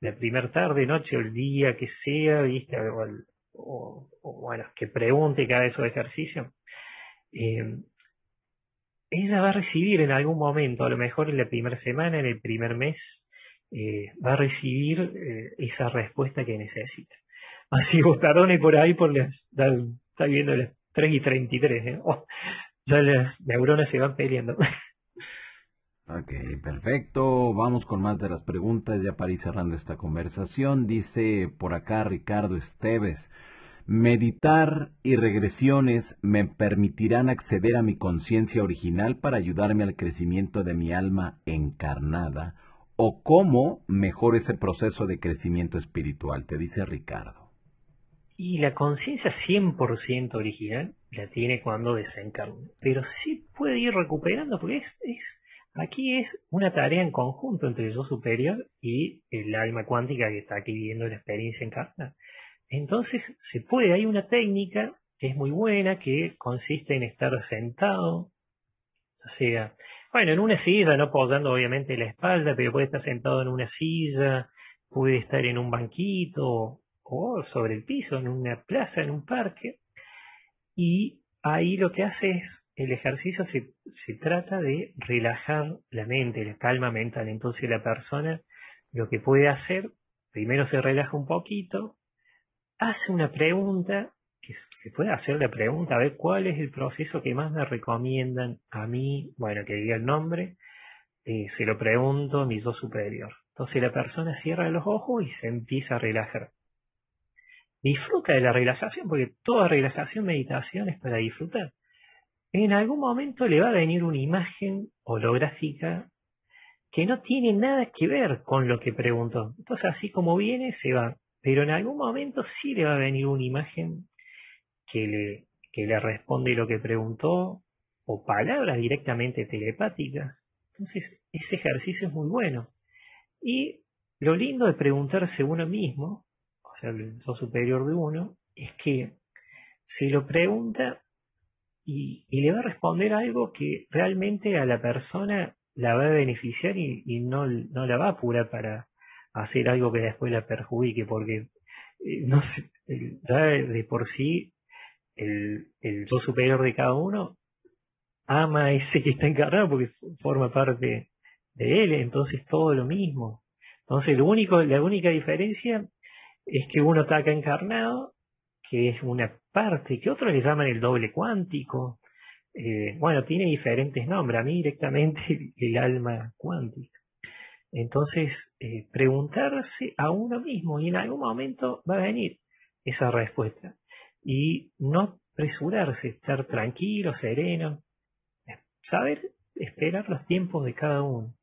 la primer tarde, noche o el día que sea, ¿viste? O, bueno, que pregunte cada vez su ejercicio, eh, ella va a recibir en algún momento, a lo mejor en la primera semana, en el primer mes, eh, va a recibir eh, esa respuesta que necesita. Así vos perdone por ahí por las, ya está viendo las 3 y 33, ¿eh? Oh, ya las neuronas se van peleando. Ok, perfecto. Vamos con más de las preguntas ya para ir cerrando esta conversación. Dice por acá Ricardo Esteves. Meditar y regresiones me permitirán acceder a mi conciencia original para ayudarme al crecimiento de mi alma encarnada o cómo mejor ese proceso de crecimiento espiritual, te dice Ricardo. Y la conciencia 100% original la tiene cuando desencarna, pero sí puede ir recuperando porque es, es Aquí es una tarea en conjunto entre el yo superior y el alma cuántica que está aquí viviendo la experiencia encarnada. Entonces se puede, hay una técnica que es muy buena, que consiste en estar sentado, o sea, bueno, en una silla, no apoyando obviamente la espalda, pero puede estar sentado en una silla, puede estar en un banquito o sobre el piso, en una plaza, en un parque, y ahí lo que hace es el ejercicio se, trata de relajar la mente, la calma mental. Entonces la persona lo que puede hacer, primero se relaja un poquito, hace una pregunta, que se puede hacer la pregunta, a ver cuál es el proceso que más me recomiendan a mí, bueno, que diga el nombre, eh, se lo pregunto a mi yo superior. Entonces la persona cierra los ojos y se empieza a relajar. Disfruta de la relajación, porque toda relajación, meditación es para disfrutar en algún momento le va a venir una imagen holográfica que no tiene nada que ver con lo que preguntó. Entonces, así como viene, se va. Pero en algún momento sí le va a venir una imagen que le, que le responde lo que preguntó, o palabras directamente telepáticas. Entonces, ese ejercicio es muy bueno. Y lo lindo de preguntarse uno mismo, o sea, el yo superior de uno, es que se lo pregunta y, le va a responder algo que realmente a la persona la va a beneficiar y, no, no, la va a apurar para hacer algo que después la perjudique, porque eh, no sé, ya de por sí el, el yo superior de cada uno ama a ese que está encarnado porque forma parte de él, entonces todo lo mismo. Entonces lo único, la única diferencia es que uno está acá encarnado que es una parte que otros le llaman el doble cuántico. Eh, bueno, tiene diferentes nombres, a mí directamente [laughs] el, alma cuántica. Entonces, eh, preguntarse a uno mismo y en algún momento va a venir esa respuesta. Y no apresurarse, estar tranquilo, sereno, saber esperar los tiempos de cada uno.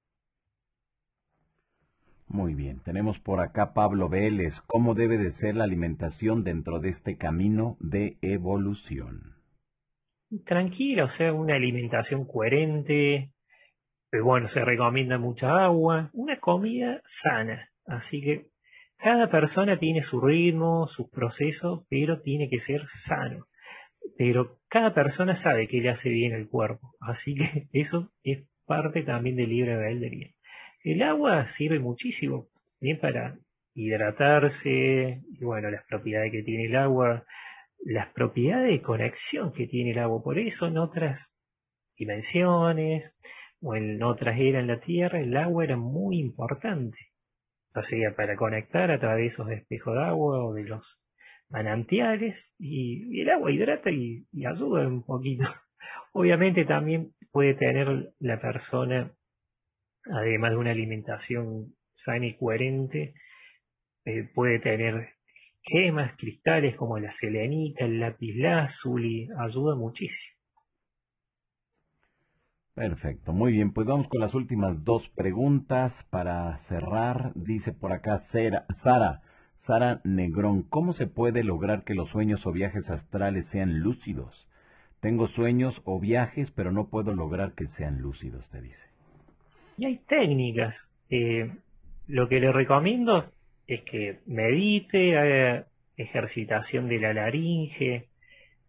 Muy bien, tenemos por acá Pablo Vélez. ¿Cómo debe de ser la alimentación dentro de este camino de evolución? Tranquila, o sea, una alimentación coherente. Pero bueno, se recomienda mucha agua, una comida sana. Así que cada persona tiene su ritmo, sus procesos, pero tiene que ser sano. Pero cada persona sabe que le hace bien el cuerpo. Así que [laughs] eso es parte también del libre albedrío. El agua sirve muchísimo, bien para hidratarse, y bueno, las propiedades que tiene el agua, las propiedades de conexión que tiene el agua. Por eso en otras dimensiones o en otras eras en la Tierra, el agua era muy importante. O sea, para conectar a través de esos espejos de agua o de los manantiales, y, el agua hidrata y ayuda un poquito. [laughs] Obviamente también puede tener la persona además de una alimentación sana y coherente, eh, puede tener gemas, cristales como la selenita, el lápiz lazuli, ayuda muchísimo. Perfecto, muy bien, pues vamos con las últimas dos preguntas para cerrar. Dice por acá Sara, Sara Negrón, ¿cómo se puede lograr que los sueños o viajes astrales sean lúcidos? Tengo sueños o viajes, pero no puedo lograr que sean lúcidos, te dice. Y hay técnicas. Eh, lo que le recomiendo es que medite, haga ejercitación de la laringe,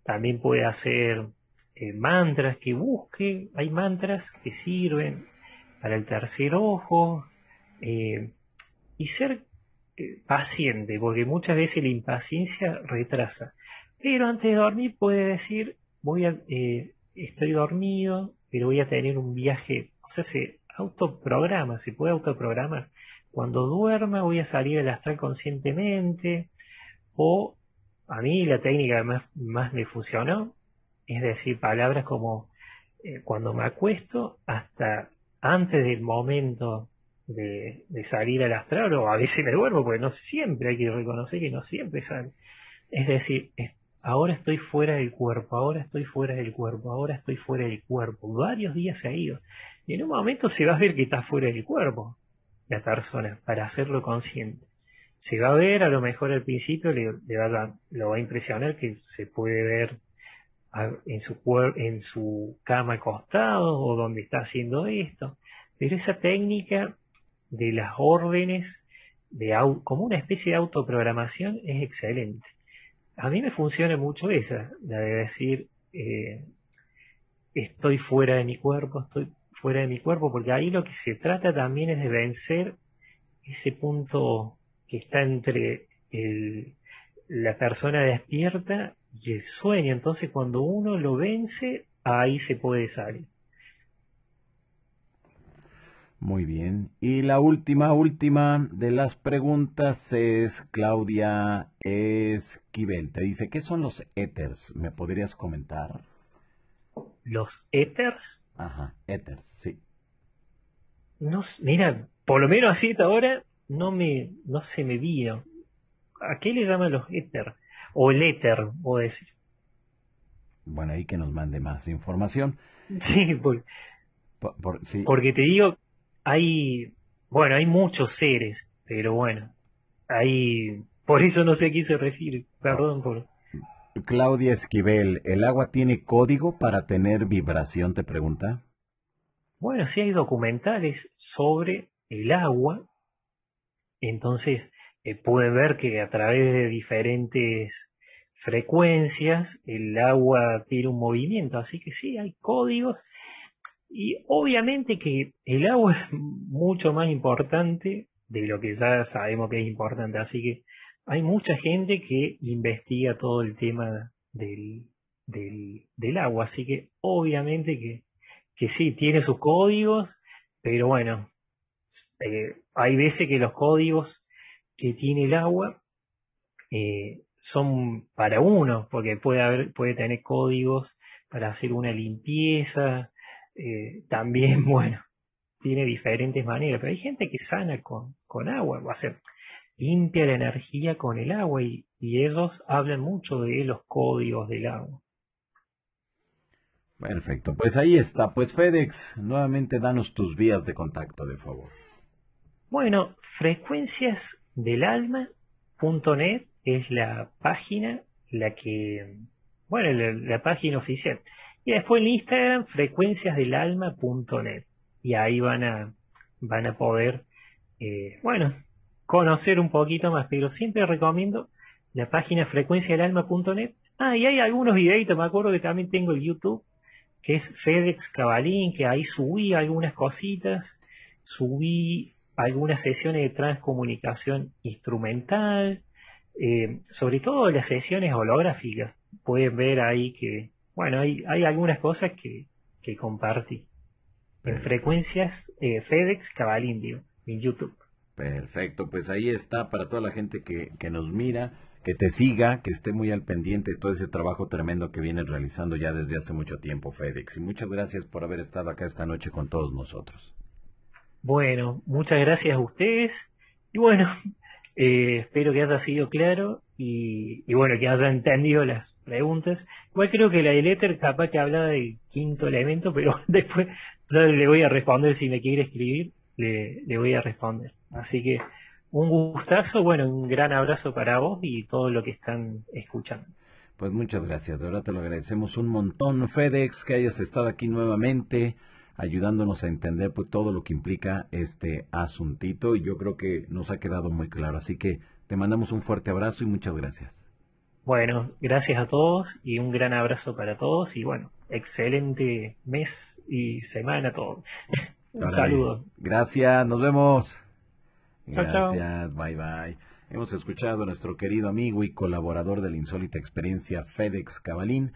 también puede hacer eh, mantras que busque, hay mantras que sirven para el tercer ojo, eh, y ser paciente, porque muchas veces la impaciencia retrasa. Pero antes de dormir puede decir, voy a, estoy dormido, pero voy a tener un viaje, o sea, se autoprograma, se puede autoprogramar. Cuando duerma voy a salir del astral conscientemente, o a mí la técnica más, más me funcionó, es decir, palabras como eh, cuando me acuesto hasta antes del momento de, salir al astral, o a veces me duermo, porque no siempre hay que reconocer que no siempre sale. Es decir, ahora estoy fuera del cuerpo, ahora estoy fuera del cuerpo, ahora estoy fuera del cuerpo. Varios días se ha ido. Y en un momento se va a ver que está fuera del cuerpo la persona, para hacerlo consciente se va a ver, a lo mejor al principio le, va lo va a impresionar que se puede ver en su, en su cama acostado o donde está haciendo esto. Pero esa técnica de las órdenes, de como una especie de autoprogramación, es excelente. A mí me funciona mucho esa, la de decir, eh, estoy fuera de mi cuerpo, estoy fuera de mi cuerpo, porque ahí lo que se trata también es de vencer ese punto que está entre el, la persona despierta y el sueño. Entonces cuando uno lo vence, ahí se puede salir. Muy bien. Y la última, última de las preguntas es Claudia Esquivel. Te dice, ¿qué son los éteres? ¿Me podrías comentar? ¿Los éteres? Ajá, éteres, sí. No, mira, por lo menos así hasta ahora no me, no se me vio. ¿A qué le llaman los éter? O el éter, o decir. Bueno, ahí que nos mande más información. [laughs] Sí, porque te digo, hay, bueno, hay muchos seres, pero bueno, hay, por eso no sé a qué se refiere, perdón por... Claudia Esquivel, ¿el agua tiene código para tener vibración, te pregunta? Bueno, sí hay documentales sobre el agua. Entonces, eh, ver que a través de diferentes frecuencias el agua tiene un movimiento, así que sí, hay códigos. Y obviamente que el agua es mucho más importante de lo que ya sabemos que es importante, así que hay mucha gente que investiga todo el tema del, del, agua, así que obviamente que, que sí, tiene sus códigos, pero bueno, eh, hay veces que los códigos que tiene el agua eh, son para uno, porque puede haber, puede tener códigos para hacer una limpieza, eh, también, [laughs] bueno, tiene diferentes maneras, pero hay gente que sana con, con agua, va a ser limpia la energía con el agua y, y ellos hablan mucho de los códigos del agua. Perfecto, pues ahí está. Pues FedEx, nuevamente danos tus vías de contacto, de favor. Bueno, frecuenciasdelalma.net es la página, la que, bueno, la, página oficial. Y después en Instagram, frecuenciasdelalma.net. Y ahí van a, van a poder, eh, bueno, conocer un poquito más, pero siempre recomiendo la página frecuenciasdelalma.net. Ah, y hay algunos videitos, me acuerdo que también tengo el YouTube, que es FedEx Cabalín, que ahí subí algunas cositas, subí algunas sesiones de transcomunicación instrumental, eh, sobre todo las sesiones holográficas. Pueden ver ahí que, bueno, hay, hay algunas cosas que, que compartí. En frecuencias eh, FedEx Cabalindio, en YouTube. Perfecto, pues ahí está para toda la gente que, que nos mira, que te siga, que esté muy al pendiente de todo ese trabajo tremendo que vienes realizando ya desde hace mucho tiempo, FedEx. Y muchas gracias por haber estado acá esta noche con todos nosotros. Bueno, muchas gracias a ustedes. Y bueno, [laughs] eh, espero que haya sido claro y, bueno, que haya entendido las preguntas. Igual creo que la del éter capaz que hablaba del quinto elemento, pero [laughs] después ya le voy a responder si me quiere escribir, le, le voy a responder. Así que un gustazo, bueno, un gran abrazo para vos y todo lo que están escuchando. Pues muchas gracias, de verdad te lo agradecemos un montón, FedEx, que hayas estado aquí nuevamente ayudándonos a entender pues, todo lo que implica este asuntito y yo creo que nos ha quedado muy claro. Así que te mandamos un fuerte abrazo y muchas gracias. Bueno, gracias a todos y un gran abrazo para todos y bueno, excelente mes y semana a todos. un saludo. Gracias, nos vemos. Gracias, bye bye. Hemos escuchado a nuestro querido amigo y colaborador de la insólita experiencia FedEx Cabalín